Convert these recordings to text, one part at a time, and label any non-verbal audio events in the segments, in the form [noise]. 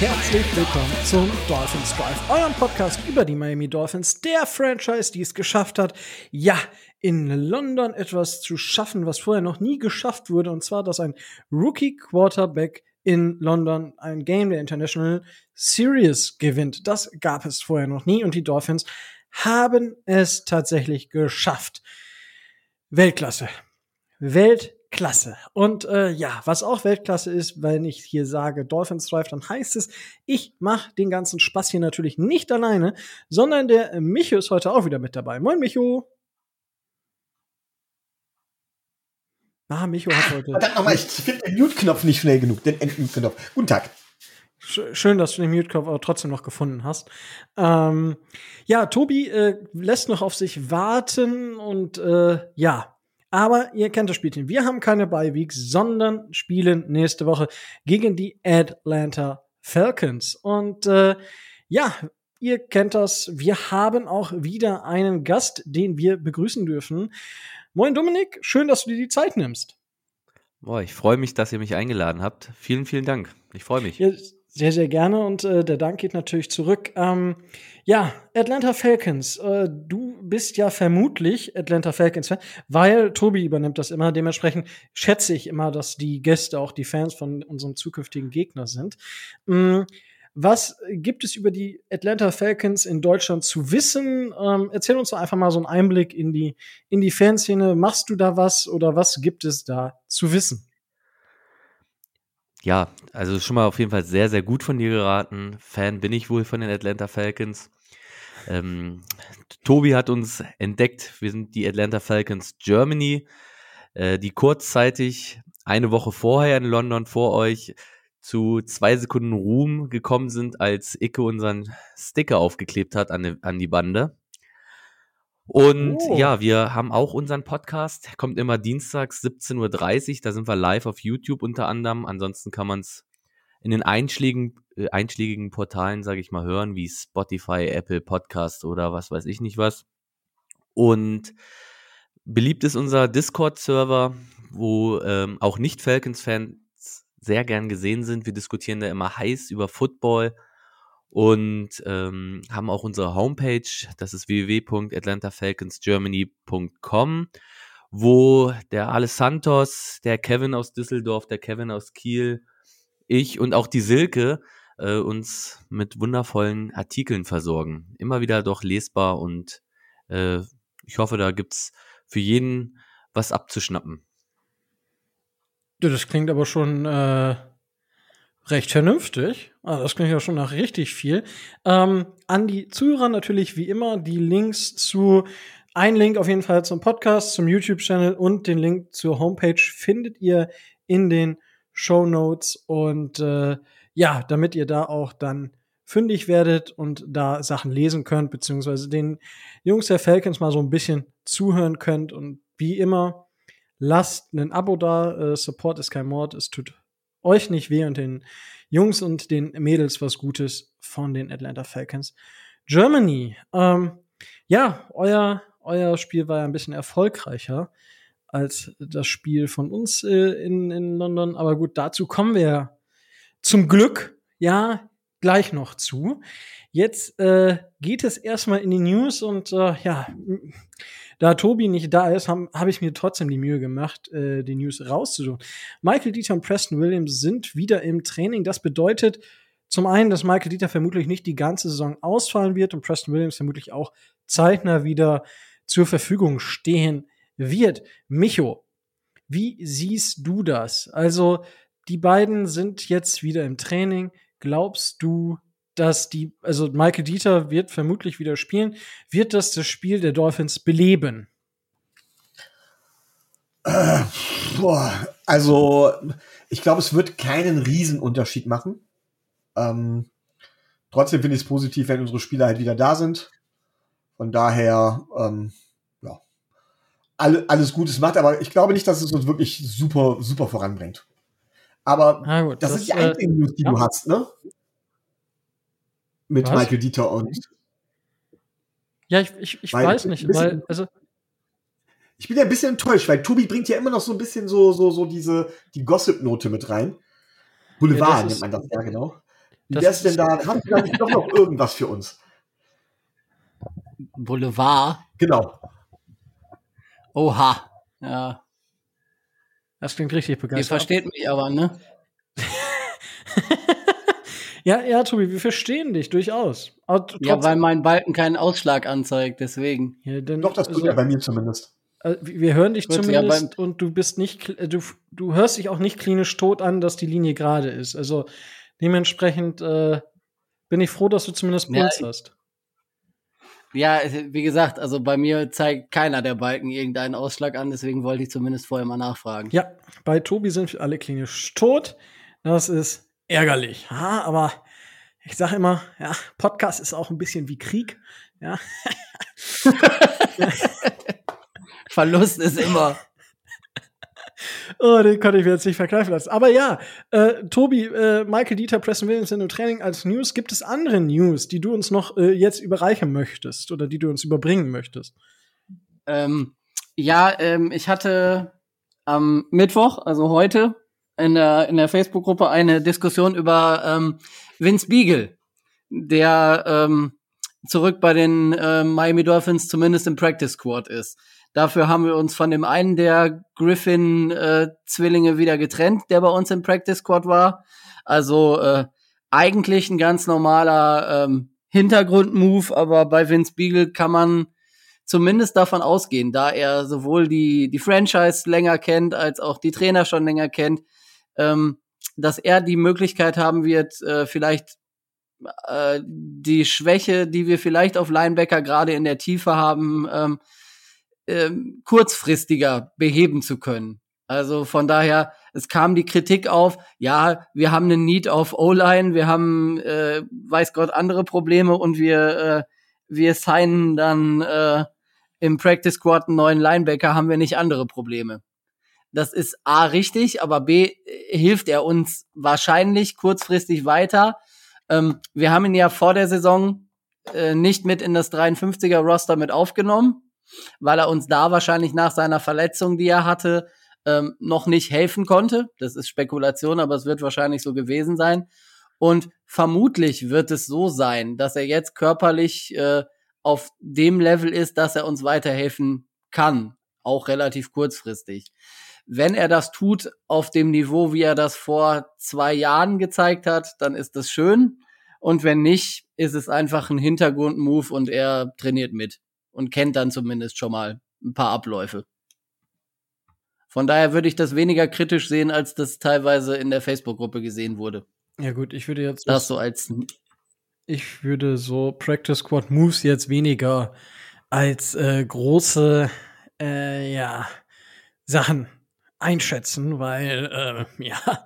Herzlich willkommen zum Dolphins Drive, eurem Podcast über die Miami Dolphins, der Franchise, die es geschafft hat, ja, in London etwas zu schaffen, was vorher noch nie geschafft wurde, und zwar, dass ein Rookie Quarterback in London ein Game der International Series gewinnt. Das gab es vorher noch nie und die Dolphins haben es tatsächlich geschafft. Weltklasse. Weltklasse. Klasse. Und äh, ja, was auch Weltklasse ist, wenn ich hier sage Dolphins Drive, dann heißt es, ich mache den ganzen Spaß hier natürlich nicht alleine, sondern der Micho ist heute auch wieder mit dabei. Moin, Micho. Ah, Micho hat heute. Verdammt nochmal, ich finde den Mute-Knopf nicht schnell genug, den End-Mute-Knopf. Guten Tag. Schön, dass du den Mute-Knopf aber trotzdem noch gefunden hast. Ähm, ja, Tobi äh, lässt noch auf sich warten und äh, ja, aber ihr kennt das Spielchen. Wir haben keine Bye-Weeks, sondern spielen nächste Woche gegen die Atlanta Falcons. Und äh, ja, ihr kennt das. Wir haben auch wieder einen Gast, den wir begrüßen dürfen. Moin Dominik, schön, dass du dir die Zeit nimmst. Boah, ich freue mich, dass ihr mich eingeladen habt. Vielen, vielen Dank. Ich freue mich. Ja, sehr, sehr gerne und äh, der Dank geht natürlich zurück. Ähm, ja, Atlanta Falcons. Äh, du bist ja vermutlich Atlanta Falcons-Fan, weil Tobi übernimmt das immer. Dementsprechend schätze ich immer, dass die Gäste auch die Fans von unserem zukünftigen Gegner sind. Ähm, was gibt es über die Atlanta Falcons in Deutschland zu wissen? Ähm, erzähl uns doch einfach mal so einen Einblick in die, in die Fanszene. Machst du da was oder was gibt es da zu wissen? Ja, also schon mal auf jeden Fall sehr, sehr gut von dir geraten. Fan bin ich wohl von den Atlanta Falcons. Ähm, Tobi hat uns entdeckt. Wir sind die Atlanta Falcons Germany, äh, die kurzzeitig eine Woche vorher in London vor euch zu zwei Sekunden Ruhm gekommen sind, als Icke unseren Sticker aufgeklebt hat an die, an die Bande. Und oh. ja, wir haben auch unseren Podcast, kommt immer dienstags 17.30 Uhr, da sind wir live auf YouTube unter anderem. Ansonsten kann man es in den einschlägigen, äh, einschlägigen Portalen, sage ich mal, hören, wie Spotify, Apple Podcast oder was weiß ich nicht was. Und beliebt ist unser Discord-Server, wo ähm, auch Nicht-Falcons-Fans sehr gern gesehen sind. Wir diskutieren da immer heiß über Football und ähm, haben auch unsere Homepage, das ist www.atlantafalconsgermany.com, wo der Alex der Kevin aus Düsseldorf, der Kevin aus Kiel, ich und auch die Silke äh, uns mit wundervollen Artikeln versorgen. Immer wieder doch lesbar und äh, ich hoffe, da gibt's für jeden was abzuschnappen. Das klingt aber schon äh, recht vernünftig. Ah, das klingt ja schon nach richtig viel. Ähm, an die Zuhörer natürlich wie immer die Links zu ein Link auf jeden Fall zum Podcast, zum YouTube-Channel und den Link zur Homepage findet ihr in den Show Notes und äh, ja, damit ihr da auch dann fündig werdet und da Sachen lesen könnt, beziehungsweise den Jungs der Falcons mal so ein bisschen zuhören könnt und wie immer, lasst ein Abo da, äh, Support ist kein Mord, es tut euch nicht weh und den Jungs und den Mädels was Gutes von den Atlanta Falcons. Germany, ähm, ja, euer, euer Spiel war ja ein bisschen erfolgreicher als das Spiel von uns äh, in, in London. Aber gut, dazu kommen wir zum Glück, ja, gleich noch zu. Jetzt äh, geht es erstmal in die News und äh, ja, da Tobi nicht da ist, habe hab ich mir trotzdem die Mühe gemacht, äh, die News rauszusuchen. Michael Dieter und Preston Williams sind wieder im Training. Das bedeutet zum einen, dass Michael Dieter vermutlich nicht die ganze Saison ausfallen wird und Preston Williams vermutlich auch zeitnah wieder zur Verfügung stehen wird. Micho, wie siehst du das? Also, die beiden sind jetzt wieder im Training. Glaubst du, dass die, also Michael Dieter wird vermutlich wieder spielen. Wird das das Spiel der Dolphins beleben? Äh, boah, also ich glaube, es wird keinen Riesenunterschied machen. Ähm, trotzdem finde ich es positiv, wenn unsere Spieler halt wieder da sind. Von daher, ähm, ja, alle, alles Gutes macht, aber ich glaube nicht, dass es uns wirklich super, super voranbringt. Aber gut, das, das, ist die einzige äh, News, die ja. du hast, ne? Mit Was? Michael Dieter und. Ja, ich, ich, ich weiß nicht, bisschen, weil, also. Ich bin ja ein bisschen enttäuscht, weil Tobi bringt ja immer noch so ein bisschen so, so, so diese, die Gossip-Note mit rein. Boulevard Ja, nennt man das, ja genau. Wie wär's denn da? [laughs] Hast du da nicht doch noch irgendwas für uns? Boulevard. Genau. Oha. Ja. Das klingt richtig Ihr begeistert. versteht mich aber, ne? [laughs] Ja, ja, Tobi, wir verstehen dich durchaus. Ja, weil mein Balken keinen Ausschlag anzeigt, deswegen. Ja, dann- Doch, das tut also- er bei mir zumindest. Äh, Wir hören dich Gut, ja, zumindest und du bist nicht, äh, du, du hörst dich auch nicht klinisch tot an, dass die Linie gerade ist. Also dementsprechend äh, bin ich froh, dass du zumindest Ja, Puls ich- hast. Ja, wie gesagt, also bei mir zeigt keiner der Balken irgendeinen Ausschlag an, deswegen wollte ich zumindest vorher mal nachfragen. Ja, bei Tobi sind wir alle klinisch tot. Das ist ärgerlich. Ja, aber ich sage immer, ja, Podcast ist auch ein bisschen wie Krieg. Ja, [laughs] Verlust ist immer. Oh, den konnte ich mir jetzt nicht verkneifen lassen. Aber ja, äh, Tobi, äh, Michael Dieter, Preston Williams sind im Training als News. Gibt es andere News, die du uns noch äh, jetzt überreichen möchtest oder die du uns überbringen möchtest? Ähm, ja, ähm, ich hatte am Mittwoch, also heute, in der, in der Facebook-Gruppe eine Diskussion über ähm, Vince Beagle, der ähm, zurück bei den äh, Miami Dolphins zumindest im Practice Squad ist. Dafür haben wir uns von dem einen der Griffin-Zwillinge wieder getrennt, der bei uns im Practice Squad war. Also äh, eigentlich ein ganz normaler ähm, Hintergrund-Move, aber bei Vince Beagle kann man zumindest davon ausgehen, da er sowohl die, die Franchise länger kennt, als auch die Trainer schon länger kennt, ähm, dass er die Möglichkeit haben wird, äh, vielleicht äh, die Schwäche, die wir vielleicht auf Linebacker gerade in der Tiefe haben, ähm, ähm, kurzfristiger beheben zu können. Also von daher, es kam die Kritik auf, ja, wir haben einen Need auf O-Line, wir haben, äh, weiß Gott, andere Probleme und wir, äh, wir signen dann äh, im Practice Squad einen neuen Linebacker, haben wir nicht andere Probleme. Das ist A richtig, aber B äh, hilft er uns wahrscheinlich kurzfristig weiter. Ähm, wir haben ihn ja vor der Saison äh, nicht mit in das 53er Roster mit aufgenommen, weil er uns da wahrscheinlich nach seiner Verletzung, die er hatte, ähm, noch nicht helfen konnte. Das ist Spekulation, aber es wird wahrscheinlich so gewesen sein. Und vermutlich wird es so sein, dass er jetzt körperlich äh, auf dem Level ist, dass er uns weiterhelfen kann, auch relativ kurzfristig. Wenn er das tut auf dem Niveau, wie er das vor zwei Jahren gezeigt hat, dann ist das schön. Und wenn nicht, ist es einfach ein Hintergrundmove und er trainiert mit und kennt dann zumindest schon mal ein paar Abläufe. Von daher würde ich das weniger kritisch sehen, als das teilweise in der Facebook-Gruppe gesehen wurde. Ja gut, ich würde jetzt Das so als ich würde so Practice Squad Moves jetzt weniger als äh, große äh, ja Sachen einschätzen, weil äh, [laughs] ja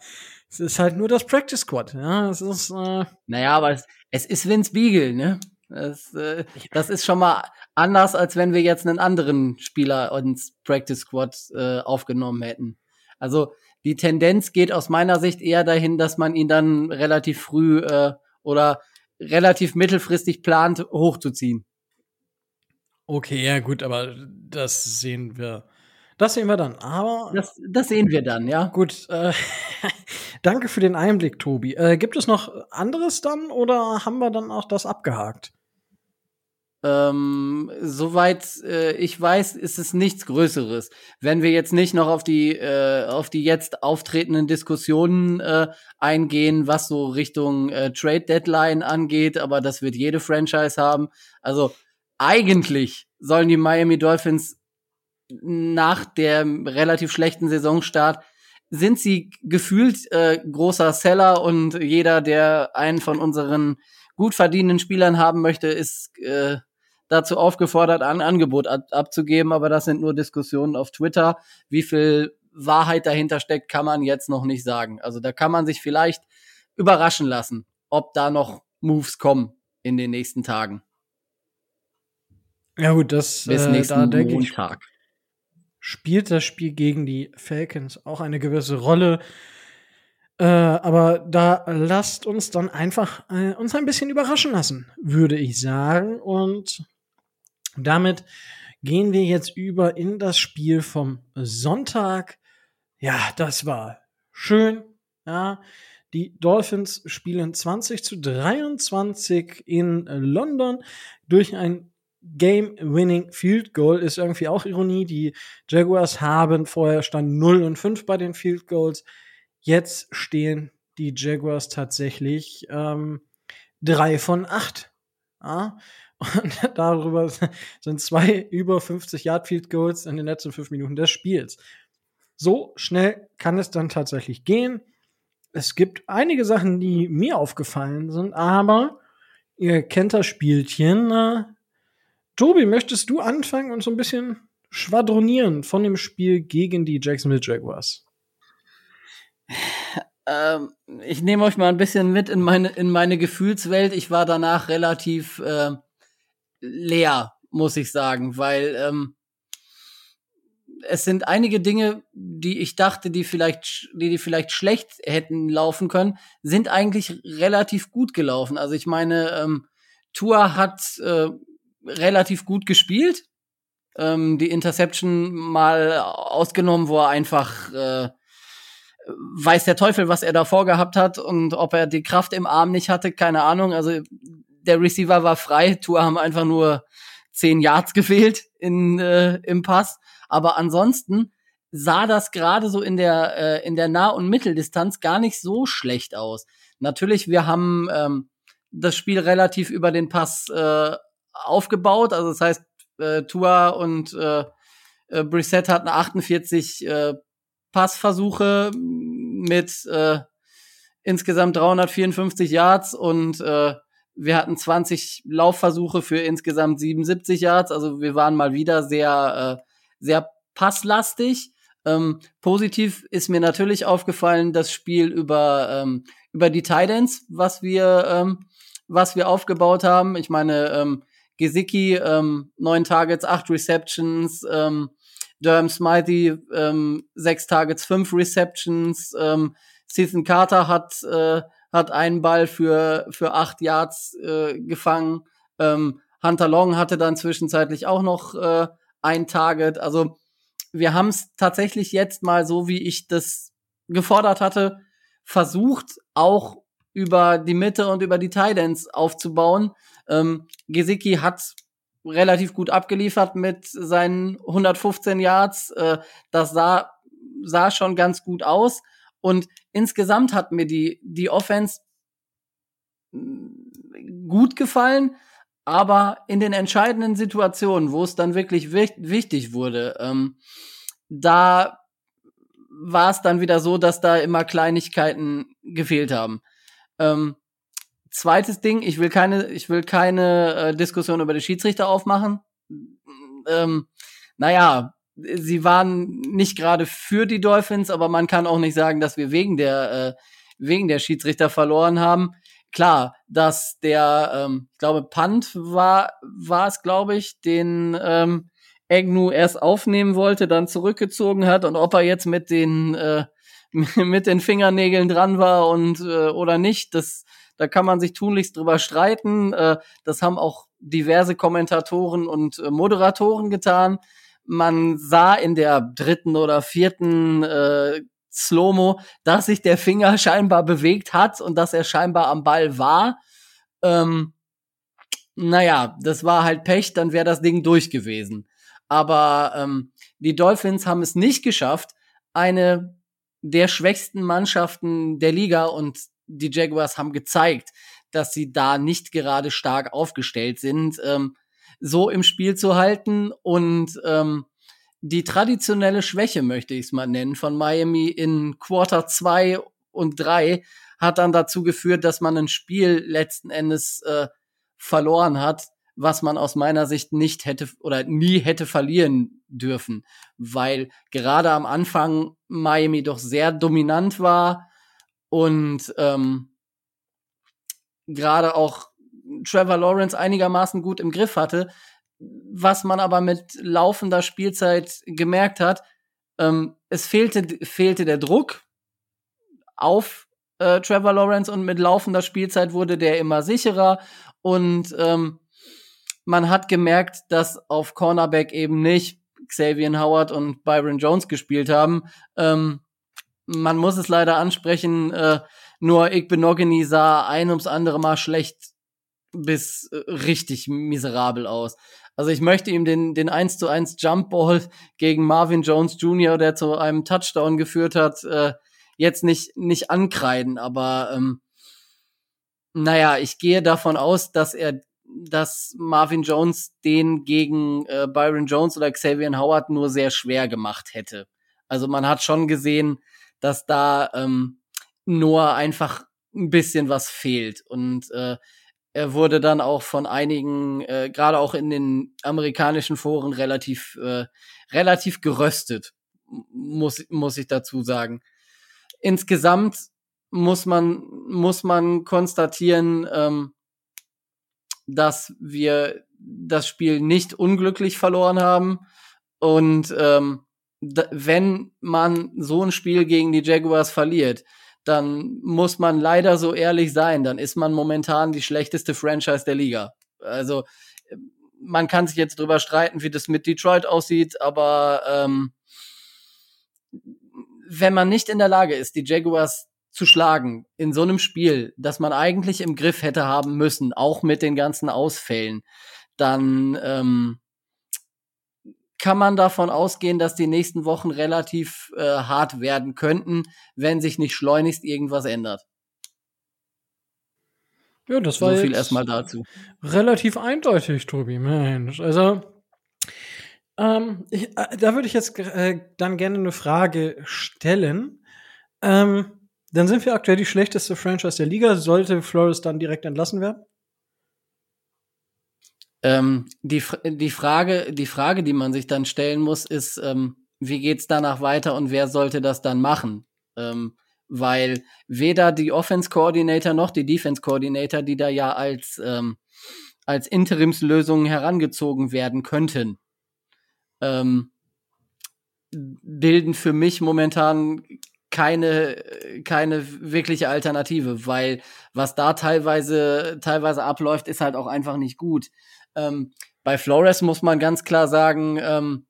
es ist halt nur das Practice Squad. Ja, es ist äh, Naja, aber es, es ist Vince Beagle, ne? Das, äh, das ist schon mal anders, als wenn wir jetzt einen anderen Spieler ins Practice Squad äh, aufgenommen hätten. Also die Tendenz geht aus meiner Sicht eher dahin, dass man ihn dann relativ früh äh, oder relativ mittelfristig plant, hochzuziehen. okay, ja gut, aber das sehen wir. Das sehen wir dann. Aber Das, das sehen wir dann, ja. Gut, äh, [laughs] danke für den Einblick, Tobi. Äh, gibt es noch anderes dann oder haben wir dann auch das abgehakt? Ähm, soweit äh, ich weiß, ist es nichts Größeres. Wenn wir jetzt nicht noch auf die äh, auf die jetzt auftretenden Diskussionen äh, eingehen, was so Richtung äh, Trade Deadline angeht, aber das wird jede Franchise haben. Also eigentlich sollen die Miami Dolphins nach der relativ schlechten Saisonstart sind sie gefühlt äh, großer Seller und jeder, der einen von unseren gut verdienenden Spielern haben möchte, ist äh, dazu aufgefordert, ein Angebot ab abzugeben. Aber das sind nur Diskussionen auf Twitter. Wie viel Wahrheit dahinter steckt, kann man jetzt noch nicht sagen. Also da kann man sich vielleicht überraschen lassen, ob da noch Moves kommen in den nächsten Tagen. Ja gut, das Bis äh, nächsten da denke ich, Montag. Spielt das Spiel gegen die Falcons auch eine gewisse Rolle. Äh, aber da lasst uns dann einfach äh, uns ein bisschen überraschen lassen, würde ich sagen. Und damit gehen wir jetzt über in das Spiel vom Sonntag. Ja, das war schön. Ja, Die Dolphins spielen 20 zu 23 in London durch ein Game-Winning Field Goal ist irgendwie auch Ironie. Die Jaguars haben vorher stand 0 und 5 bei den Field Goals. Jetzt stehen die Jaguars tatsächlich ähm, 3 von 8. Ja? Und [laughs] darüber sind zwei über 50 Yard Field Goals in den letzten fünf Minuten des Spiels. So schnell kann es dann tatsächlich gehen. Es gibt einige Sachen, die mir aufgefallen sind, aber ihr kennt das Spielchen. Tobi, möchtest du anfangen und so ein bisschen schwadronieren von dem Spiel gegen die Jacksonville Jaguars? Ähm, ich nehme euch mal ein bisschen mit in meine, in meine Gefühlswelt. Ich war danach relativ äh, leer, muss ich sagen, weil ähm, es sind einige Dinge, die ich dachte, die vielleicht, die, die vielleicht schlecht hätten laufen können, sind eigentlich relativ gut gelaufen. Also ich meine, ähm, Tua hat äh, relativ gut gespielt. Ähm, die Interception mal ausgenommen, wo er einfach äh, weiß der Teufel, was er da vorgehabt hat und ob er die Kraft im Arm nicht hatte, keine Ahnung. Also der Receiver war frei, Tour haben einfach nur zehn Yards gefehlt in, äh, im Pass. Aber ansonsten sah das gerade so in der, äh, in der Nah- und Mitteldistanz gar nicht so schlecht aus. Natürlich, wir haben ähm, das Spiel relativ über den Pass äh, aufgebaut. Also das heißt, äh, Tua und äh, äh, Brissett hatten 48 äh, Passversuche mit äh, insgesamt 354 Yards und äh, wir hatten 20 Laufversuche für insgesamt 77 Yards. Also wir waren mal wieder sehr, äh, sehr passlastig. Ähm, positiv ist mir natürlich aufgefallen das Spiel über, ähm, über die Titans, was wir, ähm, was wir aufgebaut haben. Ich meine, ähm, Gesicki, ähm, neun Targets, acht Receptions, ähm, Durham Smiley, ähm, sechs Targets, fünf Receptions, ähm, Season Carter hat, äh, hat einen Ball für, für acht Yards äh, gefangen. Ähm, Hunter Long hatte dann zwischenzeitlich auch noch äh, ein Target. Also wir haben es tatsächlich jetzt mal so, wie ich das gefordert hatte, versucht, auch über die Mitte und über die Tidans aufzubauen. Ähm, Gesicki hat relativ gut abgeliefert mit seinen 115 Yards. Äh, das sah, sah schon ganz gut aus. Und insgesamt hat mir die, die Offense mm, gut gefallen, aber in den entscheidenden Situationen, wo es dann wirklich wichtig wurde, ähm, da war es dann wieder so, dass da immer Kleinigkeiten gefehlt haben. Ähm, zweites Ding, ich will keine, ich will keine äh, Diskussion über die Schiedsrichter aufmachen. Ähm, naja, sie waren nicht gerade für die Dolphins, aber man kann auch nicht sagen, dass wir wegen der, äh, wegen der Schiedsrichter verloren haben. Klar, dass der, ähm, ich glaube, Punt war, war es, glaube ich, den ähm, Agnew erst aufnehmen wollte, dann zurückgezogen hat und ob er jetzt mit den äh, [laughs] mit den Fingernägeln dran war und äh, oder nicht, das da kann man sich tunlichst drüber streiten. Äh, das haben auch diverse Kommentatoren und äh, Moderatoren getan. Man sah in der dritten oder vierten äh, Slow-Mo, dass sich der Finger [laughs] scheinbar bewegt hat und dass er scheinbar am Ball war. Ähm, naja, das war halt Pech, dann wäre das Ding durch gewesen. Aber ähm, die Dolphins haben es nicht geschafft, eine der schwächsten Mannschaften der Liga und die Jaguars haben gezeigt, dass sie da nicht gerade stark aufgestellt sind, ähm, so im Spiel zu halten und ähm, die traditionelle Schwäche, möchte ich es mal nennen, von Miami in Quarter 2 und 3 hat dann dazu geführt, dass man ein Spiel letzten Endes äh, verloren hat, was man aus meiner Sicht nicht hätte oder nie hätte verlieren dürfen, weil gerade am Anfang Miami doch sehr dominant war und ähm, gerade auch Trevor Lawrence einigermaßen gut im Griff hatte. Was man aber mit laufender Spielzeit gemerkt hat, ähm, es fehlte, fehlte der Druck auf äh, Trevor Lawrence und mit laufender Spielzeit wurde der immer sicherer und ähm, man hat gemerkt, dass auf Cornerback eben nicht Xavier Howard und Byron Jones gespielt haben, ähm, man muss es leider ansprechen, äh, nur Igbenogany sah ein ums andere Mal schlecht bis äh, richtig miserabel aus. Also ich möchte ihm den, den 1 zu 1 Jump Ball gegen Marvin Jones Jr., der zu einem Touchdown geführt hat, äh, jetzt nicht, nicht ankreiden, aber ähm, naja, ich gehe davon aus, dass er, dass Marvin Jones den gegen äh, Byron Jones oder Xavier Howard nur sehr schwer gemacht hätte. Also man hat schon gesehen, dass da ähm, nur einfach ein bisschen was fehlt. Und äh, er wurde dann auch von einigen, äh, gerade auch in den amerikanischen Foren, relativ, äh, relativ geröstet, muss, muss ich dazu sagen. Insgesamt muss man, muss man konstatieren, ähm, dass wir das Spiel nicht unglücklich verloren haben. Und ähm, wenn man so ein Spiel gegen die Jaguars verliert, dann muss man leider so ehrlich sein, dann ist man momentan die schlechteste Franchise der Liga. Also man kann sich jetzt drüber streiten, wie das mit Detroit aussieht, aber ähm, wenn man nicht in der Lage ist, die Jaguars zu schlagen in so einem Spiel, das man eigentlich im Griff hätte haben müssen, auch mit den ganzen Ausfällen, dann ähm, kann man davon ausgehen, dass die nächsten Wochen relativ äh, hart werden könnten, wenn sich nicht schleunigst irgendwas ändert. Ja, das war so viel erstmal dazu. Relativ eindeutig, Tobi, Mensch. Also, ähm, ich, äh, da würde ich jetzt äh, dann gerne eine Frage stellen. Ähm, dann sind wir aktuell die schlechteste Franchise der Liga. Sollte Flores dann direkt entlassen werden? Ähm, die, die, Frage, die Frage, die man sich dann stellen muss, ist, ähm, wie geht's danach weiter und wer sollte das dann machen? Ähm, weil weder die Offense Coordinator noch die Defense Coordinator, die da ja als, ähm, als Interimslösungen herangezogen werden könnten, ähm, bilden für mich momentan keine, keine wirkliche Alternative, weil was da teilweise, teilweise abläuft, ist halt auch einfach nicht gut. Ähm, bei Flores muss man ganz klar sagen, ähm,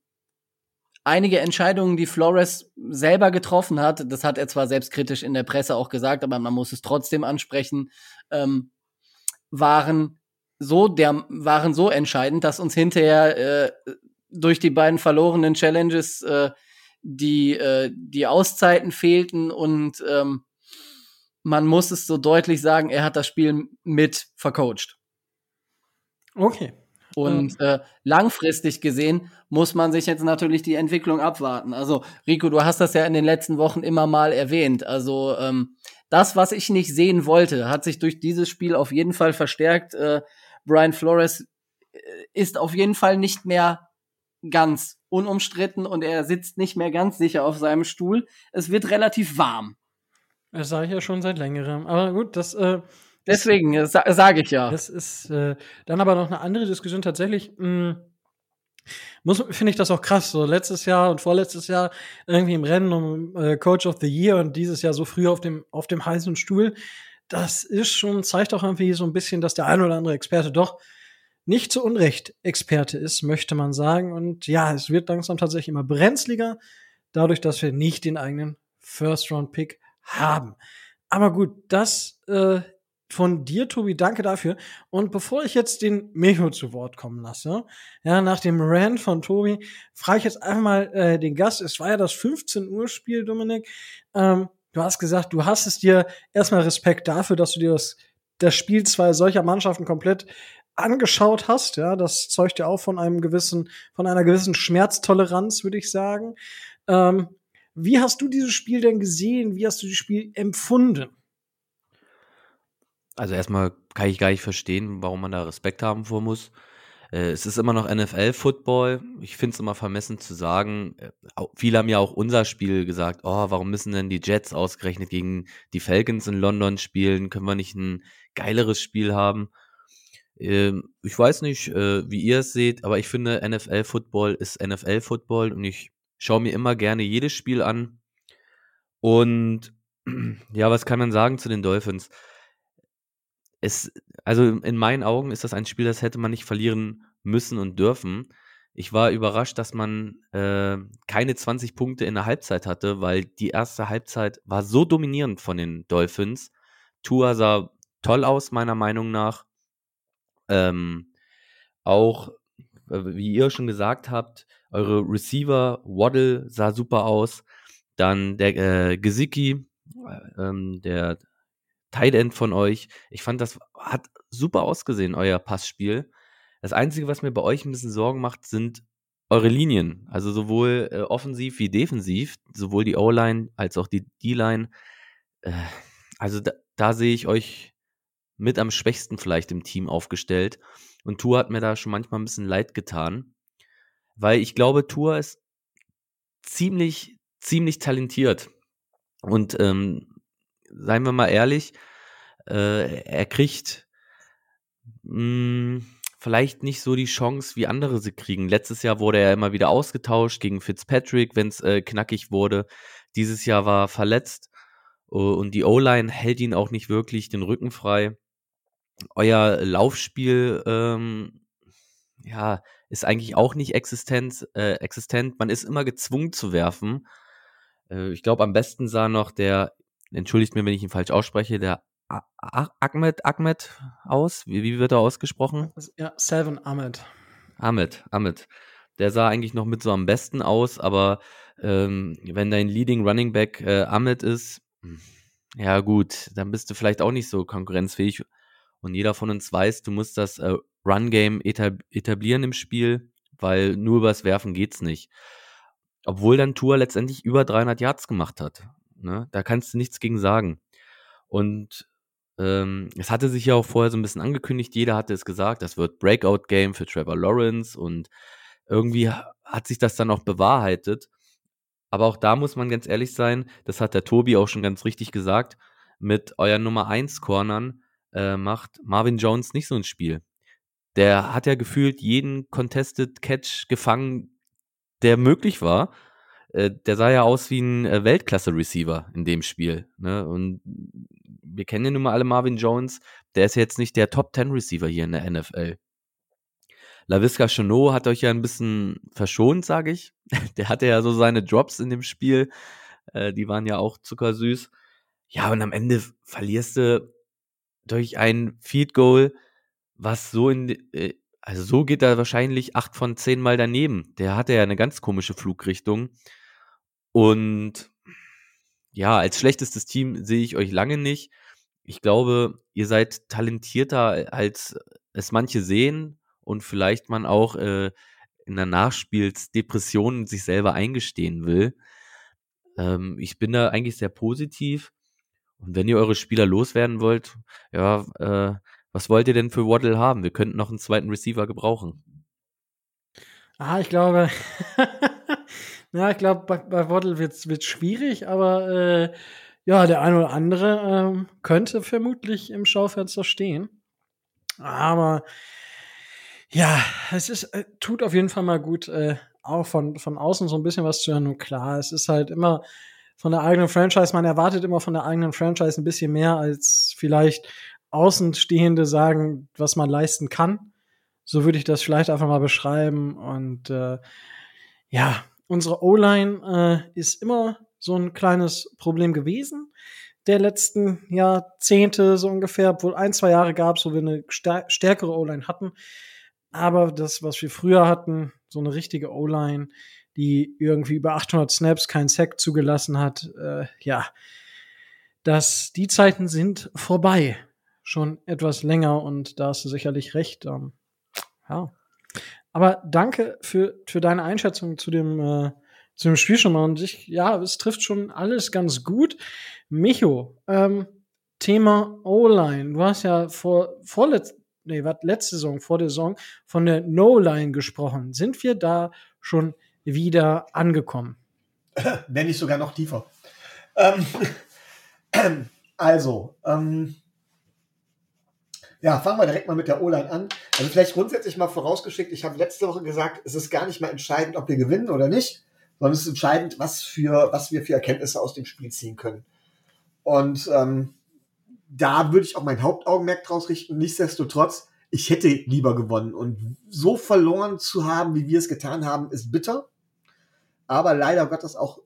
einige Entscheidungen, die Flores selber getroffen hat, das hat er zwar selbstkritisch in der Presse auch gesagt, aber man muss es trotzdem ansprechen, ähm, waren so der waren so entscheidend, dass uns hinterher äh, durch die beiden verlorenen Challenges äh, die äh, die Auszeiten fehlten und ähm, man muss es so deutlich sagen, er hat das Spiel mit vercoacht. Okay. Und äh, langfristig gesehen muss man sich jetzt natürlich die Entwicklung abwarten. Also, Rico, du hast das ja in den letzten Wochen immer mal erwähnt. Also, ähm, das, was ich nicht sehen wollte, hat sich durch dieses Spiel auf jeden Fall verstärkt. Äh, Brian Flores äh, ist auf jeden Fall nicht mehr ganz unumstritten und er sitzt nicht mehr ganz sicher auf seinem Stuhl. Es wird relativ warm. Das sage ich ja schon seit längerem. Aber gut, das äh, Deswegen äh, sa sage ich ja. Das ist äh, dann aber noch eine andere Diskussion tatsächlich. Mh, hm, muss finde ich das auch krass. So letztes Jahr und vorletztes Jahr irgendwie im Rennen um äh, Coach of the Year und dieses Jahr so früh auf dem auf dem heißen Stuhl. Das ist schon zeigt auch irgendwie so ein bisschen, dass der ein oder andere Experte doch nicht zu Unrecht Experte ist, möchte man sagen. Und ja, es wird langsam tatsächlich immer brenzliger, dadurch, dass wir nicht den eigenen First Round Pick haben. Aber gut, das äh, von dir, Tobi, danke dafür. Und bevor ich jetzt den Micho zu Wort kommen lasse, ja, nach dem Rant von Tobi, frage ich jetzt einfach mal äh, den Gast. Es war ja das 15 Uhr Spiel, Dominik. Ähm, du hast gesagt, du hast es dir erstmal Respekt dafür, dass du dir das, das Spiel zwei solcher Mannschaften komplett angeschaut hast. Ja, das zeugt ja auch von einem gewissen, von einer gewissen Schmerztoleranz, würde ich sagen. Ähm, wie hast du dieses Spiel denn gesehen? Wie hast du das Spiel empfunden? Also erstmal kann ich gar nicht verstehen, warum man da Respekt haben vor muss. Äh, es ist immer noch NFL-Football. Ich finde es immer vermessen zu sagen, äh, viele haben ja auch unser Spiel gesagt, oh, warum müssen denn die Jets ausgerechnet gegen die Falcons in London spielen? Können wir nicht ein geileres Spiel haben? Ähm, ich weiß nicht, äh, wie ihr es seht, aber ich finde, NFL-Football ist NFL-Football und ich schaue mir immer gerne jedes Spiel an. Und [clears throat] ja, was kann man sagen zu den Dolphins? Es, also in meinen Augen ist das ein Spiel, das hätte man nicht verlieren müssen und dürfen. Ich war überrascht, dass man äh, keine 20 Punkte in der Halbzeit hatte, weil die erste Halbzeit war so dominierend von den Dolphins. Tua sah toll aus, meiner Meinung nach. Ähm, auch, äh, wie ihr schon gesagt habt, eure Receiver, Waddle sah super aus. Dann der äh, Gesicki, äh, ähm, der Tight End von euch. Ich fand, das hat super ausgesehen, euer Passspiel. Das Einzige, was mir bei euch ein bisschen Sorgen macht, sind eure Linien. Also sowohl äh, offensiv wie defensiv, sowohl die O-Line als auch die D-Line. Äh, also da, da sehe ich euch mit am schwächsten vielleicht im Team aufgestellt. Und Tour hat mir da schon manchmal ein bisschen leid getan, weil ich glaube, Tour ist ziemlich, ziemlich talentiert. Und ähm, seien wir mal ehrlich, äh, er kriegt mh, hm, vielleicht nicht so die Chance, wie andere sie kriegen. Letztes Jahr wurde er immer wieder ausgetauscht gegen Fitzpatrick, wenn es äh, knackig wurde. Dieses Jahr war er verletzt uh, und die O-Line hält ihn auch nicht wirklich den Rücken frei. Euer Laufspiel, ähm, ja, ist eigentlich auch nicht existent, äh, existent. Man ist immer gezwungen zu werfen. Äh, ich glaube, am besten sah noch der, entschuldigt mir, wenn ich ihn falsch ausspreche, der Ahmed, Ahmed aus. Wie, wie wird er ausgesprochen? Ja, Seven Ahmed. Ahmed, Ahmed. Der sah eigentlich noch mit so am besten aus, aber ähm, wenn dein Leading Running Back äh, Ahmed ist, hm, ja gut, dann bist du vielleicht auch nicht so konkurrenzfähig. Und jeder von uns weiß, du musst das äh, Run-Game etab etablieren im Spiel, weil nur übers Werfen geht's nicht. Obwohl dann Tour letztendlich über 300 Yards gemacht hat. Ne? Da kannst du nichts gegen sagen. Und ähm, es hatte sich ja auch vorher so ein bisschen angekündigt, jeder hatte es gesagt, das wird Breakout-Game für Trevor Lawrence und irgendwie hat sich das dann auch bewahrheitet. Aber auch da muss man ganz ehrlich sein, das hat der Tobi auch schon ganz richtig gesagt, mit euren Nummer 1 Cornern äh, macht Marvin Jones nicht so ein Spiel. Der hat ja gefühlt jeden Contested Catch gefangen, der möglich war. Äh, der sah ja aus wie ein äh, Weltklasse-Receiver in dem Spiel. Ne? Und wir kennen ja nun mal alle Marvin Jones. Der ist jetzt nicht der Top 10 Receiver hier in der NFL. LaVisca Chenot hat euch ja ein bisschen verschont, sage ich. [laughs] Der hatte ja so seine Drops in dem Spiel. Äh, die waren ja auch zuckersüß. Ja, und am Ende verlierst du durch ein Feed Goal, was so in, äh, also so geht er wahrscheinlich acht von zehn Mal daneben. Der hatte ja eine ganz komische Flugrichtung. Und ja, als schlechtestes Team sehe ich euch lange nicht. Ich glaube, ihr seid talentierter, als es manche sehen und vielleicht man auch äh, in der Nachspielsdepression sich selber eingestehen will. Ähm, ich bin da eigentlich sehr positiv. Und wenn ihr eure Spieler loswerden wollt, ja, äh, was wollt ihr denn für Waddle haben? Wir könnten noch einen zweiten Receiver gebrauchen. Ah, ich glaube, [laughs] ja, ich glaube, bei, bei Waddle wird es schwierig, aber äh, ja, der eine oder andere äh, könnte vermutlich im Schaufenster stehen. Aber ja, es ist, äh, tut auf jeden Fall mal gut, äh, auch von, von außen so ein bisschen was zu hören. Und klar, es ist halt immer von der eigenen Franchise, man erwartet immer von der eigenen Franchise ein bisschen mehr als vielleicht Außenstehende sagen, was man leisten kann. So würde ich das vielleicht einfach mal beschreiben. Und äh, ja, unsere O-Line äh, ist immer so ein kleines Problem gewesen der letzten Jahrzehnte so ungefähr, obwohl ein, zwei Jahre gab es, wo wir eine stärkere O-Line hatten. Aber das, was wir früher hatten, so eine richtige O-Line, die irgendwie über 800 Snaps keinen Sack zugelassen hat, äh, ja, dass die Zeiten sind vorbei schon etwas länger und da hast du sicherlich recht. Ähm, ja. Aber danke für, für deine Einschätzung zu dem, äh, zu dem Spiel schon mal. Und ich, ja, es trifft schon alles ganz gut. Micho, ähm, Thema O-Line. Du hast ja vor, vorletz, nee, was, letzte Saison, vor der Saison von der No-Line gesprochen. Sind wir da schon wieder angekommen? Wenn nicht sogar noch tiefer. Ähm, [clears throat] also, ähm, ja, fangen wir direkt mal mit der O-Line an. Also vielleicht grundsätzlich mal vorausgeschickt, ich habe letzte Woche gesagt, es ist gar nicht mal entscheidend, ob wir gewinnen oder nicht, sondern es ist entscheidend, was, für, was wir für Erkenntnisse aus dem Spiel ziehen können. Und ähm, da würde ich auch mein Hauptaugenmerk draus richten. Nichtsdestotrotz, ich hätte lieber gewonnen. Und so verloren zu haben, wie wir es getan haben, ist bitter. Aber leider Gottes auch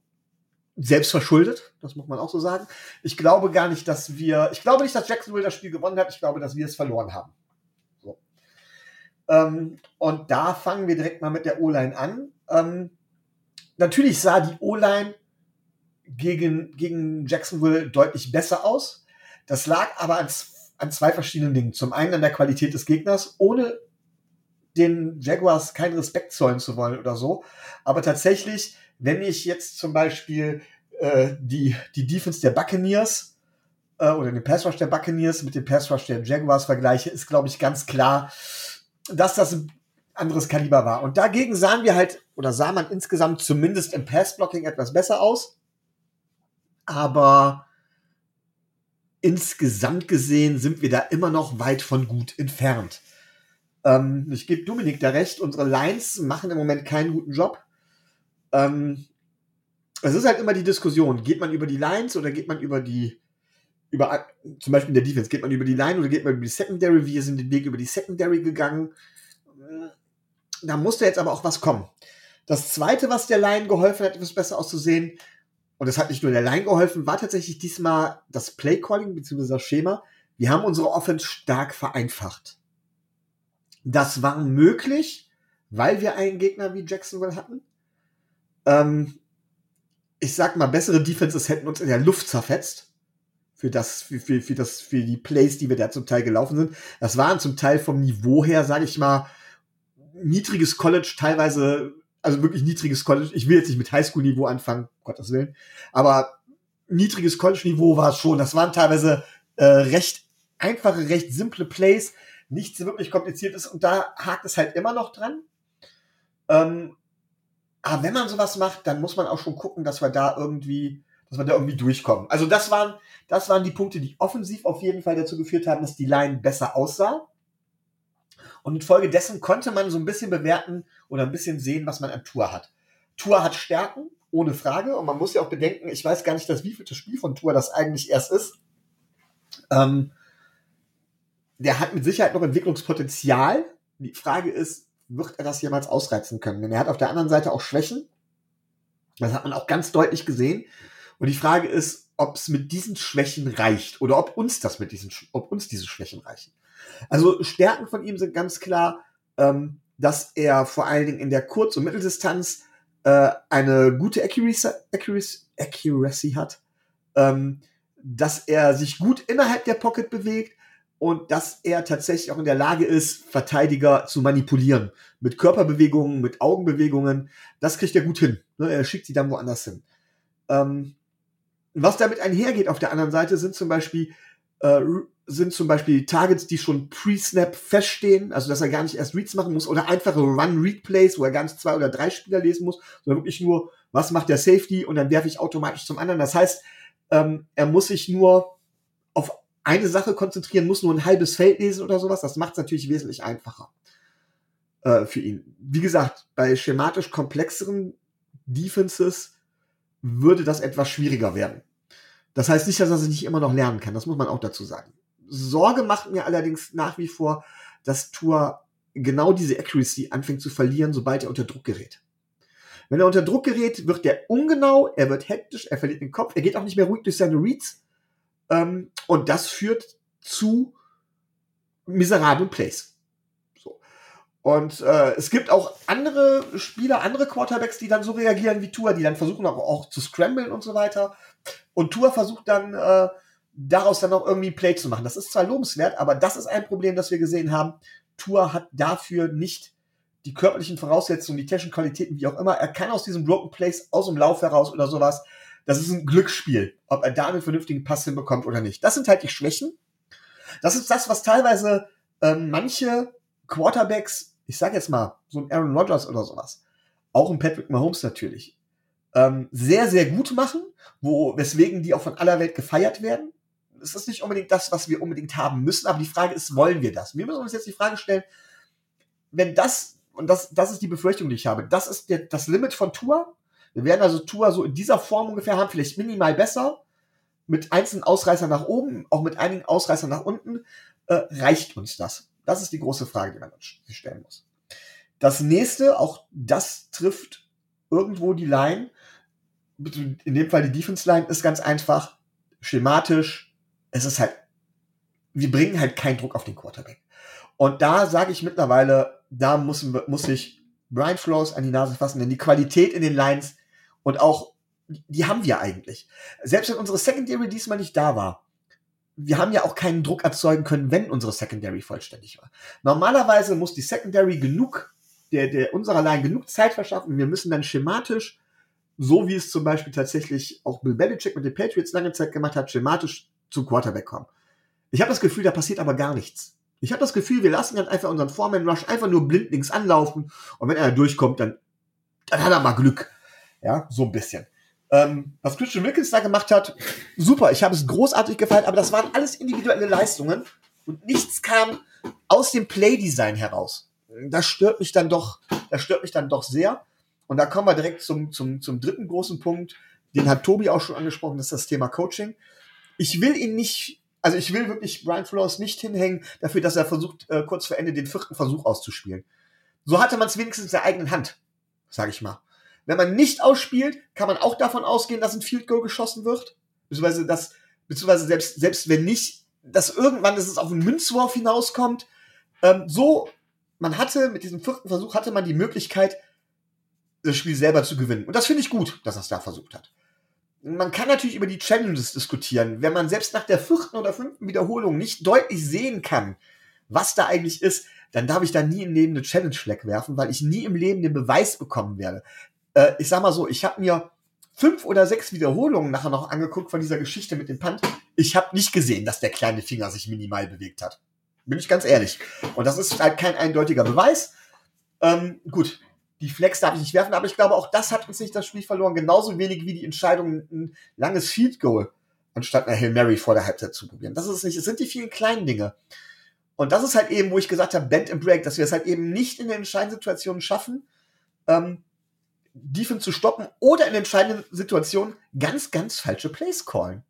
selbst verschuldet, das muss man auch so sagen. Ich glaube gar nicht, dass wir, ich glaube nicht, dass Jacksonville das Spiel gewonnen hat, ich glaube, dass wir es verloren haben. So. Ähm, und da fangen wir direkt mal mit der O-Line an. Ähm, natürlich sah die O-Line gegen, gegen Jacksonville deutlich besser aus. Das lag aber an, an zwei verschiedenen Dingen. Zum einen an der Qualität des Gegners, ohne den Jaguars keinen Respekt zollen zu wollen oder so. Aber tatsächlich, wenn ich jetzt zum Beispiel äh, die, die Defense der Buccaneers äh, oder den Pass Rush der Buccaneers mit dem Pass Rush der Jaguars vergleiche, ist, glaube ich, ganz klar, dass das ein anderes Kaliber war. Und dagegen sahen wir halt, oder sah man insgesamt zumindest im Pass-Blocking etwas besser aus. Aber insgesamt gesehen sind wir da immer noch weit von gut entfernt. Ähm, ich gebe Dominik da recht, unsere Lines machen im Moment keinen guten Job. Ähm, es ist halt immer die Diskussion, geht man über die Lines oder geht man über die, über, zum Beispiel in der Defense, geht man über die Line oder geht man über die Secondary? Wir sind den Weg über die Secondary gegangen. Da musste jetzt aber auch was kommen. Das zweite, was der Line geholfen hat, etwas besser auszusehen, und das hat nicht nur der Line geholfen, war tatsächlich diesmal das Play Calling bzw. das Schema. Wir haben unsere Offense stark vereinfacht. Das war möglich, weil wir einen Gegner wie Jacksonville hatten. Ähm, ich sag mal, bessere Defenses hätten uns in der Luft zerfetzt. Für das, für, für, für das, für die Plays, die wir da zum Teil gelaufen sind. Das waren zum Teil vom Niveau her, sage ich mal, niedriges College, teilweise, also wirklich niedriges College. Ich will jetzt nicht mit Highschool-Niveau anfangen, Gottes Willen. Aber niedriges College-Niveau war es schon. Das waren teilweise äh, recht einfache, recht simple Plays, nichts wirklich kompliziertes und da hakt es halt immer noch dran. Ähm, aber wenn man sowas macht, dann muss man auch schon gucken, dass wir da irgendwie, dass wir da irgendwie durchkommen. Also das waren, das waren die Punkte, die offensiv auf jeden Fall dazu geführt haben, dass die Line besser aussah. Und infolgedessen konnte man so ein bisschen bewerten oder ein bisschen sehen, was man an Tour hat. Tour hat Stärken, ohne Frage. Und man muss ja auch bedenken, ich weiß gar nicht, das wievielte Spiel von Tour das eigentlich erst ist. Ähm, der hat mit Sicherheit noch Entwicklungspotenzial. Die Frage ist, wird er das jemals ausreizen können? Denn er hat auf der anderen Seite auch Schwächen. Das hat man auch ganz deutlich gesehen. Und die Frage ist, ob es mit diesen Schwächen reicht oder ob uns das mit diesen, ob uns diese Schwächen reichen. Also Stärken von ihm sind ganz klar, ähm, dass er vor allen Dingen in der Kurz- und Mitteldistanz äh, eine gute Accuracy, Accuracy, Accuracy hat, ähm, dass er sich gut innerhalb der Pocket bewegt, und dass er tatsächlich auch in der Lage ist, Verteidiger zu manipulieren. Mit Körperbewegungen, mit Augenbewegungen. Das kriegt er gut hin. Ne? Er schickt sie dann woanders hin. Ähm, was damit einhergeht auf der anderen Seite sind zum Beispiel äh, sind zum Beispiel Targets, die schon pre-Snap feststehen, also dass er gar nicht erst Reads machen muss oder einfache Run-Read-Plays, wo er gar nicht zwei oder drei Spieler lesen muss, sondern wirklich nur, was macht der Safety und dann werfe ich automatisch zum anderen. Das heißt, ähm, er muss sich nur auf eine Sache konzentrieren muss, nur ein halbes Feld lesen oder sowas, das macht es natürlich wesentlich einfacher äh, für ihn. Wie gesagt, bei schematisch komplexeren Defenses würde das etwas schwieriger werden. Das heißt nicht, dass er sich nicht immer noch lernen kann, das muss man auch dazu sagen. Sorge macht mir allerdings nach wie vor, dass Tour genau diese Accuracy anfängt zu verlieren, sobald er unter Druck gerät. Wenn er unter Druck gerät, wird er ungenau, er wird hektisch, er verliert den Kopf, er geht auch nicht mehr ruhig durch seine Reads, ähm, und das führt zu miserablen Plays. So. Und äh, es gibt auch andere Spieler, andere Quarterbacks, die dann so reagieren wie Tua, die dann versuchen auch, auch zu scramblen und so weiter. Und Tua versucht dann äh, daraus dann auch irgendwie Play zu machen. Das ist zwar lobenswert, aber das ist ein Problem, das wir gesehen haben. Tua hat dafür nicht die körperlichen Voraussetzungen, die technischen Qualitäten, wie auch immer. Er kann aus diesem Broken Place, aus dem Lauf heraus oder sowas, das ist ein Glücksspiel, ob er da einen vernünftigen Pass hinbekommt oder nicht. Das sind halt die Schwächen. Das ist das, was teilweise ähm, manche Quarterbacks, ich sag jetzt mal, so ein Aaron Rodgers oder sowas, auch ein Patrick Mahomes natürlich, ähm, sehr, sehr gut machen, wo, weswegen die auch von aller Welt gefeiert werden. Es ist nicht unbedingt das, was wir unbedingt haben müssen, aber die Frage ist, wollen wir das? Wir müssen uns jetzt die Frage stellen, wenn das, und das, das ist die Befürchtung, die ich habe, das ist der, das Limit von Tour, wir werden also Tour so in dieser Form ungefähr haben, vielleicht minimal besser, mit einzelnen Ausreißern nach oben, auch mit einigen Ausreißern nach unten, äh, reicht uns das. Das ist die große Frage, die man sich stellen muss. Das nächste, auch das trifft irgendwo die Line. In dem Fall die Defense Line ist ganz einfach schematisch. Es ist halt, wir bringen halt keinen Druck auf den Quarterback. Und da sage ich mittlerweile, da muss, muss ich Brian Flores an die Nase fassen, denn die Qualität in den Lines und auch, die haben wir eigentlich. Selbst wenn unsere Secondary diesmal nicht da war, wir haben ja auch keinen Druck erzeugen können, wenn unsere Secondary vollständig war. Normalerweise muss die Secondary genug, der, der unserer Line genug Zeit verschaffen. Wir müssen dann schematisch, so wie es zum Beispiel tatsächlich auch Bill Belichick mit den Patriots lange Zeit gemacht hat, schematisch zum Quarterback kommen. Ich habe das Gefühl, da passiert aber gar nichts. Ich habe das Gefühl, wir lassen dann einfach unseren Foreman Rush einfach nur blindlings anlaufen und wenn er durchkommt, dann, dann hat er mal Glück. Ja, so ein bisschen. Ähm, was Christian Wilkins da gemacht hat, super. Ich habe es großartig gefallen, aber das waren alles individuelle Leistungen und nichts kam aus dem Playdesign heraus. Das stört mich dann doch, das stört mich dann doch sehr. Und da kommen wir direkt zum, zum, zum dritten großen Punkt, den hat Tobi auch schon angesprochen, das ist das Thema Coaching. Ich will ihn nicht, also ich will wirklich Brian Flores nicht hinhängen dafür, dass er versucht, äh, kurz vor Ende den vierten Versuch auszuspielen. So hatte man es wenigstens in der eigenen Hand, sage ich mal. Wenn man nicht ausspielt, kann man auch davon ausgehen, dass ein Field Goal geschossen wird. Beziehungsweise, dass, beziehungsweise selbst, selbst wenn nicht, dass irgendwann dass es auf einen Münzwurf hinauskommt. Ähm, so, man hatte mit diesem vierten Versuch hatte man die Möglichkeit, das Spiel selber zu gewinnen. Und das finde ich gut, dass er es da versucht hat. Man kann natürlich über die Challenges diskutieren. Wenn man selbst nach der vierten oder fünften Wiederholung nicht deutlich sehen kann, was da eigentlich ist, dann darf ich da nie im Leben eine Challenge Flag werfen, weil ich nie im Leben den Beweis bekommen werde äh, ich sag mal so, ich habe mir fünf oder sechs Wiederholungen nachher noch angeguckt von dieser Geschichte mit dem Punt. Ich habe nicht gesehen, dass der kleine Finger sich minimal bewegt hat. Bin ich ganz ehrlich. Und das ist halt kein eindeutiger Beweis. Ähm, gut, die Flex darf ich nicht werfen, aber ich glaube, auch das hat uns nicht das Spiel verloren. Genauso wenig wie die Entscheidung, ein langes Field Goal anstatt einer Hail Mary vor der Halbzeit zu probieren. Das ist es nicht. Es sind die vielen kleinen Dinge. Und das ist halt eben, wo ich gesagt habe, Bend and Break, dass wir es halt eben nicht in den entscheidenden schaffen, ähm, Defense zu stoppen oder in entscheidenden Situationen ganz, ganz falsche Plays callen.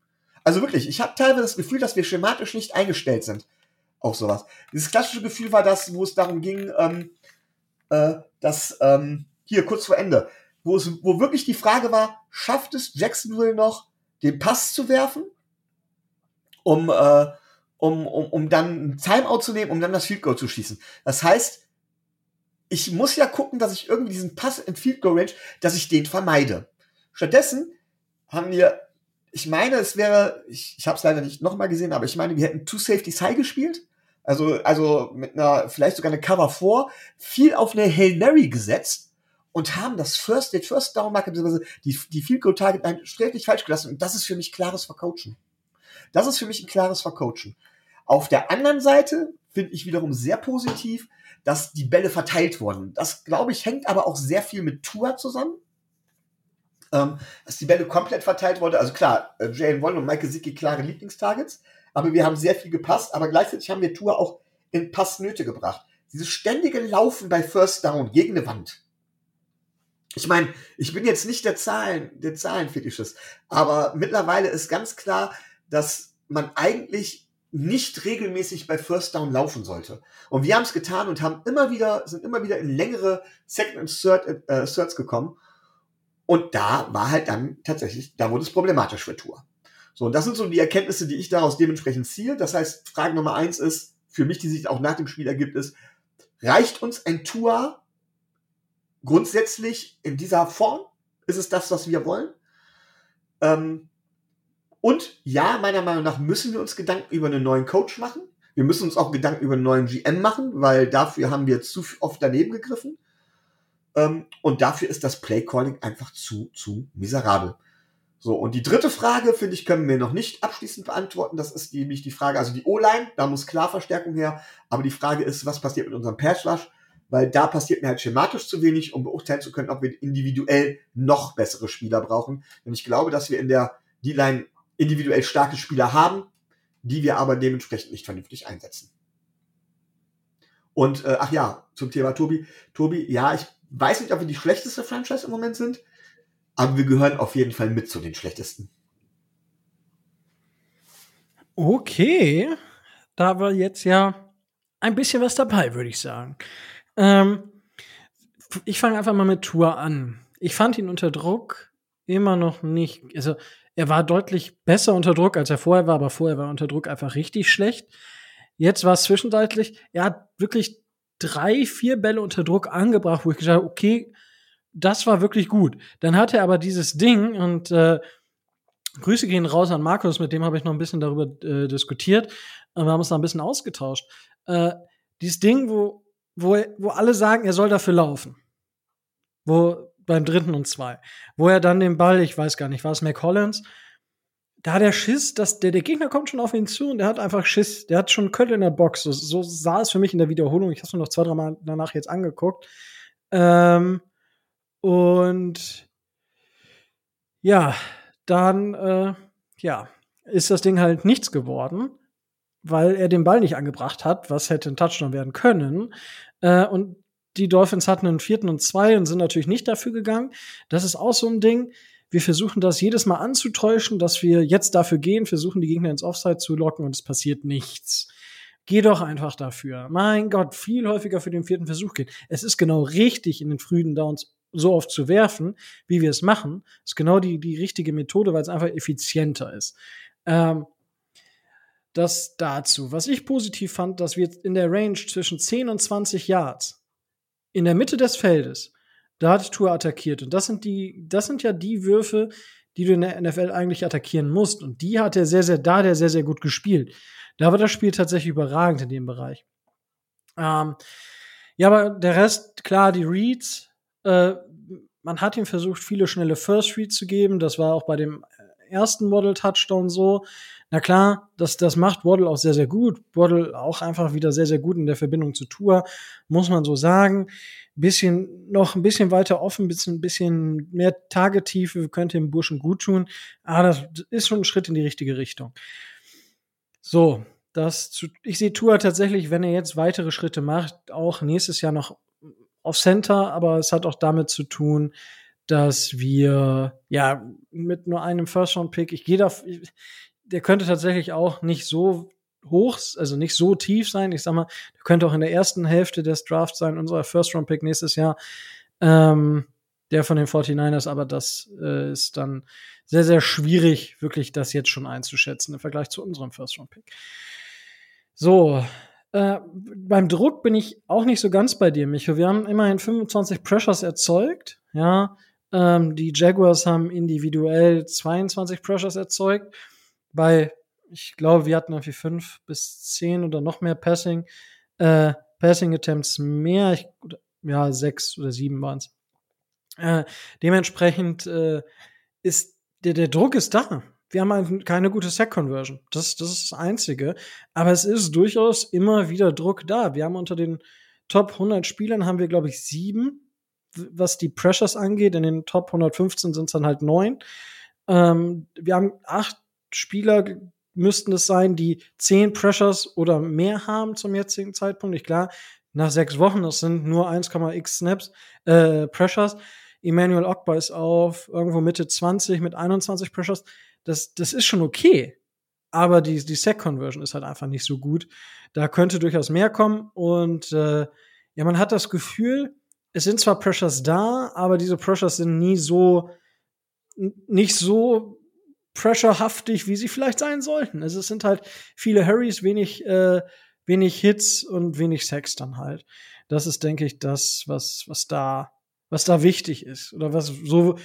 Also wirklich, ich habe teilweise das Gefühl, dass wir schematisch nicht eingestellt sind auf sowas. Dieses klassische Gefühl war das, wo es darum ging, ähm, äh, dass ähm, hier kurz vor Ende, wo es, wo wirklich die Frage war, schafft es Jacksonville noch, den Pass zu werfen, um, äh, um, um, um dann ein Timeout zu nehmen, um dann das Field Goal zu schießen. Das heißt, ich muss ja gucken, dass ich irgendwie diesen Pass in Field Goal Range, dass ich den vermeide. Stattdessen haben wir, ich meine, es wäre, ich, ich habe es leider nicht nochmal gesehen, aber ich meine, wir hätten Two Safeties High gespielt. Also, also mit einer, vielleicht sogar eine Cover 4, viel auf eine Hail Mary gesetzt und haben das First, den First Down Marker, beziehungsweise die, die Field Goal Target ein sträflich falsch gelassen. Und das ist für mich klares Vercoachen. Das ist für mich ein klares Vercoachen. Auf der anderen Seite finde ich wiederum sehr positiv, dass die Bälle verteilt wurden. Das, glaube ich, hängt aber auch sehr viel mit Tour zusammen. Ähm, dass die Bälle komplett verteilt wurden. Also klar, äh, Jalen Wall und Mike Gesicki klare Lieblingstargets, aber wir haben sehr viel gepasst, aber gleichzeitig haben wir Tour auch in Passnöte gebracht. Dieses ständige Laufen bei First Down gegen eine Wand. Ich meine, ich bin jetzt nicht der Zahlen, der Zahlenfetischist, aber mittlerweile ist ganz klar, dass man eigentlich nicht regelmäßig bei First Down laufen sollte. Und wir haben es getan und haben immer wieder, sind immer wieder in längere Second and Third, äh, Thirds gekommen. Und da war halt dann tatsächlich, da wurde es problematisch für Tour. So, und das sind so die Erkenntnisse, die ich daraus dementsprechend ziehe. Das heißt, Frage Nummer eins ist, für mich, die sich auch nach dem Spiel ergibt, ist, reicht uns ein Tour grundsätzlich in dieser Form? Ist es das, was wir wollen? Ähm, und ja, meiner Meinung nach müssen wir uns Gedanken über einen neuen Coach machen. Wir müssen uns auch Gedanken über einen neuen GM machen, weil dafür haben wir zu oft daneben gegriffen. Ähm, und dafür ist das Playcalling einfach zu, zu miserabel. So, und die dritte Frage, finde ich, können wir noch nicht abschließend beantworten. Das ist nämlich die Frage, also die O-Line, da muss klar Verstärkung her. Aber die Frage ist, was passiert mit unserem Pass Rush? Weil da passiert mir halt schematisch zu wenig, um beurteilen zu können, ob wir individuell noch bessere Spieler brauchen. Denn ich glaube, dass wir in der D-Line individuell starke Spieler haben, die wir aber dementsprechend nicht vernünftig einsetzen. Und äh, ach ja, zum Thema Tobi. Tobi, ja, ich weiß nicht, ob wir die schlechteste Franchise im Moment sind, aber wir gehören auf jeden Fall mit zu den schlechtesten. Okay, da wir jetzt ja ein bisschen was dabei, würde ich sagen. Ähm, ich fange einfach mal mit Tour an. Ich fand ihn unter Druck immer noch nicht, also er war deutlich besser unter Druck, als er vorher war, aber vorher war er unter Druck einfach richtig schlecht. Jetzt war es zwischenzeitlich, er hat wirklich drei, vier Bälle unter Druck angebracht, wo ich gesagt habe, okay, das war wirklich gut. Dann hatte er aber dieses Ding und äh, Grüße gehen raus an Markus, mit dem habe ich noch ein bisschen darüber äh, diskutiert. Und wir haben uns da ein bisschen ausgetauscht. Äh, dieses Ding, wo, wo, wo alle sagen, er soll dafür laufen. Wo beim dritten und zwei. Wo er dann den Ball, ich weiß gar nicht, war es McCollins, da hat er Schiss, dass der, der Gegner kommt schon auf ihn zu und der hat einfach Schiss. Der hat schon Köttel in der Box. So, so sah es für mich in der Wiederholung. Ich habe es mir noch zwei, drei Mal danach jetzt angeguckt. Ähm, und ja, dann äh, ja, ist das Ding halt nichts geworden, weil er den Ball nicht angebracht hat, was hätte ein Touchdown werden können. Äh, und die Dolphins hatten einen vierten und zwei und sind natürlich nicht dafür gegangen. Das ist auch so ein Ding. Wir versuchen das jedes Mal anzutäuschen, dass wir jetzt dafür gehen, versuchen die Gegner ins Offside zu locken und es passiert nichts. Geh doch einfach dafür. Mein Gott, viel häufiger für den vierten Versuch gehen. Es ist genau richtig, in den frühen Downs so oft zu werfen, wie wir es machen. Ist genau die, die richtige Methode, weil es einfach effizienter ist. Ähm, das dazu. Was ich positiv fand, dass wir in der Range zwischen 10 und 20 Yards in der Mitte des Feldes, da hat Tour attackiert. Und das sind die, das sind ja die Würfe, die du in der NFL eigentlich attackieren musst. Und die hat er sehr, sehr, da der sehr, sehr gut gespielt. Da war das Spiel tatsächlich überragend in dem Bereich. Ähm, ja, aber der Rest, klar, die Reads, äh, man hat ihm versucht, viele schnelle First Reads zu geben. Das war auch bei dem ersten Model Touchdown so. Na klar, das, das macht Waddle auch sehr, sehr gut. Waddle auch einfach wieder sehr, sehr gut in der Verbindung zu Tour, muss man so sagen. Bisschen, noch ein bisschen weiter offen, bisschen, bisschen mehr Tagetiefe könnte dem Burschen gut tun. Aber das ist schon ein Schritt in die richtige Richtung. So, das zu, ich sehe Tour tatsächlich, wenn er jetzt weitere Schritte macht, auch nächstes Jahr noch auf Center, aber es hat auch damit zu tun, dass wir ja mit nur einem First Round Pick, ich gehe da, der könnte tatsächlich auch nicht so hoch, also nicht so tief sein. Ich sag mal, der könnte auch in der ersten Hälfte des Drafts sein, unser First Round Pick nächstes Jahr. Ähm, der von den 49ers, aber das äh, ist dann sehr, sehr schwierig, wirklich das jetzt schon einzuschätzen im Vergleich zu unserem First Round Pick. So, äh, beim Druck bin ich auch nicht so ganz bei dir, Micho. Wir haben immerhin 25 Pressures erzeugt, ja. Ähm, die Jaguars haben individuell 22 Pressures erzeugt. Bei, ich glaube, wir hatten irgendwie fünf bis zehn oder noch mehr Passing, äh, Passing Attempts mehr. Ich, ja, sechs oder sieben waren es. Äh, dementsprechend äh, ist der, der Druck ist da. Wir haben halt keine gute Sack-Conversion. Das, das ist das Einzige. Aber es ist durchaus immer wieder Druck da. Wir haben unter den Top 100 Spielern haben wir, glaube ich, sieben was die Pressures angeht. In den Top 115 sind es dann halt neun. Ähm, wir haben acht Spieler, müssten es sein, die zehn Pressures oder mehr haben zum jetzigen Zeitpunkt. Ich klar, nach sechs Wochen, das sind nur 1,x Snaps, äh, Pressures. Emmanuel Ogba ist auf irgendwo Mitte 20 mit 21 Pressures. Das, das ist schon okay. Aber die, die Sack-Conversion ist halt einfach nicht so gut. Da könnte durchaus mehr kommen. Und äh, ja, man hat das Gefühl, es sind zwar Pressures da, aber diese Pressures sind nie so, nicht so pressurehaftig, wie sie vielleicht sein sollten. Also es sind halt viele Hurries, wenig, äh, wenig Hits und wenig Sex dann halt. Das ist, denke ich, das, was, was da, was da wichtig ist. Oder was so,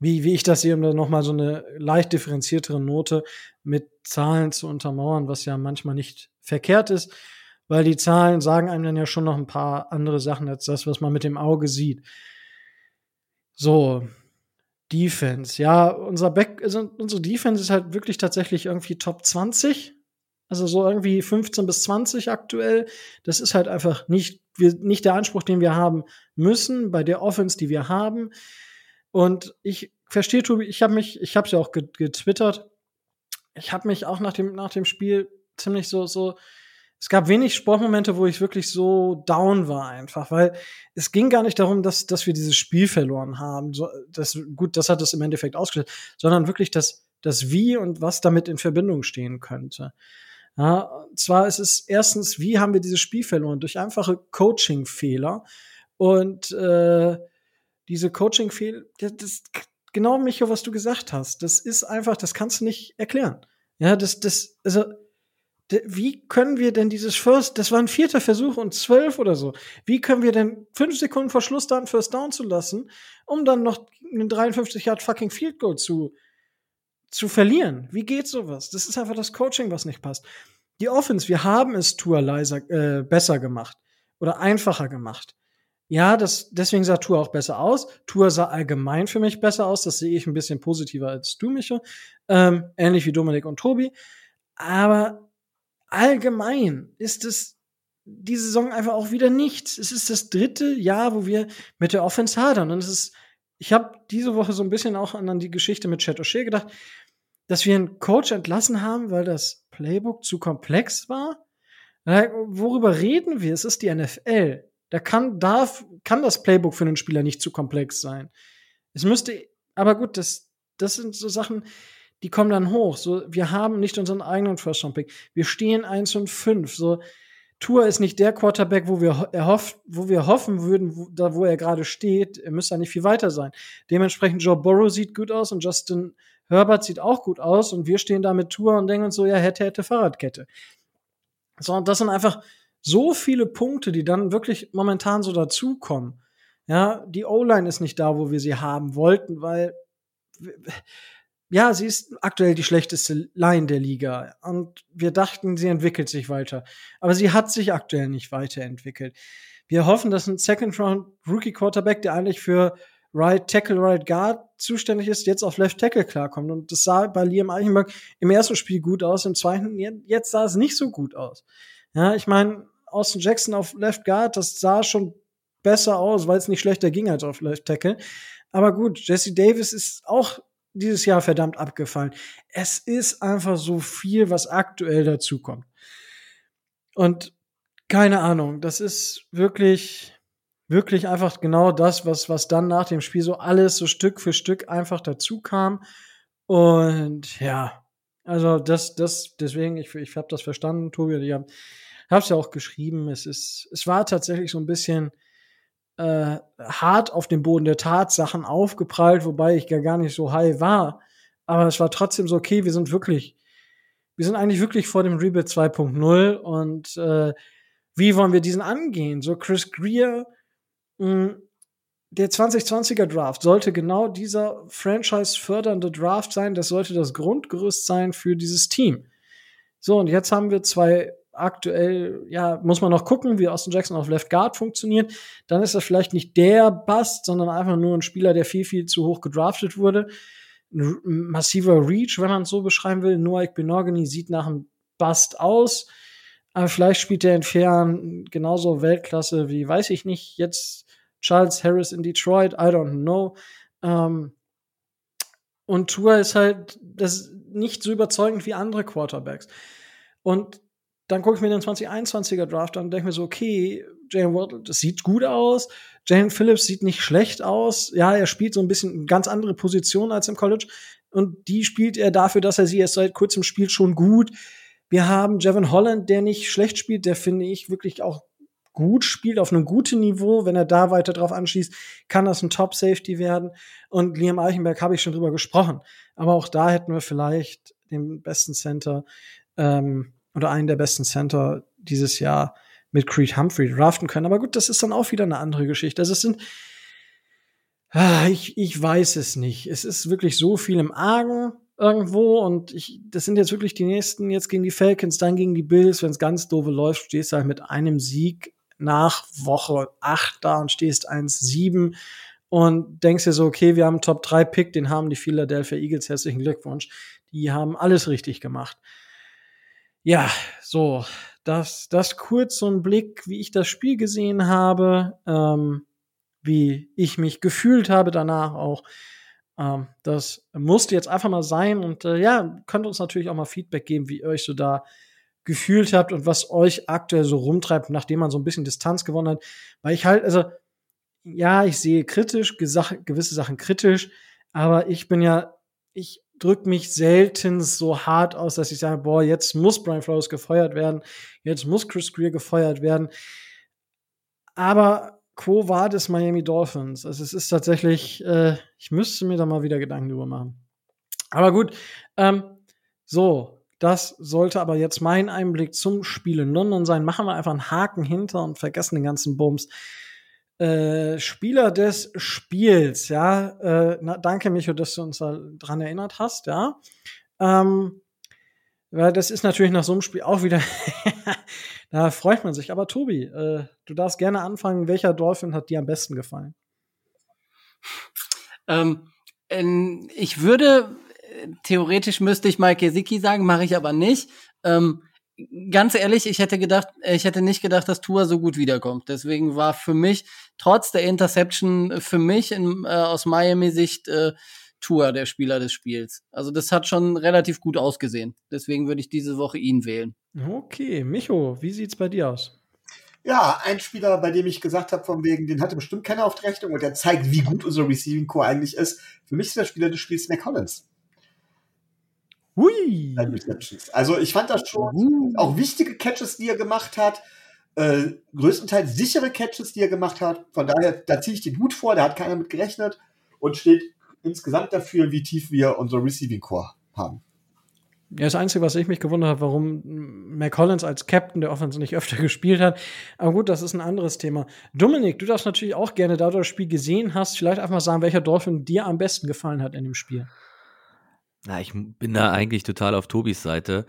wie, wie ich das sehe, um da nochmal so eine leicht differenziertere Note mit Zahlen zu untermauern, was ja manchmal nicht verkehrt ist weil die Zahlen sagen einem dann ja schon noch ein paar andere Sachen als das, was man mit dem Auge sieht. So, Defense. Ja, unser Back, also unsere Defense ist halt wirklich tatsächlich irgendwie Top 20. Also so irgendwie 15 bis 20 aktuell. Das ist halt einfach nicht, wir, nicht der Anspruch, den wir haben müssen bei der Offense, die wir haben. Und ich verstehe, Tobi, ich habe mich, ich habe ja auch getwittert. Ich habe mich auch nach dem, nach dem Spiel ziemlich so, so es gab wenig Sportmomente, wo ich wirklich so down war einfach, weil es ging gar nicht darum, dass, dass wir dieses Spiel verloren haben. So, das, gut, das hat es im Endeffekt ausgelöst, sondern wirklich das, das Wie und was damit in Verbindung stehen könnte. Ja, und zwar ist es erstens, wie haben wir dieses Spiel verloren? Durch einfache Coaching-Fehler. Und äh, diese Coaching-Fehler, das, das genau, Micho, was du gesagt hast, das ist einfach, das kannst du nicht erklären. Ja, das, das, also, wie können wir denn dieses First, das war ein vierter Versuch und zwölf oder so, wie können wir denn fünf Sekunden vor Schluss da einen First Down zu lassen, um dann noch einen 53 Yard fucking Field Goal zu, zu verlieren? Wie geht sowas? Das ist einfach das Coaching, was nicht passt. Die Offense, wir haben es Tour leiser, äh, besser gemacht oder einfacher gemacht. Ja, das, deswegen sah Tour auch besser aus. Tour sah allgemein für mich besser aus. Das sehe ich ein bisschen positiver als du, Micho. Ähm, ähnlich wie Dominik und Tobi. Aber allgemein ist es die Saison einfach auch wieder nichts. Es ist das dritte Jahr, wo wir mit der Offense hadern. Und es ist, ich habe diese Woche so ein bisschen auch an die Geschichte mit Chet O'Shea gedacht, dass wir einen Coach entlassen haben, weil das Playbook zu komplex war. Worüber reden wir? Es ist die NFL. Da kann, darf, kann das Playbook für einen Spieler nicht zu komplex sein. Es müsste, aber gut, das, das sind so Sachen, die kommen dann hoch. So, wir haben nicht unseren eigenen First Round Pick. Wir stehen 1 und 5. So, Tour ist nicht der Quarterback, wo wir erhofft, wo wir hoffen würden, wo, da wo er gerade steht, er müsste da nicht viel weiter sein. Dementsprechend Joe Burrow sieht gut aus und Justin Herbert sieht auch gut aus und wir stehen da mit Tour und denken uns so, ja, hätte, hätte Fahrradkette. So, das sind einfach so viele Punkte, die dann wirklich momentan so dazukommen. Ja, die O-Line ist nicht da, wo wir sie haben wollten, weil ja, sie ist aktuell die schlechteste Line der Liga und wir dachten, sie entwickelt sich weiter, aber sie hat sich aktuell nicht weiterentwickelt. Wir hoffen, dass ein Second Round Rookie Quarterback, der eigentlich für Right Tackle, Right Guard zuständig ist, jetzt auf Left Tackle klarkommt. Und das sah bei Liam Eichenberg im ersten Spiel gut aus, im zweiten, jetzt sah es nicht so gut aus. Ja, ich meine, Austin Jackson auf Left Guard, das sah schon besser aus, weil es nicht schlechter ging als auf Left Tackle. Aber gut, Jesse Davis ist auch dieses Jahr verdammt abgefallen. Es ist einfach so viel, was aktuell dazukommt. Und keine Ahnung, das ist wirklich wirklich einfach genau das, was, was dann nach dem Spiel so alles so Stück für Stück einfach dazu kam. Und ja, also das, das, deswegen, ich, ich habe das verstanden, Tobi, ich habe es ja auch geschrieben. Es ist, es war tatsächlich so ein bisschen äh, hart auf dem Boden der Tatsachen aufgeprallt, wobei ich gar nicht so high war. Aber es war trotzdem so, okay, wir sind wirklich, wir sind eigentlich wirklich vor dem Rebuild 2.0 und äh, wie wollen wir diesen angehen? So Chris Greer Mm, der 2020er Draft sollte genau dieser franchise-fördernde Draft sein. Das sollte das Grundgerüst sein für dieses Team. So, und jetzt haben wir zwei aktuell, ja, muss man noch gucken, wie Austin Jackson auf Left Guard funktioniert. Dann ist das vielleicht nicht der Bust, sondern einfach nur ein Spieler, der viel, viel zu hoch gedraftet wurde. Ein massiver Reach, wenn man es so beschreiben will. Noah Benogany sieht nach einem Bust aus. Aber vielleicht spielt er in Fern genauso Weltklasse wie, weiß ich nicht, jetzt Charles Harris in Detroit, I don't know. Ähm, und Tour ist halt das nicht so überzeugend wie andere Quarterbacks. Und dann gucke ich mir den 2021er Draft an und denke mir so, okay, Jalen Waddle, das sieht gut aus. Jalen Phillips sieht nicht schlecht aus. Ja, er spielt so ein bisschen eine ganz andere Position als im College. Und die spielt er dafür, dass er sie erst seit kurzem spielt, schon gut. Wir haben Jevon Holland, der nicht schlecht spielt, der finde ich wirklich auch gut spielt, auf einem guten Niveau, wenn er da weiter drauf anschließt, kann das ein Top-Safety werden. Und Liam Eichenberg habe ich schon drüber gesprochen. Aber auch da hätten wir vielleicht den besten Center ähm, oder einen der besten Center dieses Jahr mit Creed Humphrey draften können. Aber gut, das ist dann auch wieder eine andere Geschichte. Also es sind ah, ich, ich weiß es nicht. Es ist wirklich so viel im Argen irgendwo und ich, das sind jetzt wirklich die nächsten, jetzt gegen die Falcons, dann gegen die Bills. Wenn es ganz doofe läuft, stehst du halt mit einem Sieg nach Woche 8 da und stehst 1-7 und denkst dir so, okay, wir haben einen Top 3 Pick, den haben die Philadelphia Eagles, herzlichen Glückwunsch. Die haben alles richtig gemacht. Ja, so, das, das kurz so ein Blick, wie ich das Spiel gesehen habe, ähm, wie ich mich gefühlt habe danach auch. Ähm, das musste jetzt einfach mal sein und äh, ja, könnt uns natürlich auch mal Feedback geben, wie ihr euch so da gefühlt habt und was euch aktuell so rumtreibt, nachdem man so ein bisschen Distanz gewonnen hat. Weil ich halt, also, ja, ich sehe kritisch, gewisse Sachen kritisch, aber ich bin ja, ich drücke mich selten so hart aus, dass ich sage, boah, jetzt muss Brian Flores gefeuert werden, jetzt muss Chris Greer gefeuert werden. Aber Quo war des Miami Dolphins? Also es ist tatsächlich, äh, ich müsste mir da mal wieder Gedanken drüber machen. Aber gut, ähm, so, das sollte aber jetzt mein Einblick zum Spiel in London sein. Machen wir einfach einen Haken hinter und vergessen den ganzen Bums. Äh, Spieler des Spiels, ja. Äh, na, danke, Micho, dass du uns daran erinnert hast, ja. Ähm, weil das ist natürlich nach so einem Spiel auch wieder, [laughs] da freut man sich. Aber Tobi, äh, du darfst gerne anfangen. Welcher Dolphin hat dir am besten gefallen? Ähm, ich würde, theoretisch müsste ich Mike Gesicki sagen, mache ich aber nicht. Ähm, ganz ehrlich, ich hätte gedacht, ich hätte nicht gedacht, dass Tua so gut wiederkommt. Deswegen war für mich, trotz der Interception, für mich in, äh, aus Miami-Sicht äh, Tua der Spieler des Spiels. Also das hat schon relativ gut ausgesehen. Deswegen würde ich diese Woche ihn wählen. Okay, Micho, wie sieht's bei dir aus? Ja, ein Spieler, bei dem ich gesagt habe, von wegen, den hatte bestimmt keiner auf der Rechnung und der zeigt, wie gut unser Receiving Core eigentlich ist. Für mich ist der Spieler des Spiels Mac Collins. Hui. Also ich fand das schon uh. auch wichtige Catches, die er gemacht hat. Äh, größtenteils sichere Catches, die er gemacht hat. Von daher, da ziehe ich den Hut vor, da hat keiner mit gerechnet und steht insgesamt dafür, wie tief wir unser Receiving Core haben. Ja, das Einzige, was ich mich gewundert habe, warum McCollins als Captain der Offense nicht öfter [laughs] gespielt hat. Aber gut, das ist ein anderes Thema. Dominik, du darfst natürlich auch gerne, da du das Spiel gesehen hast, vielleicht einfach mal sagen, welcher Dolphin dir am besten gefallen hat in dem Spiel. Na, ich bin da eigentlich total auf Tobis Seite.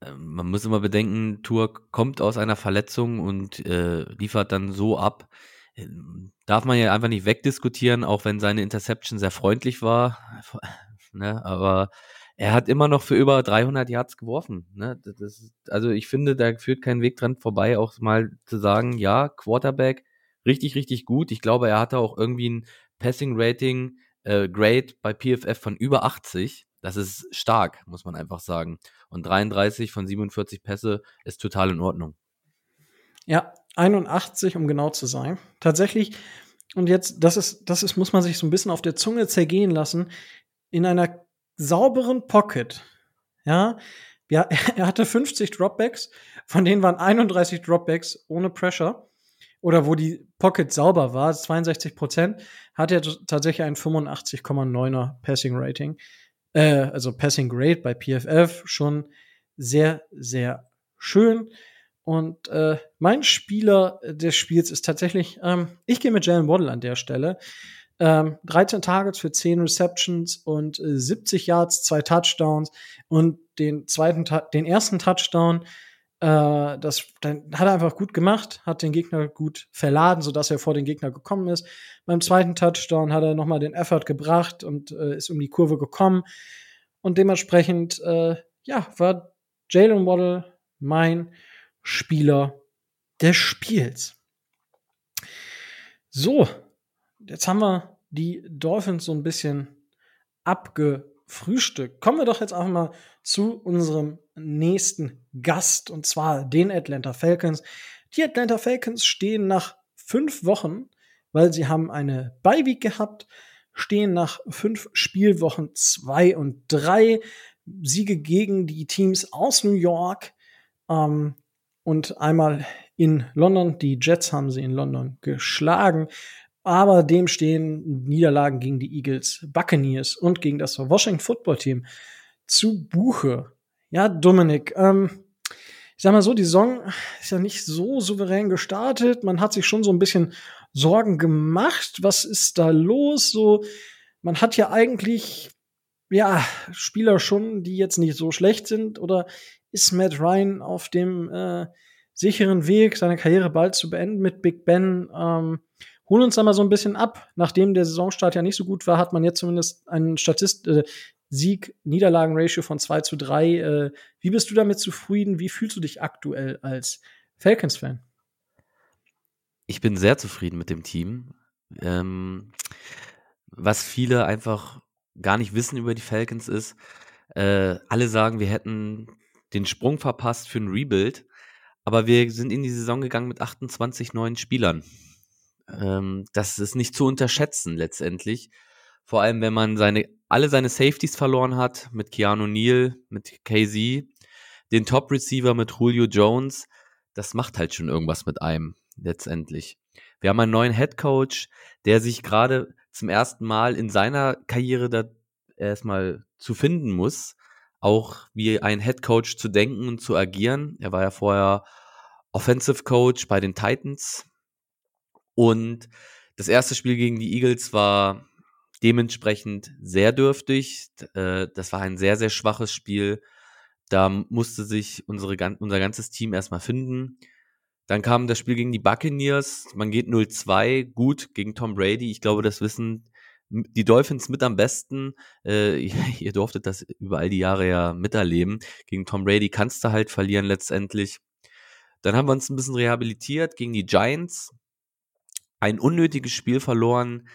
Ähm, man muss immer bedenken, Tour kommt aus einer Verletzung und äh, liefert dann so ab. Ähm, darf man ja einfach nicht wegdiskutieren, auch wenn seine Interception sehr freundlich war. [laughs] ne, aber er hat immer noch für über 300 Yards geworfen. Ne? Das, also ich finde, da führt kein Weg dran vorbei, auch mal zu sagen, ja, Quarterback, richtig, richtig gut. Ich glaube, er hatte auch irgendwie ein Passing Rating äh, Grade bei PFF von über 80. Das ist stark, muss man einfach sagen. Und 33 von 47 Pässe ist total in Ordnung. Ja, 81, um genau zu sein. Tatsächlich, und jetzt, das ist, das ist, muss man sich so ein bisschen auf der Zunge zergehen lassen, in einer sauberen Pocket, ja, ja, [laughs] er hatte 50 Dropbacks, von denen waren 31 Dropbacks ohne Pressure oder wo die Pocket sauber war, 62 Prozent, hat er tatsächlich ein 85,9er Passing Rating äh, also Passing Grade bei PFF, schon sehr, sehr schön. Und äh, mein Spieler des Spiels ist tatsächlich, ähm, ich gehe mit Jalen Waddle an der Stelle. Ähm, 13 Targets für 10 Receptions und äh, 70 Yards, zwei Touchdowns und den zweiten, den ersten Touchdown äh, das dann hat er einfach gut gemacht, hat den Gegner gut verladen, sodass er vor den Gegner gekommen ist. Beim zweiten Touchdown hat er nochmal den Effort gebracht und äh, ist um die Kurve gekommen. Und dementsprechend, äh, ja, war Jalen Waddle mein Spieler des Spiels. So, jetzt haben wir die Dolphins so ein bisschen abgefrühstückt. Kommen wir doch jetzt einfach mal zu unserem nächsten Gast, und zwar den Atlanta Falcons. Die Atlanta Falcons stehen nach fünf Wochen, weil sie haben eine Beiweek gehabt, stehen nach fünf Spielwochen zwei und drei Siege gegen die Teams aus New York ähm, und einmal in London. Die Jets haben sie in London geschlagen. Aber dem stehen Niederlagen gegen die Eagles, Buccaneers und gegen das Washington Football Team zu Buche. Ja, Dominik, ähm, ich sag mal so, die Saison ist ja nicht so souverän gestartet. Man hat sich schon so ein bisschen Sorgen gemacht. Was ist da los? So, man hat ja eigentlich, ja, Spieler schon, die jetzt nicht so schlecht sind. Oder ist Matt Ryan auf dem äh, sicheren Weg, seine Karriere bald zu beenden mit Big Ben? Ähm, hol uns da mal so ein bisschen ab. Nachdem der Saisonstart ja nicht so gut war, hat man jetzt zumindest einen Statist, äh, Sieg-Niederlagen-Ratio von 2 zu 3. Äh, wie bist du damit zufrieden? Wie fühlst du dich aktuell als Falcons-Fan? Ich bin sehr zufrieden mit dem Team. Ähm, was viele einfach gar nicht wissen über die Falcons ist, äh, alle sagen, wir hätten den Sprung verpasst für ein Rebuild, aber wir sind in die Saison gegangen mit 28 neuen Spielern. Ähm, das ist nicht zu unterschätzen letztendlich. Vor allem, wenn man seine alle seine Safeties verloren hat, mit Keanu Neal, mit KZ, den Top-Receiver mit Julio Jones, das macht halt schon irgendwas mit einem letztendlich. Wir haben einen neuen Head Coach, der sich gerade zum ersten Mal in seiner Karriere da erstmal zu finden muss, auch wie ein Head Coach zu denken und zu agieren. Er war ja vorher Offensive Coach bei den Titans und das erste Spiel gegen die Eagles war dementsprechend sehr dürftig. Äh, das war ein sehr, sehr schwaches Spiel. Da musste sich unsere, unser ganzes Team erstmal finden. Dann kam das Spiel gegen die Buccaneers. Man geht 0-2, gut gegen Tom Brady. Ich glaube, das wissen die Dolphins mit am besten. Äh, [laughs] ihr durftet das über all die Jahre ja miterleben. Gegen Tom Brady kannst du halt verlieren letztendlich. Dann haben wir uns ein bisschen rehabilitiert gegen die Giants. Ein unnötiges Spiel verloren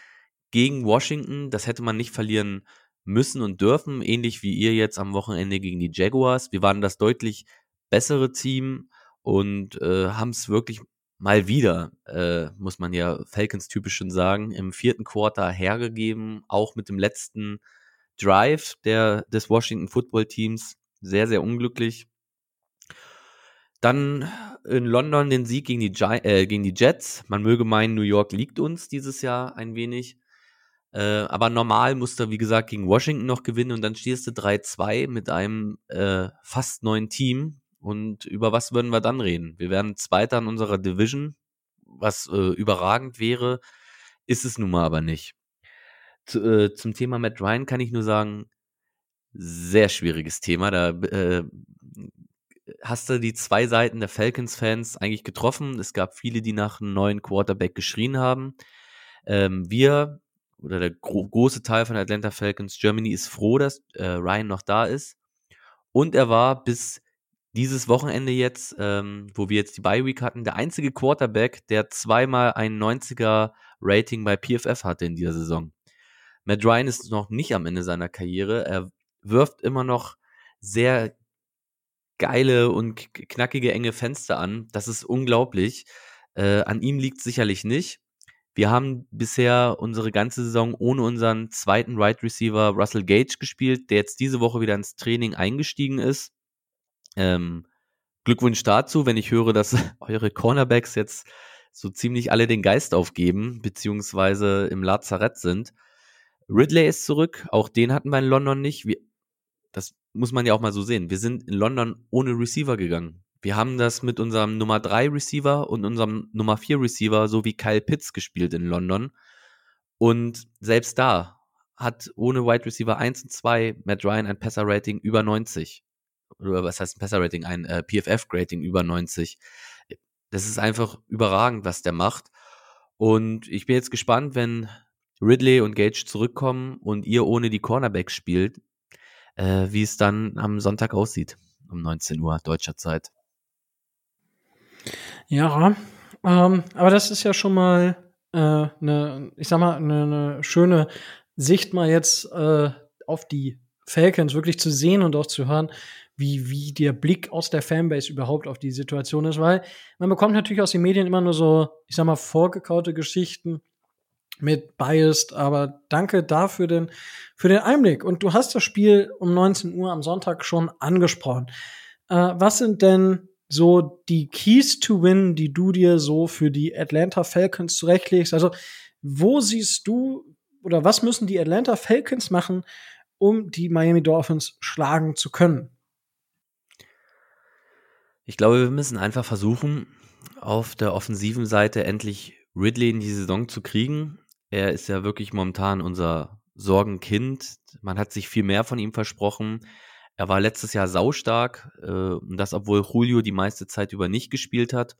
gegen Washington. Das hätte man nicht verlieren müssen und dürfen. Ähnlich wie ihr jetzt am Wochenende gegen die Jaguars. Wir waren das deutlich bessere Team und äh, haben es wirklich mal wieder, äh, muss man ja Falcons typisch schon sagen, im vierten Quarter hergegeben, auch mit dem letzten Drive der, des Washington Football Teams. Sehr, sehr unglücklich. Dann in London den Sieg gegen die, äh, gegen die Jets. Man möge meinen, New York liegt uns dieses Jahr ein wenig. Äh, aber normal musste er, wie gesagt, gegen Washington noch gewinnen und dann stehst du 3-2 mit einem äh, fast neuen Team, und über was würden wir dann reden? Wir wären Zweiter in unserer Division, was äh, überragend wäre, ist es nun mal aber nicht. Zu, äh, zum Thema Matt Ryan kann ich nur sagen, sehr schwieriges Thema. Da äh, hast du die zwei Seiten der Falcons-Fans eigentlich getroffen. Es gab viele, die nach einem neuen Quarterback geschrien haben. Ähm, wir oder der gro große Teil von Atlanta Falcons Germany ist froh, dass äh, Ryan noch da ist. Und er war bis dieses Wochenende jetzt, ähm, wo wir jetzt die Bye Week hatten, der einzige Quarterback, der zweimal ein 90er Rating bei PFF hatte in dieser Saison. Matt Ryan ist noch nicht am Ende seiner Karriere. Er wirft immer noch sehr geile und knackige enge Fenster an. Das ist unglaublich. Äh, an ihm liegt sicherlich nicht. Wir haben bisher unsere ganze Saison ohne unseren zweiten Wide right Receiver Russell Gage gespielt, der jetzt diese Woche wieder ins Training eingestiegen ist. Ähm, Glückwunsch dazu, wenn ich höre, dass [laughs] eure Cornerbacks jetzt so ziemlich alle den Geist aufgeben, beziehungsweise im Lazarett sind. Ridley ist zurück, auch den hatten wir in London nicht. Wir, das muss man ja auch mal so sehen. Wir sind in London ohne Receiver gegangen. Wir haben das mit unserem Nummer 3 Receiver und unserem Nummer 4 Receiver so wie Kyle Pitts gespielt in London. Und selbst da hat ohne Wide Receiver 1 und 2 Matt Ryan ein Passer-Rating über 90 oder was heißt ein Passer-Rating, ein äh, PFF-Rating über 90. Das ist einfach überragend, was der macht. Und ich bin jetzt gespannt, wenn Ridley und Gage zurückkommen und ihr ohne die Cornerbacks spielt, äh, wie es dann am Sonntag aussieht, um 19 Uhr deutscher Zeit. Ja, ähm, aber das ist ja schon mal eine, äh, ich sag mal, eine, eine schöne Sicht mal jetzt äh, auf die Falcons wirklich zu sehen und auch zu hören, wie, wie der Blick aus der Fanbase überhaupt auf die Situation ist, weil man bekommt natürlich aus den Medien immer nur so, ich sag mal, vorgekaute Geschichten mit Biased, aber danke dafür den, für den Einblick. Und du hast das Spiel um 19 Uhr am Sonntag schon angesprochen. Äh, was sind denn so die Keys to Win, die du dir so für die Atlanta Falcons zurechtlegst? Also, wo siehst du oder was müssen die Atlanta Falcons machen, um die Miami Dolphins schlagen zu können? Ich glaube, wir müssen einfach versuchen, auf der offensiven Seite endlich Ridley in die Saison zu kriegen. Er ist ja wirklich momentan unser Sorgenkind. Man hat sich viel mehr von ihm versprochen. Er war letztes Jahr saustark, äh, und das obwohl Julio die meiste Zeit über nicht gespielt hat.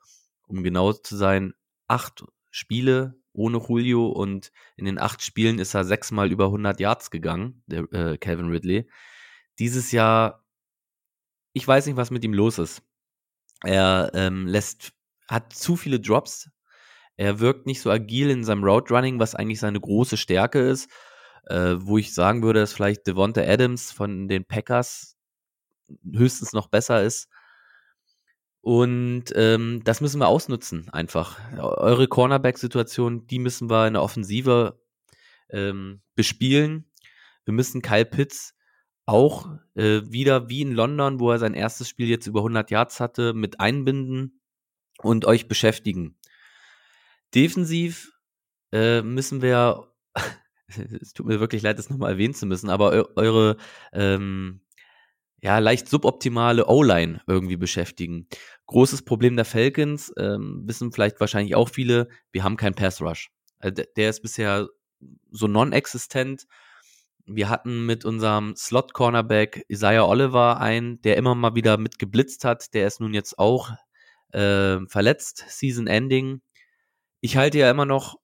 Um genau zu sein, acht Spiele ohne Julio und in den acht Spielen ist er sechsmal über 100 Yards gegangen, der äh, Calvin Ridley. Dieses Jahr, ich weiß nicht, was mit ihm los ist. Er ähm, lässt, hat zu viele Drops. Er wirkt nicht so agil in seinem Route Running, was eigentlich seine große Stärke ist. Äh, wo ich sagen würde, dass vielleicht Devonta Adams von den Packers höchstens noch besser ist. Und ähm, das müssen wir ausnutzen, einfach. Eure Cornerback-Situation, die müssen wir in der Offensive ähm, bespielen. wir müssen Kyle Pitts auch äh, wieder wie in London, wo er sein erstes Spiel jetzt über 100 Yards hatte, mit einbinden und euch beschäftigen. Defensiv äh, müssen wir, [laughs] es tut mir wirklich leid, das nochmal erwähnen zu müssen, aber eu eure ähm, ja, leicht suboptimale O-Line irgendwie beschäftigen. Großes Problem der Falcons, ähm, wissen vielleicht wahrscheinlich auch viele, wir haben keinen Pass Rush. Also der ist bisher so non-existent. Wir hatten mit unserem Slot-Cornerback Isaiah Oliver einen, der immer mal wieder mit geblitzt hat. Der ist nun jetzt auch äh, verletzt, Season Ending. Ich halte ja immer noch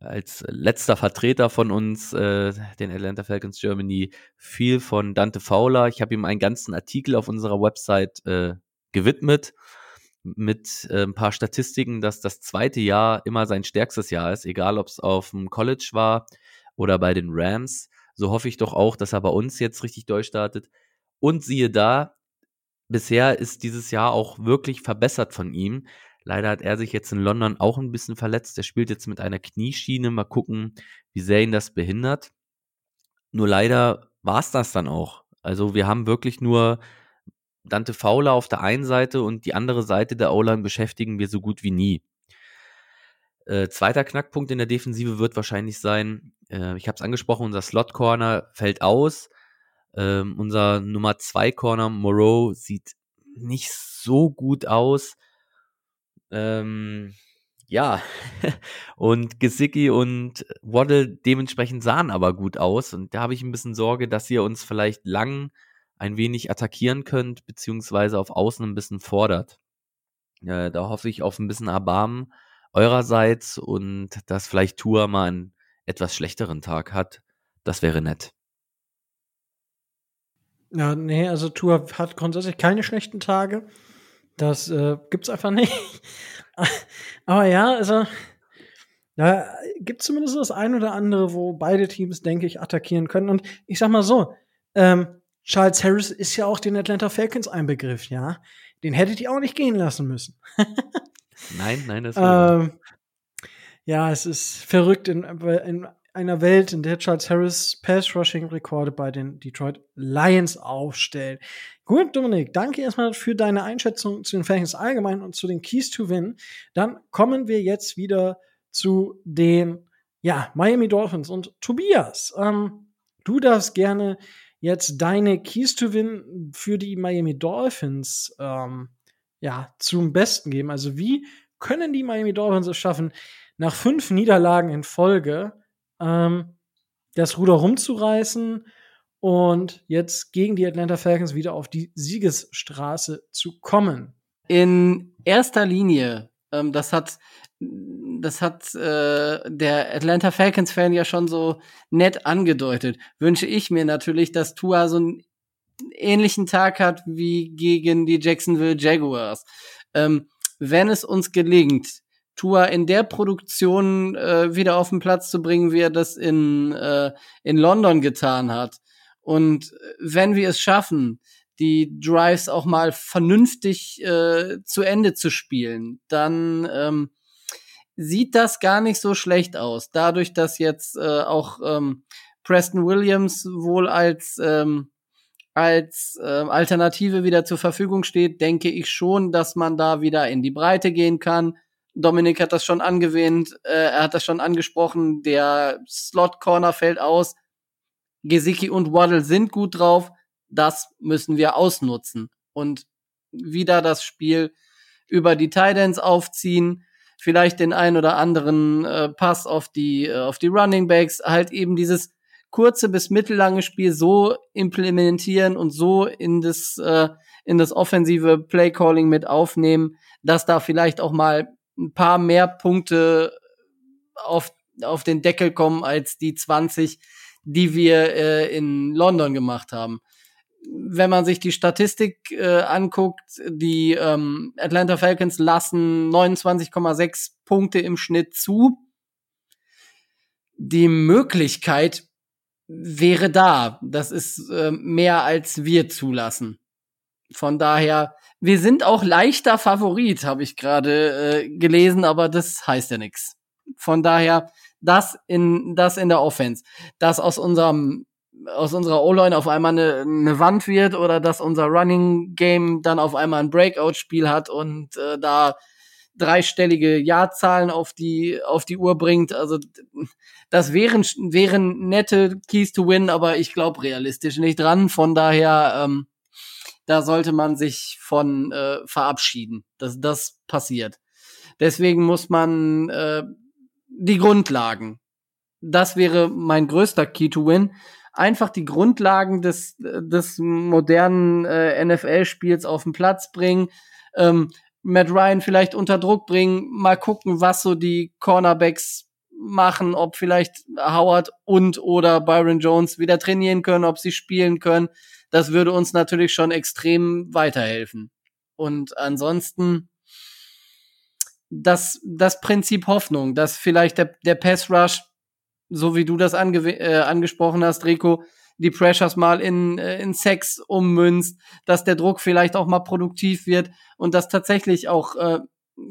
als letzter Vertreter von uns, äh, den Atlanta Falcons Germany, viel von Dante Fowler. Ich habe ihm einen ganzen Artikel auf unserer Website äh, gewidmet mit äh, ein paar Statistiken, dass das zweite Jahr immer sein stärkstes Jahr ist, egal ob es auf dem College war oder bei den Rams. So hoffe ich doch auch, dass er bei uns jetzt richtig durchstartet. Und siehe da, bisher ist dieses Jahr auch wirklich verbessert von ihm. Leider hat er sich jetzt in London auch ein bisschen verletzt. Er spielt jetzt mit einer Knieschiene. Mal gucken, wie sehr ihn das behindert. Nur leider war es das dann auch. Also wir haben wirklich nur Dante Fowler auf der einen Seite und die andere Seite der O-Line beschäftigen wir so gut wie nie. Äh, zweiter Knackpunkt in der Defensive wird wahrscheinlich sein, äh, ich habe es angesprochen, unser Slot-Corner fällt aus. Ähm, unser Nummer 2 Corner Moreau sieht nicht so gut aus. Ähm, ja, [laughs] und Gesicki und Waddle dementsprechend sahen aber gut aus. Und da habe ich ein bisschen Sorge, dass ihr uns vielleicht lang ein wenig attackieren könnt, beziehungsweise auf Außen ein bisschen fordert. Äh, da hoffe ich auf ein bisschen Erbarmen eurerseits und dass vielleicht Tour mal einen etwas schlechteren Tag hat. Das wäre nett. Ja, nee, also Tour hat grundsätzlich keine schlechten Tage. Das äh, gibt's einfach nicht. [laughs] Aber ja, also da gibt zumindest das ein oder andere, wo beide Teams, denke ich, attackieren können. Und ich sag mal so, ähm, Charles Harris ist ja auch den Atlanta Falcons ein Begriff, ja. Den hättet ihr auch nicht gehen lassen müssen. nein, nein, das [laughs] ähm, Ja, es ist verrückt in, in einer Welt, in der Charles Harris Pass-Rushing-Rekorde bei den Detroit Lions aufstellt. Gut, Dominik, danke erstmal für deine Einschätzung zu den Falcons allgemein und zu den Keys to Win. Dann kommen wir jetzt wieder zu den ja, Miami Dolphins und Tobias. Ähm, du darfst gerne jetzt deine Keys to Win für die Miami Dolphins ähm, ja, zum Besten geben. Also wie können die Miami Dolphins es schaffen, nach fünf Niederlagen in Folge ähm, das Ruder rumzureißen und jetzt gegen die Atlanta Falcons wieder auf die Siegesstraße zu kommen? In erster Linie, ähm, das hat das hat äh, der Atlanta Falcons-Fan ja schon so nett angedeutet. Wünsche ich mir natürlich, dass Tua so einen ähnlichen Tag hat wie gegen die Jacksonville Jaguars. Ähm, wenn es uns gelingt, Tua in der Produktion äh, wieder auf den Platz zu bringen, wie er das in, äh, in London getan hat. Und wenn wir es schaffen, die Drives auch mal vernünftig äh, zu Ende zu spielen, dann ähm, sieht das gar nicht so schlecht aus. Dadurch, dass jetzt äh, auch ähm, Preston Williams wohl als ähm, als äh, Alternative wieder zur Verfügung steht, denke ich schon, dass man da wieder in die Breite gehen kann. Dominik hat das schon angewähnt, äh, er hat das schon angesprochen, der Slot Corner fällt aus. Gesicki und Waddle sind gut drauf, das müssen wir ausnutzen und wieder das Spiel über die Titans aufziehen vielleicht den ein oder anderen äh, Pass auf die, äh, auf die Running Backs, halt eben dieses kurze bis mittellange Spiel so implementieren und so in das, äh, in das offensive Play Calling mit aufnehmen, dass da vielleicht auch mal ein paar mehr Punkte auf, auf den Deckel kommen als die 20, die wir äh, in London gemacht haben wenn man sich die Statistik äh, anguckt, die ähm, Atlanta Falcons lassen 29,6 Punkte im Schnitt zu. Die Möglichkeit wäre da. Das ist äh, mehr als wir zulassen. Von daher, wir sind auch leichter Favorit, habe ich gerade äh, gelesen, aber das heißt ja nichts. Von daher, das in das in der Offense, das aus unserem aus unserer O-Line auf einmal eine, eine Wand wird oder dass unser Running Game dann auf einmal ein Breakout-Spiel hat und äh, da dreistellige Jahrzahlen auf die auf die Uhr bringt. Also das wären wären nette Keys to Win, aber ich glaube realistisch nicht dran. Von daher ähm, da sollte man sich von äh, verabschieden, dass das passiert. Deswegen muss man äh, die Grundlagen. Das wäre mein größter Key to Win. Einfach die Grundlagen des, des modernen äh, NFL-Spiels auf den Platz bringen. Ähm, Matt Ryan vielleicht unter Druck bringen, mal gucken, was so die Cornerbacks machen, ob vielleicht Howard und oder Byron Jones wieder trainieren können, ob sie spielen können. Das würde uns natürlich schon extrem weiterhelfen. Und ansonsten das, das Prinzip Hoffnung, dass vielleicht der, der Pass Rush, so wie du das ange äh, angesprochen hast, Rico, die Pressures mal in, äh, in Sex ummünzt, dass der Druck vielleicht auch mal produktiv wird und dass tatsächlich auch, äh,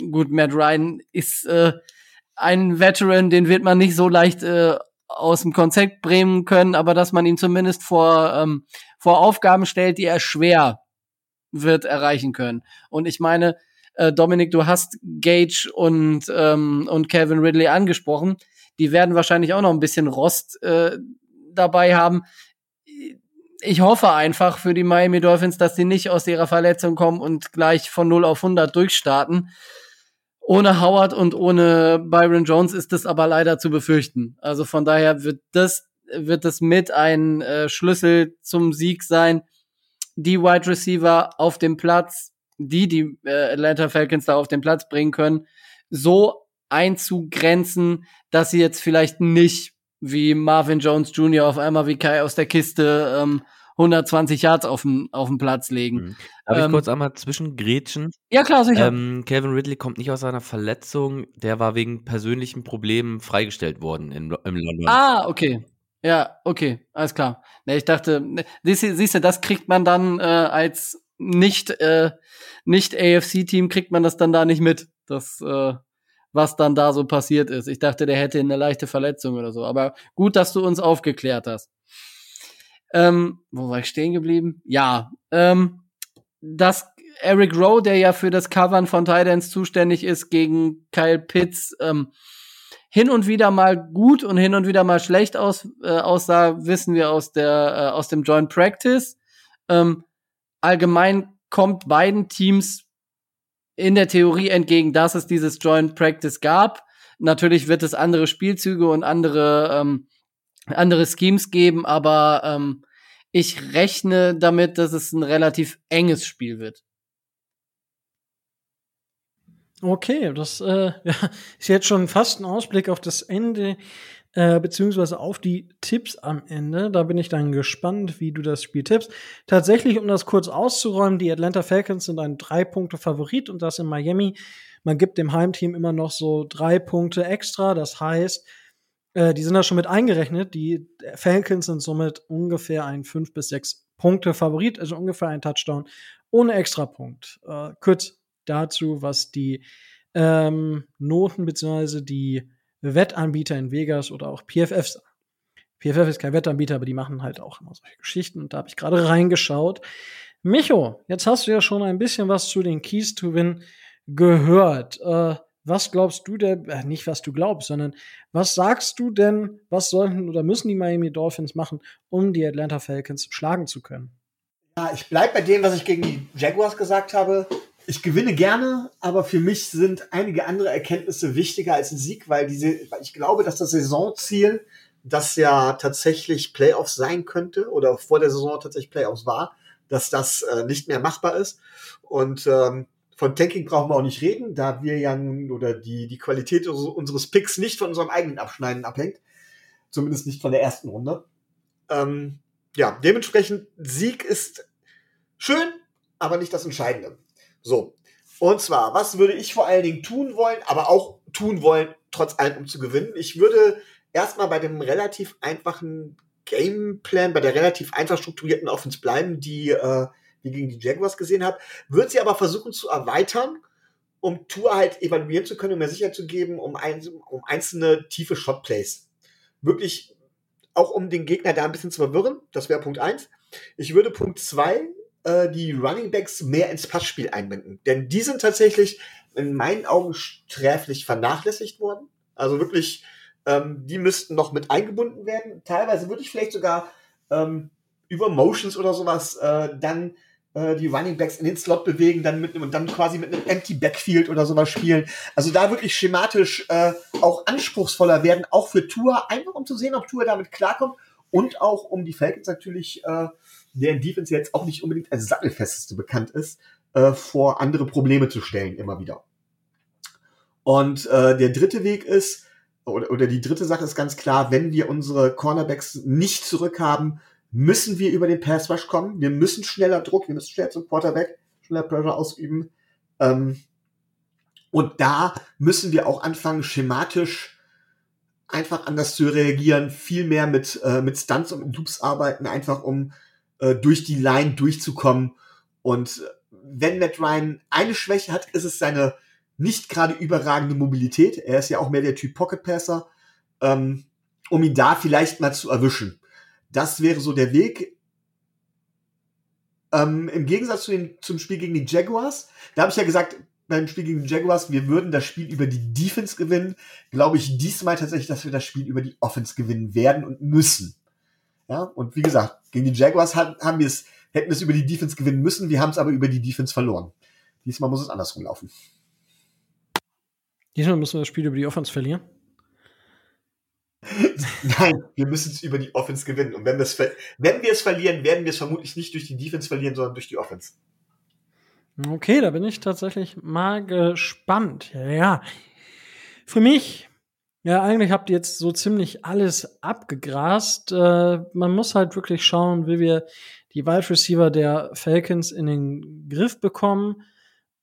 gut, Matt Ryan ist äh, ein Veteran, den wird man nicht so leicht äh, aus dem Konzept bringen können, aber dass man ihn zumindest vor, ähm, vor Aufgaben stellt, die er schwer wird erreichen können. Und ich meine, äh, Dominik, du hast Gage und, ähm, und Kevin Ridley angesprochen. Die werden wahrscheinlich auch noch ein bisschen Rost äh, dabei haben. Ich hoffe einfach für die Miami Dolphins, dass sie nicht aus ihrer Verletzung kommen und gleich von 0 auf 100 durchstarten. Ohne Howard und ohne Byron Jones ist das aber leider zu befürchten. Also von daher wird das, wird das mit ein äh, Schlüssel zum Sieg sein. Die Wide Receiver auf dem Platz, die die äh, Atlanta Falcons da auf den Platz bringen können, so einzugrenzen, dass sie jetzt vielleicht nicht wie Marvin Jones Jr. auf einmal wie Kai aus der Kiste ähm, 120 Yards auf dem, auf dem Platz legen. Mhm. Darf ähm, ich kurz einmal zwischen Gretchen? Ja, klar, sicher. Ähm, Kevin Ridley kommt nicht aus einer Verletzung. Der war wegen persönlichen Problemen freigestellt worden in, im London. Ah, okay. Ja, okay, alles klar. Ne, ich dachte, ne, siehst du, das kriegt man dann äh, als nicht, äh, nicht AFC-Team, kriegt man das dann da nicht mit, das, äh, was dann da so passiert ist. Ich dachte, der hätte eine leichte Verletzung oder so. Aber gut, dass du uns aufgeklärt hast. Ähm, wo war ich stehen geblieben? Ja, ähm, dass Eric Rowe, der ja für das Covern von Titans zuständig ist, gegen Kyle Pitts ähm, hin und wieder mal gut und hin und wieder mal schlecht aus, äh, aussah, wissen wir aus der äh, aus dem Joint Practice. Ähm, allgemein kommt beiden Teams in der Theorie entgegen, dass es dieses Joint Practice gab. Natürlich wird es andere Spielzüge und andere ähm, andere Schemes geben, aber ähm, ich rechne damit, dass es ein relativ enges Spiel wird. Okay, das äh, [laughs] ja, ist jetzt schon fast ein Ausblick auf das Ende, äh, beziehungsweise auf die Tipps am Ende. Da bin ich dann gespannt, wie du das Spiel tippst. Tatsächlich, um das kurz auszuräumen, die Atlanta Falcons sind ein Drei-Punkte-Favorit und das in Miami. Man gibt dem Heimteam immer noch so drei Punkte extra. Das heißt, äh, die sind da schon mit eingerechnet. Die Falcons sind somit ungefähr ein 5 bis 6 Punkte Favorit, also ungefähr ein Touchdown ohne Extrapunkt. Äh, kurz dazu, was die ähm, Noten bzw. die Wettanbieter in Vegas oder auch PFF sagen. PFF ist kein Wettanbieter, aber die machen halt auch immer solche Geschichten und da habe ich gerade reingeschaut. Micho, jetzt hast du ja schon ein bisschen was zu den Keys to Win gehört. Äh, was glaubst du denn, äh, nicht was du glaubst, sondern was sagst du denn, was sollten oder müssen die Miami Dolphins machen, um die Atlanta Falcons schlagen zu können? Ja, ich bleibe bei dem, was ich gegen die Jaguars gesagt habe. Ich gewinne gerne, aber für mich sind einige andere Erkenntnisse wichtiger als ein Sieg, weil diese, weil ich glaube, dass das Saisonziel, das ja tatsächlich Playoffs sein könnte oder vor der Saison tatsächlich Playoffs war, dass das äh, nicht mehr machbar ist. Und ähm, von Tanking brauchen wir auch nicht reden, da wir ja oder die, die Qualität unseres Picks nicht von unserem eigenen Abschneiden abhängt. Zumindest nicht von der ersten Runde. Ähm, ja, dementsprechend Sieg ist schön, aber nicht das Entscheidende. So. Und zwar, was würde ich vor allen Dingen tun wollen, aber auch tun wollen, trotz allem, um zu gewinnen? Ich würde erstmal bei dem relativ einfachen Gameplan, bei der relativ einfach strukturierten Offense bleiben, die äh, wie gegen die Jaguars gesehen habe, wird sie aber versuchen zu erweitern, um Tour halt evaluieren zu können, um mehr Sicherheit zu geben, um, ein, um einzelne tiefe Shotplays wirklich auch um den Gegner da ein bisschen zu verwirren. Das wäre Punkt eins. Ich würde Punkt zwei äh, die Running Backs mehr ins Passspiel einbinden. Denn die sind tatsächlich in meinen Augen sträflich vernachlässigt worden. Also wirklich, ähm, die müssten noch mit eingebunden werden. Teilweise würde ich vielleicht sogar ähm, über Motions oder sowas äh, dann äh, die Running Backs in den Slot bewegen, dann mit und dann quasi mit einem Empty Backfield oder sowas spielen. Also da wirklich schematisch äh, auch anspruchsvoller werden, auch für Tour, einfach um zu sehen, ob Tour damit klarkommt und auch um die Falcons natürlich, äh, deren Defense jetzt auch nicht unbedingt als sattelfesteste bekannt ist, äh, vor andere Probleme zu stellen immer wieder. Und äh, der dritte Weg ist, oder, oder die dritte Sache ist ganz klar, wenn wir unsere Cornerbacks nicht zurückhaben, müssen wir über den Pass Rush kommen. Wir müssen schneller Druck, wir müssen schneller zum Quarterback, schneller Pressure ausüben. Ähm, und da müssen wir auch anfangen, schematisch einfach anders zu reagieren, viel mehr mit, äh, mit Stunts und Loops arbeiten, einfach um äh, durch die Line durchzukommen. Und wenn Matt Ryan eine Schwäche hat, ist es seine nicht gerade überragende Mobilität. Er ist ja auch mehr der Typ Pocket Passer, ähm, um ihn da vielleicht mal zu erwischen. Das wäre so der Weg. Ähm, Im Gegensatz zu den, zum Spiel gegen die Jaguars, da habe ich ja gesagt, beim Spiel gegen die Jaguars, wir würden das Spiel über die Defense gewinnen. Glaube ich diesmal tatsächlich, dass wir das Spiel über die Offense gewinnen werden und müssen. Ja, und wie gesagt, gegen die Jaguars haben, wir es, hätten es über die Defense gewinnen müssen, wir haben es aber über die Defense verloren. Diesmal muss es andersrum laufen. Diesmal müssen wir das Spiel über die Offense verlieren. Nein, wir müssen es über die Offense gewinnen. Und wenn, wenn wir es verlieren, werden wir es vermutlich nicht durch die Defense verlieren, sondern durch die Offense. Okay, da bin ich tatsächlich mal gespannt. Ja, für mich, ja, eigentlich habt ihr jetzt so ziemlich alles abgegrast. Äh, man muss halt wirklich schauen, wie wir die Wide Receiver der Falcons in den Griff bekommen,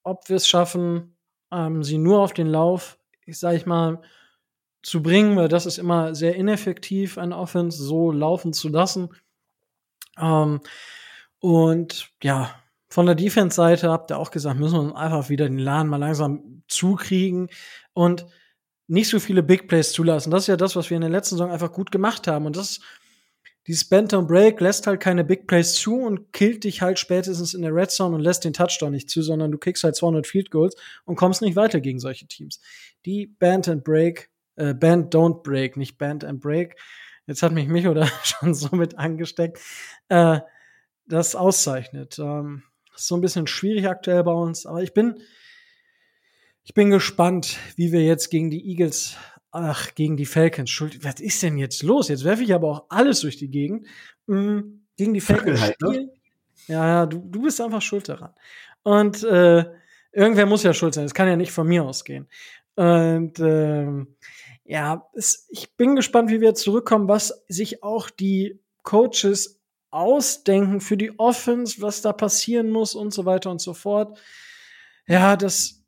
ob wir es schaffen, ähm, sie nur auf den Lauf, ich sag ich mal, zu bringen, weil das ist immer sehr ineffektiv, ein Offense so laufen zu lassen. Ähm, und ja, von der Defense-Seite habt ihr auch gesagt, müssen wir einfach wieder den Laden mal langsam zukriegen und nicht so viele Big Plays zulassen. Das ist ja das, was wir in der letzten Saison einfach gut gemacht haben. Und das, dieses Bantam Break lässt halt keine Big Plays zu und killt dich halt spätestens in der Red Zone und lässt den Touchdown nicht zu, sondern du kickst halt 200 Field Goals und kommst nicht weiter gegen solche Teams. Die Band and Break äh, Band Don't Break, nicht Band and Break. Jetzt hat mich Micho [laughs] da schon so mit angesteckt. Äh, das auszeichnet. Ähm, ist so ein bisschen schwierig aktuell bei uns, aber ich bin, ich bin gespannt, wie wir jetzt gegen die Eagles, ach, gegen die Falcons, Schuld, was ist denn jetzt los? Jetzt werfe ich aber auch alles durch die Gegend. Mhm, gegen die Falcons halt, ne? Ja, ja, du, du bist einfach schuld daran. Und äh, irgendwer muss ja schuld sein. Das kann ja nicht von mir ausgehen. Und ähm, ja, es, ich bin gespannt, wie wir zurückkommen, was sich auch die Coaches ausdenken für die Offense, was da passieren muss und so weiter und so fort. Ja, das,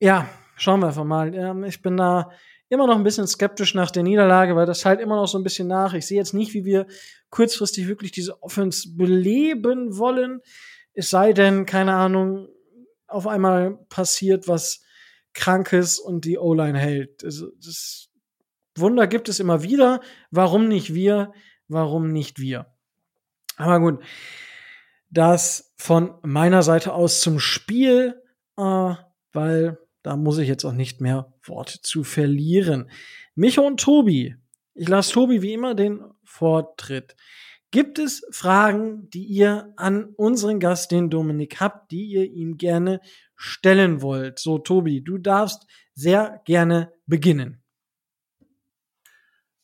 ja, schauen wir einfach mal. Ähm, ich bin da immer noch ein bisschen skeptisch nach der Niederlage, weil das halt immer noch so ein bisschen nach. Ich sehe jetzt nicht, wie wir kurzfristig wirklich diese Offense beleben wollen. Es sei denn, keine Ahnung, auf einmal passiert was Krankes und die O-Line hält. Also, das Wunder gibt es immer wieder. Warum nicht wir? Warum nicht wir? Aber gut, das von meiner Seite aus zum Spiel, äh, weil da muss ich jetzt auch nicht mehr Worte zu verlieren. Micho und Tobi, ich lasse Tobi wie immer den Vortritt. Gibt es Fragen, die ihr an unseren Gast, den Dominik, habt, die ihr ihm gerne stellen wollt? So, Tobi, du darfst sehr gerne beginnen.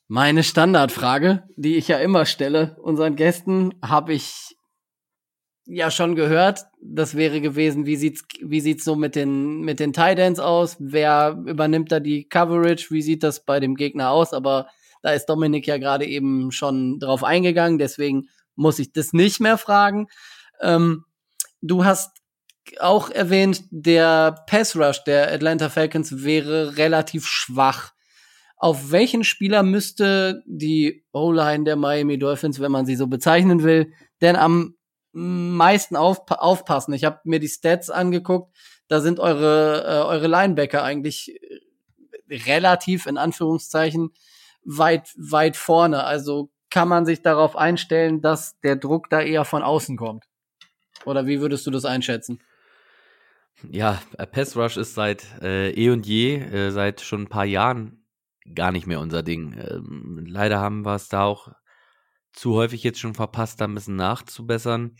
Meine Standardfrage, die ich ja immer stelle unseren Gästen, habe ich ja schon gehört. Das wäre gewesen, wie sieht's, wie sieht's so mit den, mit den Tidans aus? Wer übernimmt da die Coverage? Wie sieht das bei dem Gegner aus? Aber da ist Dominik ja gerade eben schon drauf eingegangen, deswegen muss ich das nicht mehr fragen. Ähm, du hast auch erwähnt, der Pass Rush der Atlanta Falcons wäre relativ schwach auf welchen Spieler müsste die O-Line der Miami Dolphins, wenn man sie so bezeichnen will, denn am meisten auf, aufpassen? Ich habe mir die Stats angeguckt, da sind eure, äh, eure Linebacker eigentlich relativ in Anführungszeichen weit, weit vorne. Also kann man sich darauf einstellen, dass der Druck da eher von außen kommt? Oder wie würdest du das einschätzen? Ja, Pass Rush ist seit äh, eh und je, äh, seit schon ein paar Jahren gar nicht mehr unser Ding. Ähm, leider haben wir es da auch zu häufig jetzt schon verpasst, da ein bisschen nachzubessern.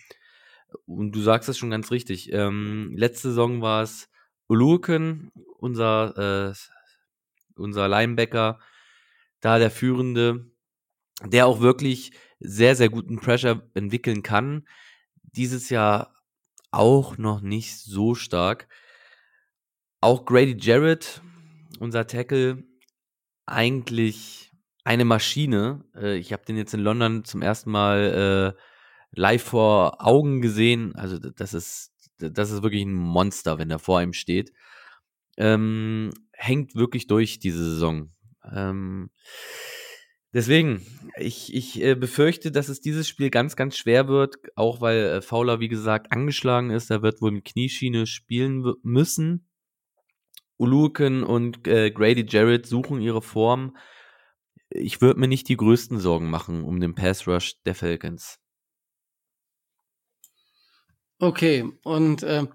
Und du sagst es schon ganz richtig. Ähm, letzte Saison war es Uluken, unser, äh, unser Linebacker, da der Führende, der auch wirklich sehr, sehr guten Pressure entwickeln kann. Dieses Jahr auch noch nicht so stark. Auch Grady Jarrett, unser Tackle, eigentlich eine Maschine. Äh, ich habe den jetzt in London zum ersten Mal äh, live vor Augen gesehen. Also das ist, das ist wirklich ein Monster, wenn er vor ihm steht. Ähm, hängt wirklich durch diese Saison. Ähm, deswegen, ich, ich äh, befürchte, dass es dieses Spiel ganz, ganz schwer wird, auch weil äh, Fowler, wie gesagt, angeschlagen ist. Er wird wohl mit Knieschiene spielen müssen. Uluken und äh, Grady Jarrett suchen ihre Form. Ich würde mir nicht die größten Sorgen machen um den Pass Rush der Falcons. Okay, und äh,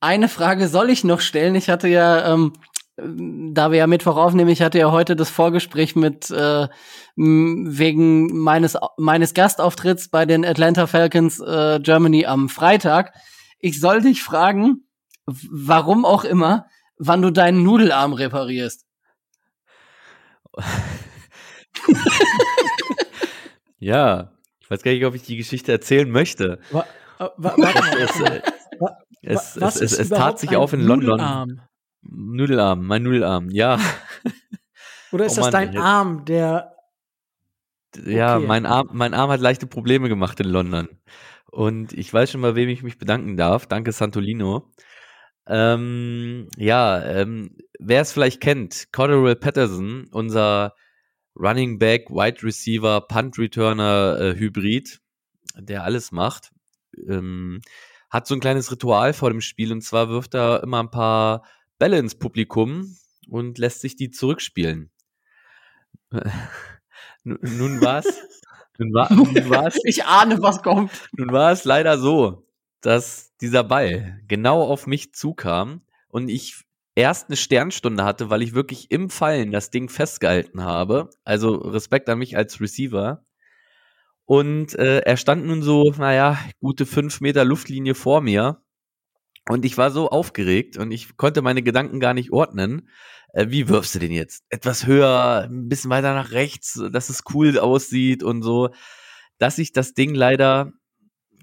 eine Frage soll ich noch stellen. Ich hatte ja, ähm, da wir ja Mittwoch aufnehmen, ich hatte ja heute das Vorgespräch mit äh, wegen meines meines Gastauftritts bei den Atlanta Falcons äh, Germany am Freitag. Ich soll dich fragen, warum auch immer, wann du deinen Nudelarm reparierst. [laughs] ja, ich weiß gar nicht, ob ich die Geschichte erzählen möchte. Wa wa es, es, es, es tat sich auf in London. Nudelarm? Nudelarm, mein Nudelarm, ja. [laughs] Oder ist oh, das dein jetzt. Arm, der. Ja, okay. mein Arm, mein Arm hat leichte Probleme gemacht in London. Und ich weiß schon mal, wem ich mich bedanken darf. Danke, Santolino. Ähm, ja, ähm, wer es vielleicht kennt, Cordero Patterson, unser Running Back, Wide Receiver, Punt Returner äh, Hybrid, der alles macht, ähm, hat so ein kleines Ritual vor dem Spiel und zwar wirft er immer ein paar Bälle ins Publikum und lässt sich die zurückspielen. [laughs] nun war's. Nun war, nun [laughs] war's. Ich ahne, was kommt. Nun war es leider so, dass dieser Ball genau auf mich zukam und ich erst eine Sternstunde hatte, weil ich wirklich im Fallen das Ding festgehalten habe. Also Respekt an mich als Receiver. Und äh, er stand nun so, naja, gute fünf Meter Luftlinie vor mir. Und ich war so aufgeregt und ich konnte meine Gedanken gar nicht ordnen. Äh, wie wirfst du den jetzt? Etwas höher, ein bisschen weiter nach rechts, dass es cool aussieht und so. Dass ich das Ding leider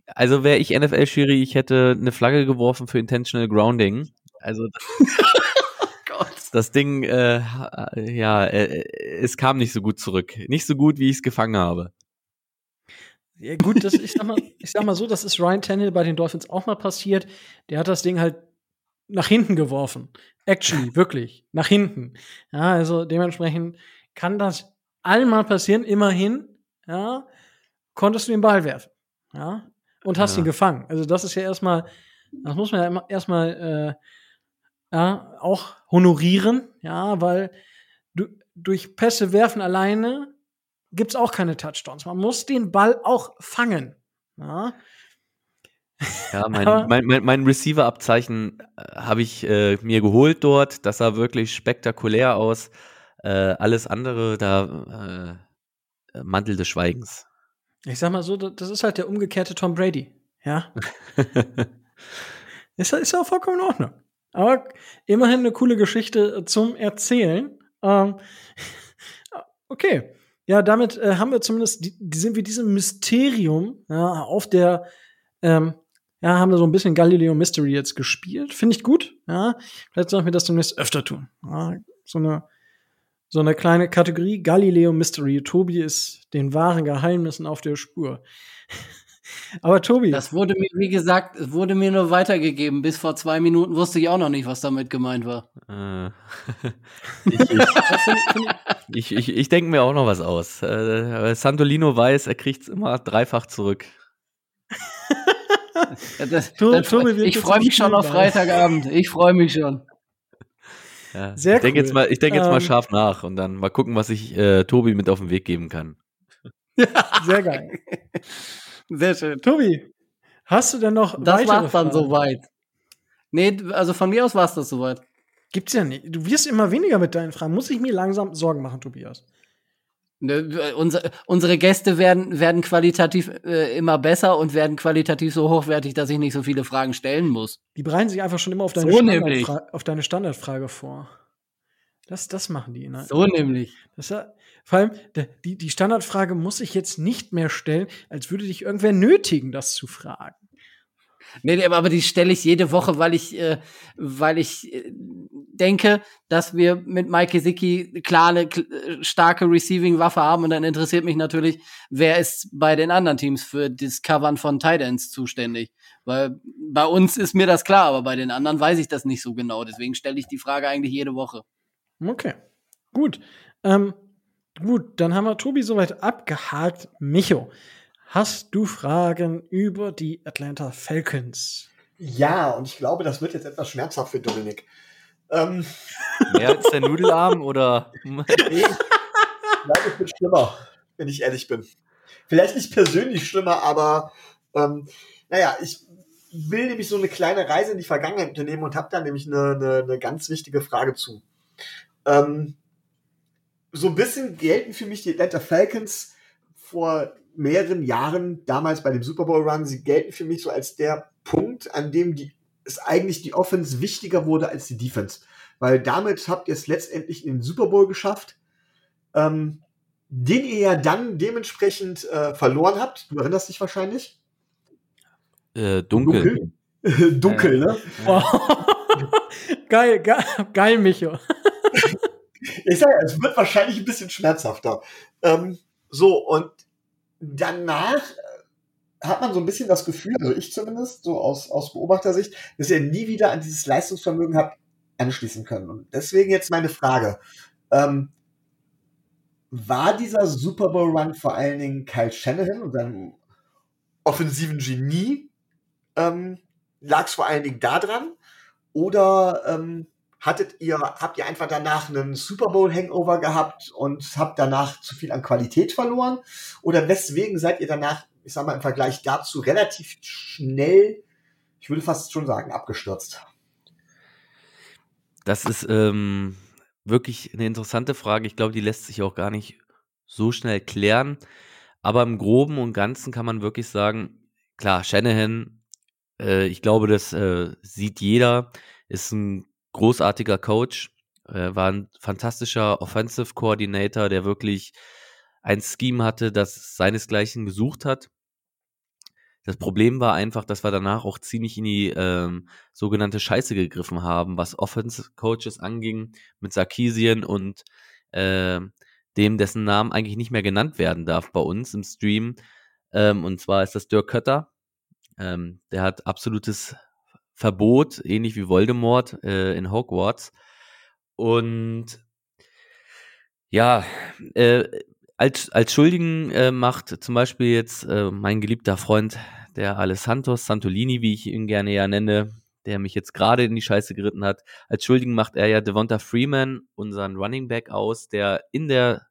also wäre ich NFL-Schiri, ich hätte eine Flagge geworfen für Intentional Grounding. Also [laughs] oh das Ding, äh, ja, äh, es kam nicht so gut zurück. Nicht so gut, wie ich es gefangen habe. Ja, gut, das, ich, sag mal, ich sag mal so, das ist Ryan Tannehill bei den Dolphins auch mal passiert. Der hat das Ding halt nach hinten geworfen. Actually, [laughs] wirklich, nach hinten. Ja, also dementsprechend kann das einmal passieren, immerhin, ja, konntest du den Ball werfen. Ja, und hast ja. ihn gefangen. Also das ist ja erstmal, das muss man ja erstmal äh, ja, auch honorieren, ja, weil du, durch Pässe werfen alleine gibt's auch keine Touchdowns. Man muss den Ball auch fangen. Ja, ja [laughs] mein, mein, mein, mein Receiver-Abzeichen äh, habe ich äh, mir geholt dort. Das sah wirklich spektakulär aus. Äh, alles andere, da äh, Mantel des Schweigens. Ich sag mal so, das ist halt der umgekehrte Tom Brady. Ja. [laughs] ist, ist ja auch vollkommen in Ordnung. Aber immerhin eine coole Geschichte zum Erzählen. Ähm, [laughs] okay. Ja, damit äh, haben wir zumindest, die, die sind wir diesem Mysterium ja, auf der, ähm, ja, haben wir so ein bisschen Galileo Mystery jetzt gespielt. Finde ich gut. Ja, vielleicht sollten wir das demnächst öfter tun. Ja, so eine so eine kleine Kategorie Galileo Mystery. Tobi ist den wahren Geheimnissen auf der Spur. [laughs] Aber Tobi. Das wurde mir, wie gesagt, es wurde mir nur weitergegeben. Bis vor zwei Minuten wusste ich auch noch nicht, was damit gemeint war. Äh. [laughs] ich, ich, ich, ich denke mir auch noch was aus. Äh, Santolino weiß, er kriegt es immer dreifach zurück. ja, das, das, ich freue mich schon auf Freitagabend. Ich freue mich schon. Ja. Sehr ich denke cool. jetzt mal, ich denke jetzt mal ähm, scharf nach und dann mal gucken, was ich äh, Tobi mit auf den Weg geben kann. [laughs] Sehr geil. [laughs] Sehr schön. Tobi, hast du denn noch Das war's dann soweit. Nee, also von mir aus war's das soweit. Gibt's ja nicht. Du wirst immer weniger mit deinen Fragen. Muss ich mir langsam Sorgen machen, Tobias? Ne, Unsere, unsere Gäste werden, werden qualitativ äh, immer besser und werden qualitativ so hochwertig, dass ich nicht so viele Fragen stellen muss. Die bereiten sich einfach schon immer auf deine, So. Standardfra auf deine Standardfrage vor. Das, das machen die. Ne? So nämlich. Das vor allem, die, die Standardfrage muss ich jetzt nicht mehr stellen, als würde dich irgendwer nötigen, das zu fragen. Nee, aber die stelle ich jede Woche, weil ich, äh, weil ich äh, denke, dass wir mit Mike Gesicki klar eine äh, starke Receiving-Waffe haben und dann interessiert mich natürlich, wer ist bei den anderen Teams für das Covern von Tight Ends zuständig. Weil bei uns ist mir das klar, aber bei den anderen weiß ich das nicht so genau. Deswegen stelle ich die Frage eigentlich jede Woche. Okay, gut. Ähm, gut, dann haben wir Tobi soweit abgehakt. Micho, hast du Fragen über die Atlanta Falcons? Ja, und ich glaube, das wird jetzt etwas schmerzhaft für Dominik. Ähm, [laughs] Mehr als der Nudelarm oder? nee, ich glaube, es wird schlimmer, wenn ich ehrlich bin. Vielleicht nicht persönlich schlimmer, aber ähm, naja, ich will nämlich so eine kleine Reise in die Vergangenheit unternehmen und habe da nämlich eine, eine, eine ganz wichtige Frage zu. Ähm, so ein bisschen gelten für mich die Atlanta Falcons vor mehreren Jahren, damals bei dem Super Bowl Run, sie gelten für mich so als der Punkt, an dem die, es eigentlich die Offense wichtiger wurde als die Defense. Weil damit habt ihr es letztendlich in den Super Bowl geschafft, ähm, den ihr ja dann dementsprechend äh, verloren habt. Du erinnerst dich wahrscheinlich? Äh, dunkel. Dunkel, [laughs] Dunkel ne? [laughs] geil, geil, geil, Micho. [laughs] Ich sage, ja, es wird wahrscheinlich ein bisschen schmerzhafter. Ähm, so, und danach äh, hat man so ein bisschen das Gefühl, also ich zumindest, so aus, aus Beobachtersicht, dass ihr nie wieder an dieses Leistungsvermögen habt anschließen können. Und deswegen jetzt meine Frage. Ähm, war dieser Super Bowl Run vor allen Dingen Kyle Shanahan und seinem offensiven Genie? Ähm, Lag es vor allen Dingen daran? Oder ähm, hattet ihr, habt ihr einfach danach einen Super Bowl Hangover gehabt und habt danach zu viel an Qualität verloren? Oder weswegen seid ihr danach, ich sag mal im Vergleich dazu, relativ schnell, ich würde fast schon sagen, abgestürzt? Das ist ähm, wirklich eine interessante Frage. Ich glaube, die lässt sich auch gar nicht so schnell klären. Aber im Groben und Ganzen kann man wirklich sagen, klar, Shanahan, äh, ich glaube, das äh, sieht jeder, ist ein großartiger Coach, äh, war ein fantastischer Offensive Coordinator, der wirklich ein Scheme hatte, das seinesgleichen gesucht hat. Das Problem war einfach, dass wir danach auch ziemlich in die ähm, sogenannte Scheiße gegriffen haben, was Offense-Coaches anging, mit Sarkisien und äh, dem, dessen Namen eigentlich nicht mehr genannt werden darf bei uns im Stream. Ähm, und zwar ist das Dirk Kötter. Ähm, der hat absolutes Verbot, ähnlich wie Voldemort äh, in Hogwarts. Und ja, äh, als, als Schuldigen äh, macht zum Beispiel jetzt äh, mein geliebter Freund, der Alessandro Santolini, wie ich ihn gerne ja nenne, der mich jetzt gerade in die Scheiße geritten hat. Als Schuldigen macht er ja Devonta Freeman, unseren Running Back, aus, der in der,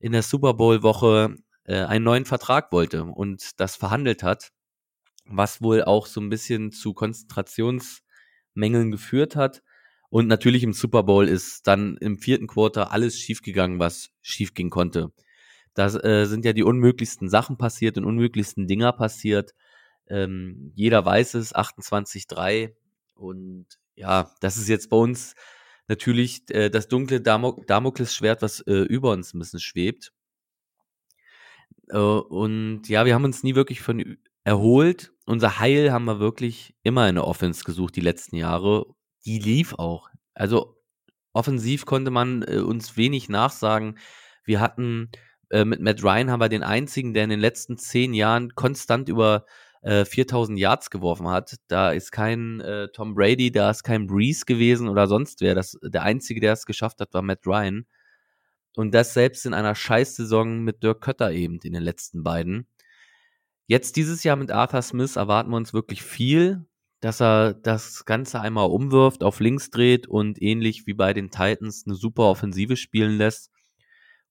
in der Super Bowl-Woche äh, einen neuen Vertrag wollte und das verhandelt hat, was wohl auch so ein bisschen zu Konzentrationsmängeln geführt hat. Und natürlich im Super Bowl ist dann im vierten Quarter alles schiefgegangen, was schiefgehen konnte. Da äh, sind ja die unmöglichsten Sachen passiert und unmöglichsten Dinger passiert. Ähm, jeder weiß es, 28-3. Und ja, das ist jetzt bei uns natürlich äh, das dunkle Damok Damoklesschwert, was äh, über uns ein bisschen schwebt. Äh, und ja, wir haben uns nie wirklich von erholt. Unser Heil haben wir wirklich immer in der Offense gesucht die letzten Jahre die lief auch. Also offensiv konnte man äh, uns wenig nachsagen. Wir hatten äh, mit Matt Ryan haben wir den einzigen, der in den letzten zehn Jahren konstant über äh, 4000 Yards geworfen hat. Da ist kein äh, Tom Brady, da ist kein Breeze gewesen oder sonst wer. Das, der einzige, der es geschafft hat, war Matt Ryan. Und das selbst in einer Scheißsaison mit Dirk Kötter eben in den letzten beiden. Jetzt dieses Jahr mit Arthur Smith erwarten wir uns wirklich viel dass er das Ganze einmal umwirft, auf links dreht und ähnlich wie bei den Titans eine super Offensive spielen lässt.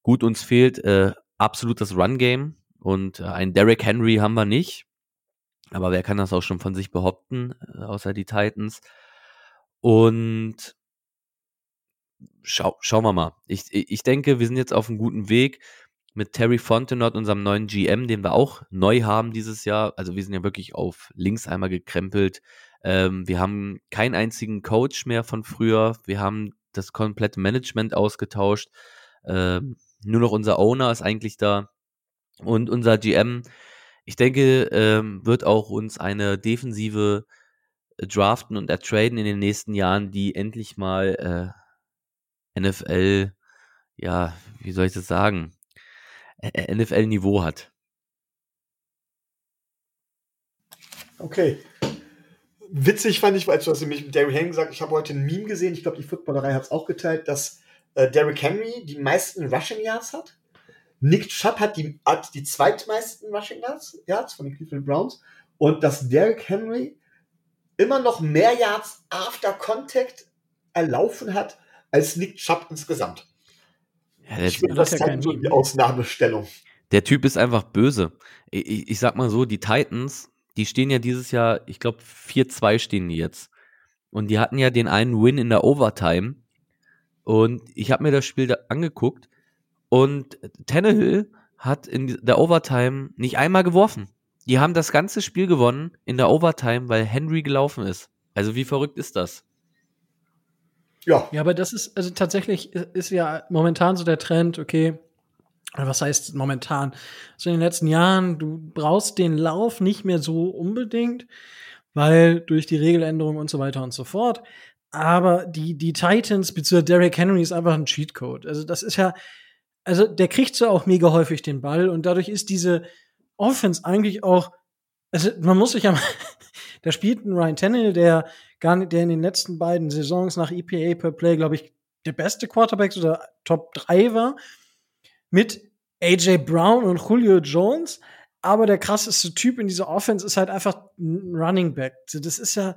Gut, uns fehlt äh, absolut das Run-Game und äh, ein Derrick Henry haben wir nicht. Aber wer kann das auch schon von sich behaupten, äh, außer die Titans? Und schau, schauen wir mal. Ich, ich denke, wir sind jetzt auf einem guten Weg mit Terry Fontenot, unserem neuen GM, den wir auch neu haben dieses Jahr. Also wir sind ja wirklich auf links einmal gekrempelt. Ähm, wir haben keinen einzigen Coach mehr von früher. Wir haben das komplette Management ausgetauscht. Ähm, nur noch unser Owner ist eigentlich da. Und unser GM, ich denke, ähm, wird auch uns eine defensive draften und ertraden in den nächsten Jahren, die endlich mal äh, NFL, ja, wie soll ich das sagen, NFL-Niveau hat. Okay. Witzig fand ich, weil du hast nämlich mit Derrick Henry gesagt, ich habe heute ein Meme gesehen, ich glaube, die Footballerei hat es auch geteilt, dass äh, Derrick Henry die meisten Rushing Yards hat. Nick Chubb hat die, hat die zweitmeisten Rushing Yards, Yards von den Cleveland Browns und dass Derrick Henry immer noch mehr Yards after Contact erlaufen hat als Nick Chubb insgesamt. Ja, ich finde, das, das ja so die Ausnahmestellung. Der Typ ist einfach böse. Ich, ich, ich, sag mal so, die Titans, die stehen ja dieses Jahr, ich glaube 4-2 stehen die jetzt. Und die hatten ja den einen Win in der Overtime. Und ich habe mir das Spiel da angeguckt. Und Tannehill hat in der Overtime nicht einmal geworfen. Die haben das ganze Spiel gewonnen in der Overtime, weil Henry gelaufen ist. Also wie verrückt ist das? Ja. Ja, aber das ist, also tatsächlich ist ja momentan so der Trend, okay, was heißt momentan? So in den letzten Jahren, du brauchst den Lauf nicht mehr so unbedingt, weil durch die Regeländerung und so weiter und so fort. Aber die, die Titans, beziehungsweise Derrick Henry ist einfach ein Cheatcode. Also das ist ja, also der kriegt so auch mega häufig den Ball und dadurch ist diese Offense eigentlich auch, also man muss sich ja mal, [laughs] da spielt ein Ryan Tannehill, der gar nicht, der in den letzten beiden Saisons nach EPA per Play, glaube ich, der beste Quarterback oder Top 3 war, mit AJ Brown und Julio Jones. Aber der krasseste Typ in dieser Offense ist halt einfach ein Running Back. Das ist ja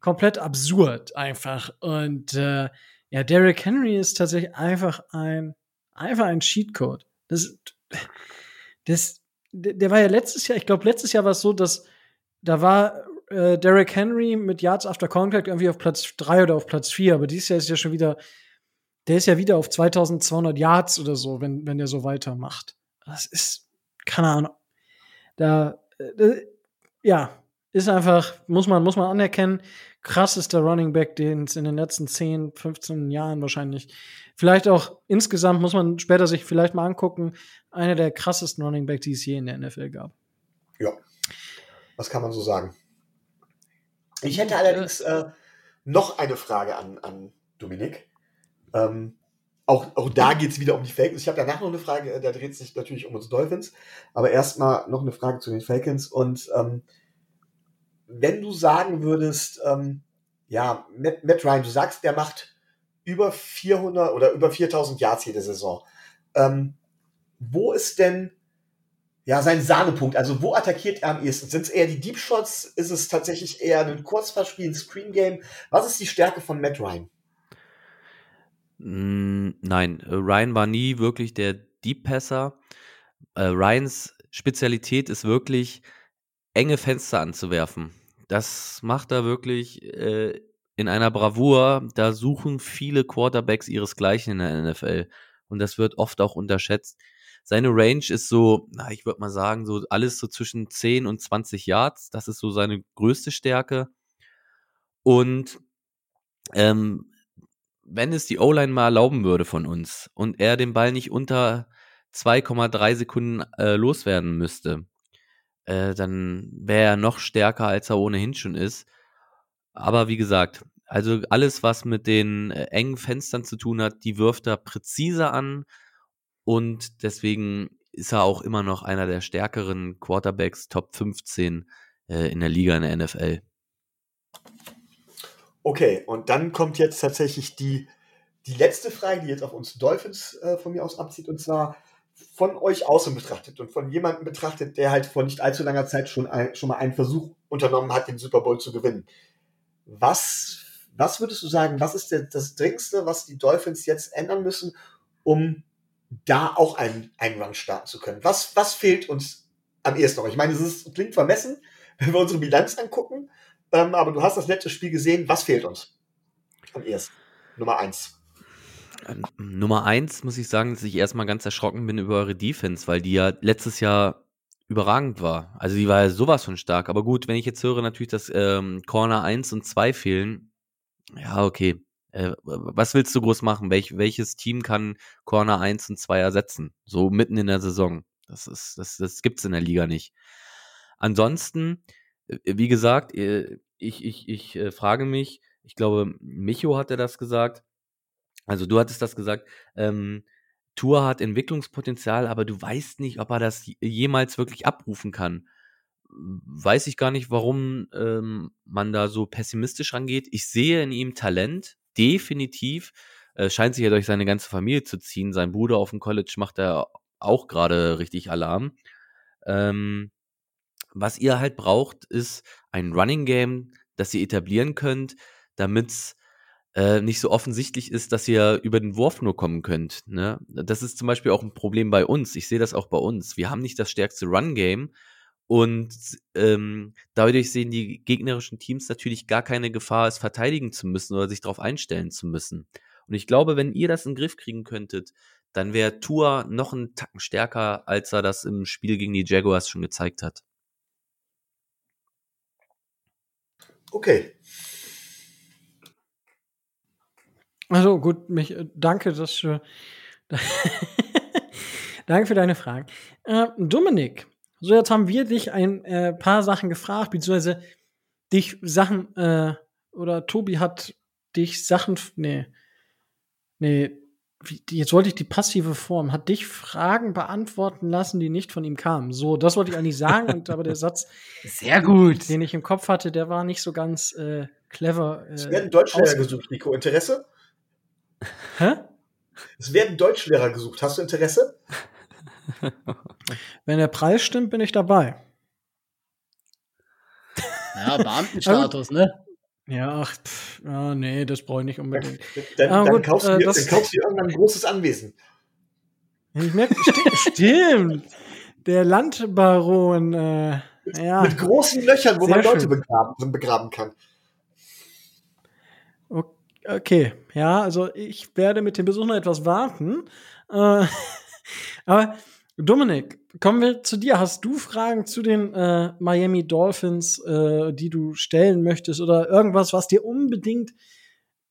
komplett absurd einfach. Und äh, ja, Derrick Henry ist tatsächlich einfach ein, einfach ein Cheatcode. Das, das, der war ja letztes Jahr, ich glaube, letztes Jahr war es so, dass da war äh, Derrick Henry mit Yards after Contact irgendwie auf Platz 3 oder auf Platz 4, aber dieses Jahr ist ja schon wieder, der ist ja wieder auf 2200 Yards oder so, wenn, wenn der so weitermacht. Das ist, keine Ahnung. Da, äh, ja, ist einfach, muss man, muss man anerkennen, krassester Running Back, den es in den letzten 10, 15 Jahren wahrscheinlich, vielleicht auch insgesamt, muss man später sich vielleicht mal angucken, einer der krassesten Running Backs, die es je in der NFL gab. Ja, was kann man so sagen? Ich hätte allerdings äh, noch eine Frage an, an Dominik. Ähm, auch, auch da geht es wieder um die Falcons. Ich habe danach noch eine Frage, äh, da dreht sich natürlich um uns Dolphins. Aber erstmal noch eine Frage zu den Falcons. Und ähm, wenn du sagen würdest, ähm, ja, Matt, Matt, Ryan, du sagst, der macht über 400 oder über 4000 Yards jede Saison. Ähm, wo ist denn ja, sein Sahnepunkt. Also wo attackiert er am ehesten? Sind es eher die Deep Shots? Ist es tatsächlich eher ein Kurzverspiel, ein Screen Game? Was ist die Stärke von Matt Ryan? Mm, nein, äh, Ryan war nie wirklich der Deep Passer. Äh, Ryans Spezialität ist wirklich, enge Fenster anzuwerfen. Das macht er wirklich äh, in einer Bravour. Da suchen viele Quarterbacks ihresgleichen in der NFL. Und das wird oft auch unterschätzt. Seine Range ist so, na, ich würde mal sagen, so alles so zwischen 10 und 20 Yards. Das ist so seine größte Stärke. Und ähm, wenn es die O-Line mal erlauben würde von uns und er den Ball nicht unter 2,3 Sekunden äh, loswerden müsste, äh, dann wäre er noch stärker, als er ohnehin schon ist. Aber wie gesagt, also alles, was mit den äh, engen Fenstern zu tun hat, die wirft er präziser an und deswegen ist er auch immer noch einer der stärkeren Quarterbacks, Top 15 äh, in der Liga in der NFL. Okay, und dann kommt jetzt tatsächlich die, die letzte Frage, die jetzt auf uns Dolphins äh, von mir aus abzieht, und zwar von euch außen betrachtet und von jemandem betrachtet, der halt vor nicht allzu langer Zeit schon, ein, schon mal einen Versuch unternommen hat, den Super Bowl zu gewinnen. Was, was würdest du sagen, was ist der, das Dringendste, was die Dolphins jetzt ändern müssen, um da auch einen, einen Run starten zu können. Was, was fehlt uns am ehesten noch? Ich meine, es ist, klingt vermessen, [laughs] wenn wir unsere Bilanz angucken, ähm, aber du hast das letzte Spiel gesehen. Was fehlt uns am ehesten? Nummer eins. Ähm, Nummer eins muss ich sagen, dass ich erstmal ganz erschrocken bin über eure Defense, weil die ja letztes Jahr überragend war. Also die war ja sowas von stark. Aber gut, wenn ich jetzt höre natürlich, dass ähm, Corner 1 und 2 fehlen, ja, okay. Äh, was willst du groß machen? Welch, welches Team kann Corner 1 und 2 ersetzen? So mitten in der Saison. Das ist, das, das gibt's in der Liga nicht. Ansonsten, äh, wie gesagt, äh, ich, ich, ich frage mich, ich glaube, Micho hatte das gesagt, also du hattest das gesagt, ähm, Tour hat Entwicklungspotenzial, aber du weißt nicht, ob er das jemals wirklich abrufen kann. Weiß ich gar nicht, warum ähm, man da so pessimistisch rangeht. Ich sehe in ihm Talent, definitiv. Äh, scheint sich ja durch seine ganze Familie zu ziehen. Sein Bruder auf dem College macht er auch gerade richtig Alarm. Ähm, was ihr halt braucht, ist ein Running Game, das ihr etablieren könnt, damit es äh, nicht so offensichtlich ist, dass ihr über den Wurf nur kommen könnt. Ne? Das ist zum Beispiel auch ein Problem bei uns. Ich sehe das auch bei uns. Wir haben nicht das stärkste Run-Game und ähm, dadurch sehen die gegnerischen Teams natürlich gar keine Gefahr, es verteidigen zu müssen oder sich darauf einstellen zu müssen. Und ich glaube, wenn ihr das in den Griff kriegen könntet, dann wäre Tua noch einen Tacken stärker, als er das im Spiel gegen die Jaguars schon gezeigt hat. Okay. Also gut, mich, äh, danke, dass du. [laughs] danke für deine Fragen. Äh, Dominik, so jetzt haben wir dich ein äh, paar Sachen gefragt, beziehungsweise dich Sachen, äh, oder Tobi hat dich Sachen, nee, nee, wie, jetzt wollte ich die passive Form, hat dich Fragen beantworten lassen, die nicht von ihm kamen. So, das wollte ich eigentlich sagen, und aber der [laughs] Satz, Sehr gut. den ich im Kopf hatte, der war nicht so ganz äh, clever. Es Äh, werden Deutschlehrer aus- gesucht, Nico. Interesse? Hä? Es werden Deutschlehrer gesucht. Hast du Interesse? [laughs] Wenn der Preis stimmt, bin ich dabei. Ja, Beamtenstatus, [laughs] ne? Ja, ach, pff, ja, nee, das brauche ich nicht unbedingt. [laughs] Dann, Ah, dann, gut, kaufst, äh, du dir, das- dann kaufst du dir irgendwann ein großes Anwesen. Ich merke, sti [laughs] stimmt. Der Landbaron, äh, ja, Mit großen Löchern, wo Sehr man Leute begraben, begraben kann. okay. Ja, also ich werde mit dem Besuch noch etwas warten. Äh, aber Dominik, kommen wir zu dir. Hast du Fragen zu den äh, Miami Dolphins, äh, die du stellen möchtest oder irgendwas, was dir unbedingt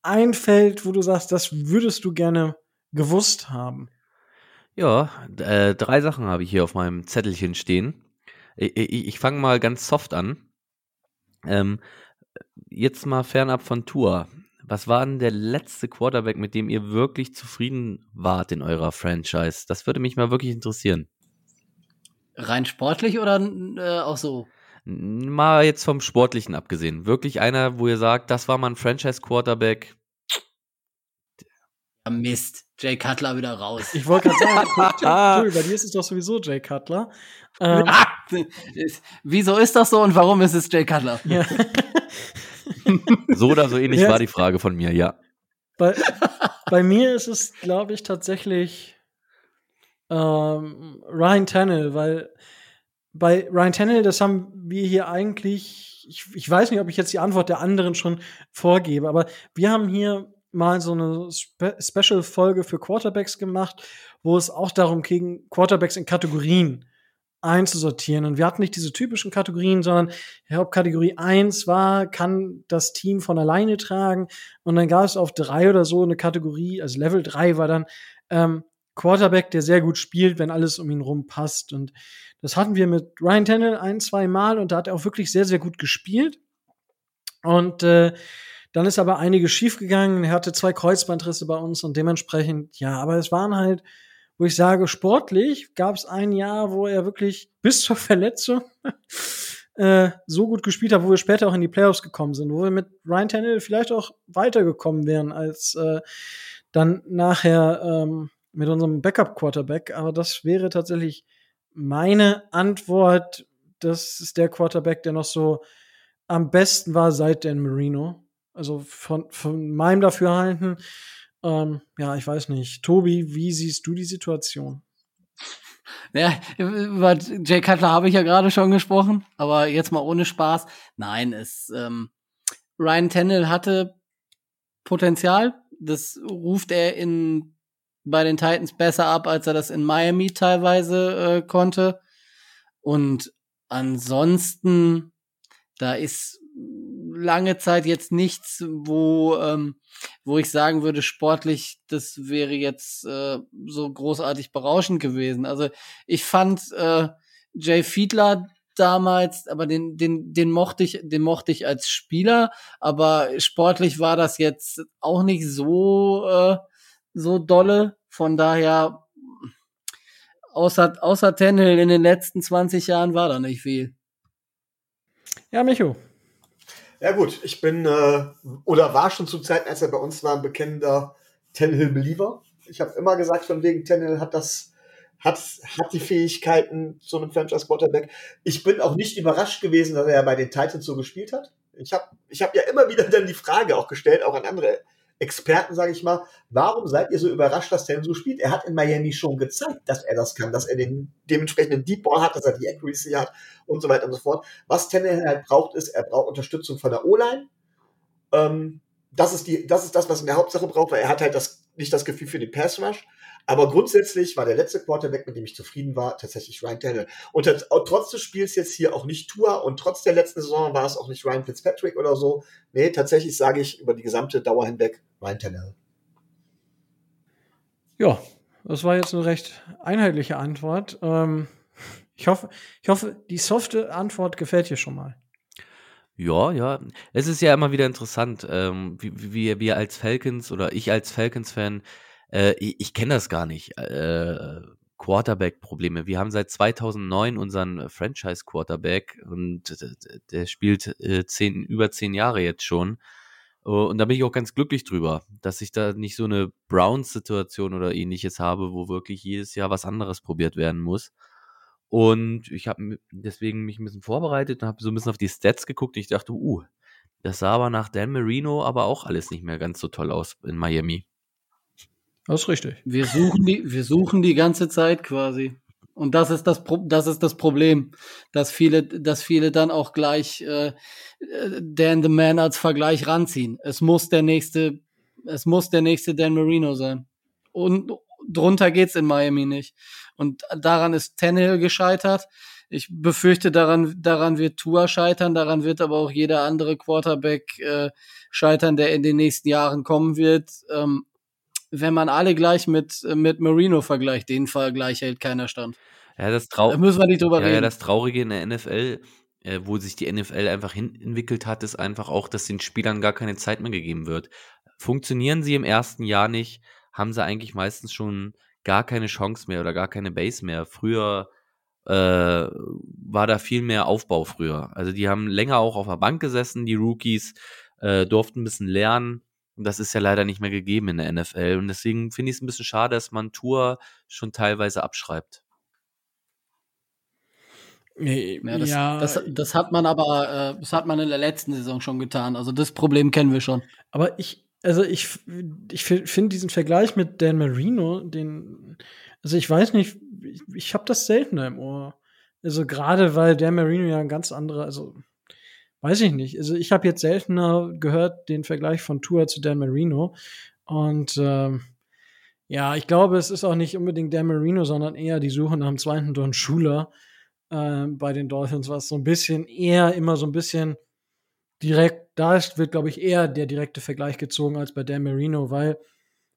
einfällt, wo du sagst, das würdest du gerne gewusst haben? Ja, äh, drei Sachen habe ich hier auf meinem Zettelchen stehen. Ich, ich, ich fange mal ganz soft an. Ähm, jetzt mal fernab von Tour. Was war denn der letzte Quarterback, mit dem ihr wirklich zufrieden wart in eurer Franchise? Das würde mich mal wirklich interessieren. Rein sportlich oder äh, auch so? Mal jetzt vom Sportlichen abgesehen. Wirklich einer, wo ihr sagt, das war mal ein Franchise-Quarterback. Ja, Mist. Jay Cutler wieder raus. Ich wollte gerade sagen, [laughs] bei dir ist es doch sowieso Jay Cutler. Ähm, [laughs] Wieso ist das so und warum ist es Jay Cutler? ja. [laughs] [laughs] So oder so ähnlich Ja. war die Frage von mir, ja. bei, bei mir ist es, glaube ich, tatsächlich ähm, Ryan Tannehill, weil bei Ryan Tannehill, das haben wir hier eigentlich, ich, ich weiß nicht, ob ich jetzt die Antwort der anderen schon vorgebe, aber wir haben hier mal so eine Spe Special-Folge für Quarterbacks gemacht, wo es auch darum ging, Quarterbacks in Kategorien einzusortieren. Und wir hatten nicht diese typischen Kategorien, sondern ja, ob Kategorie 1 war, kann das Team von alleine tragen. Und dann gab es auf drei oder so eine Kategorie, also Level 3 war dann ähm, Quarterback, der sehr gut spielt, wenn alles um ihn rum passt. Und das hatten wir mit Ryan Tannehill ein, zwei Mal und da hat er auch wirklich sehr, sehr gut gespielt. Und äh, dann ist aber einiges schiefgegangen. Er hatte zwei Kreuzbandrisse bei uns und dementsprechend, ja, aber es waren halt, wo ich sage, sportlich gab es ein Jahr, wo er wirklich bis zur Verletzung [laughs] äh, so gut gespielt hat, wo wir später auch in die Playoffs gekommen sind, wo wir mit Ryan Tannehill vielleicht auch weitergekommen wären als äh, dann nachher ähm, mit unserem Backup-Quarterback. Aber das wäre tatsächlich meine Antwort. Das ist der Quarterback, der noch so am besten war seit Dan Marino. Also von, von meinem Dafürhalten. Ähm, ja, ich weiß nicht. Tobi, wie siehst du die Situation? Ja, über Jay Cutler habe ich ja gerade schon gesprochen, aber jetzt mal ohne Spaß. Nein, es ähm, Ryan Tannehill hatte Potenzial. Das ruft er in bei den Titans besser ab, als er das in Miami teilweise äh, konnte. Und ansonsten, da ist lange Zeit jetzt nichts, wo, ähm, wo ich sagen würde, sportlich, das wäre jetzt äh, so großartig berauschend gewesen. Also ich fand äh, Jay Fiedler damals, aber den, den, den mochte ich, den mochte ich als Spieler, aber sportlich war das jetzt auch nicht so, äh, so dolle. Von daher, außer, außer Tannehill in den letzten 20 Jahren war da nicht viel. Ja, Micho. Ja gut, ich bin äh, oder war schon zu Zeiten, als er bei uns war, ein bekennender Tannehill-Believer. Ich habe immer gesagt, von wegen Tannehill hat das hat, hat die Fähigkeiten zu einem Franchise Quarterback. Ich bin auch nicht überrascht gewesen, dass er bei den Titans so gespielt hat. Ich habe ich hab ja immer wieder dann die Frage auch gestellt, auch an andere Experten, sage ich mal, warum seid ihr so überrascht, dass Tannehill so spielt? Er hat in Miami schon gezeigt, dass er das kann, dass er den dementsprechenden Deep Ball hat, dass er die Accuracy hat und so weiter und so fort. Was Tannehill halt braucht, ist, er braucht Unterstützung von der O-Line. Ähm, das ist das ist das, was er in der Hauptsache braucht, weil er hat halt das, nicht das Gefühl für den Pass Rush. Aber grundsätzlich war der letzte Quarterback, mit dem ich zufrieden war, tatsächlich Ryan Tannehill. Und trotz des Spiels jetzt hier auch nicht Tour und trotz der letzten Saison war es auch nicht Ryan Fitzpatrick oder so. Nee, tatsächlich sage ich über die gesamte Dauer hinweg Ryan Tannehill. Ja, das war jetzt eine recht einheitliche Antwort. Ähm, ich hoffe, ich hoffe, die softe Antwort gefällt dir schon mal. Ja, ja. Es ist ja immer wieder interessant, ähm, wie, wie wir als Falcons oder ich als Falcons-Fan äh, ich, kenne das gar nicht. Äh, Quarterback-Probleme. Wir haben seit 2009 unseren Franchise-Quarterback und der spielt äh, zehn, über zehn Jahre jetzt schon. Uh, und da bin ich auch ganz glücklich drüber, dass ich da nicht so eine Browns-Situation oder ähnliches habe, wo wirklich jedes Jahr was anderes probiert werden muss. Und ich habe deswegen mich ein bisschen vorbereitet und habe so ein bisschen auf die Stats geguckt ich dachte, uh, das sah aber nach Dan Marino aber auch alles nicht mehr ganz so toll aus in Miami. Das ist richtig. Wir suchen die, wir suchen die ganze Zeit quasi. Und das ist das, Pro das ist das Problem, dass viele, dass viele dann auch gleich äh, Dan the Man als Vergleich ranziehen. Es muss der nächste, es muss der nächste Dan Marino sein. Und drunter geht's in Miami nicht. Und daran ist Tannehill gescheitert. Ich befürchte, daran, daran wird Tua scheitern, daran wird aber auch jeder andere Quarterback äh, scheitern, der in den nächsten Jahren kommen wird. Ähm, wenn man alle gleich mit, mit Marino vergleicht, den Vergleich hält keiner stand. Ja, das Trau da müssen wir nicht drüber ja, reden. Ja, das Traurige in der NFL, äh, wo sich die NFL einfach hin entwickelt hat, ist einfach auch, dass den Spielern gar keine Zeit mehr gegeben wird. Funktionieren sie im ersten Jahr nicht, haben sie eigentlich meistens schon gar keine Chance mehr oder gar keine Base mehr. Früher äh, war da viel mehr Aufbau früher. Also die haben länger auch auf der Bank gesessen, die Rookies, äh, durften ein bisschen lernen das ist ja leider nicht mehr gegeben in der NFL. Und deswegen finde ich es ein bisschen schade, dass man Tour schon teilweise abschreibt. Ja, das, ja. Das, das, hat man aber, äh, das hat man in der letzten Saison schon getan. Also das Problem kennen wir schon. Aber ich, also ich, ich finde diesen Vergleich mit Dan Marino, den, also ich weiß nicht, ich, ich habe das seltener im Ohr. Also gerade weil Dan Marino ja ein ganz anderer, also weiß ich nicht. Also ich habe jetzt seltener gehört den Vergleich von Tour zu Dan Marino. Und ähm, ja, ich glaube, es ist auch nicht unbedingt Dan Marino, sondern eher die Suche nach dem zweiten Don Schuler äh, bei den Dolphins, was so ein bisschen eher immer so ein bisschen direkt, da ist, wird, glaube ich, eher der direkte Vergleich gezogen als bei Dan Marino, weil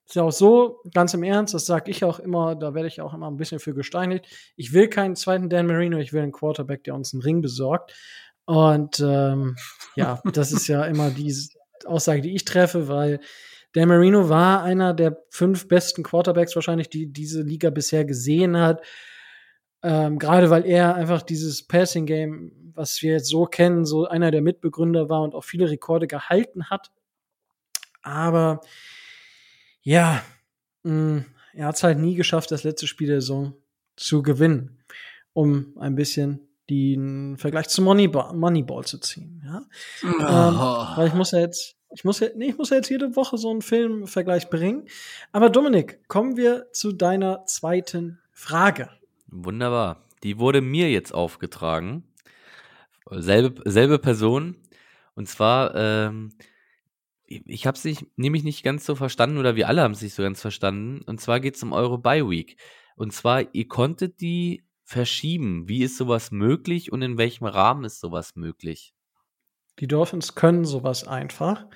ist ja auch so, ganz im Ernst, das sage ich auch immer, da werde ich auch immer ein bisschen für gesteinigt. Ich will keinen zweiten Dan Marino, ich will einen Quarterback, der uns einen Ring besorgt. Und ähm, ja, das ist ja immer die Aussage, die ich treffe, weil Dan Marino war einer der fünf besten Quarterbacks wahrscheinlich, die diese Liga bisher gesehen hat. Ähm, Gerade weil er einfach dieses Passing Game, was wir jetzt so kennen, so einer der Mitbegründer war und auch viele Rekorde gehalten hat. Aber ja, mh, mm, er hat es halt nie geschafft, das letzte Spiel der Saison zu gewinnen, um ein bisschen den Vergleich zu Moneyball, Moneyball zu ziehen. Ja? Oh. Ähm, weil ich muss ja jetzt, Ich muss, ja, nee, ich muss ja jetzt jede Woche so einen Filmvergleich bringen. Aber Dominik, kommen wir zu deiner zweiten Frage. Wunderbar. Die wurde mir jetzt aufgetragen. Selbe, selbe Person. Und zwar, ähm, ich habe es nicht, nämlich nicht ganz so verstanden oder wir alle haben es nicht so ganz verstanden. Und zwar geht es um eure Bye Week. Und zwar, ihr konntet die verschieben. Wie ist sowas möglich und in welchem Rahmen ist sowas möglich? Die Dolphins können sowas einfach.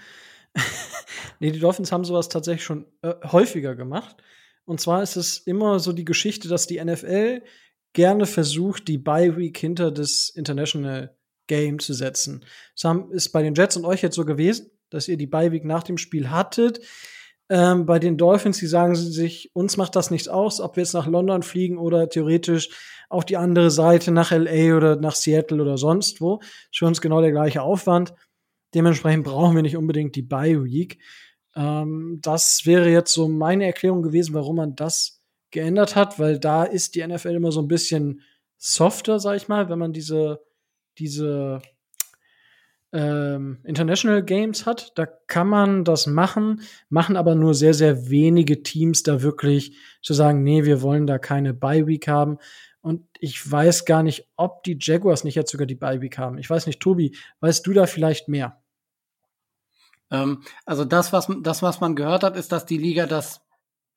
[laughs] nee, die Dolphins haben sowas tatsächlich schon äh, häufiger gemacht. Und zwar ist es immer so die Geschichte, dass die NFL gerne versucht, die Bye Week hinter das International Game zu setzen. Das ist bei den Jets und euch jetzt so gewesen, dass ihr die Bye Week nach dem Spiel hattet. Ähm, bei den Dolphins, die sagen sich, uns macht das nichts aus, ob wir jetzt nach London fliegen oder theoretisch auch die andere Seite nach LA oder nach Seattle oder sonst wo. Ist für uns genau der gleiche Aufwand. Dementsprechend brauchen wir nicht unbedingt die Bye Week. Ähm, das wäre jetzt so meine Erklärung gewesen, warum man das geändert hat, weil da ist die NFL immer so ein bisschen softer, sag ich mal, wenn man diese, diese ähm, International Games hat. Da kann man das machen, machen aber nur sehr, sehr wenige Teams da wirklich zu sagen, nee, wir wollen da keine Bye Week haben. Und ich weiß gar nicht, ob die Jaguars nicht jetzt sogar die Bye Week haben. Ich weiß nicht, Tobi, weißt du da vielleicht mehr? Ähm, also das was, das, was man gehört hat, ist, dass die Liga das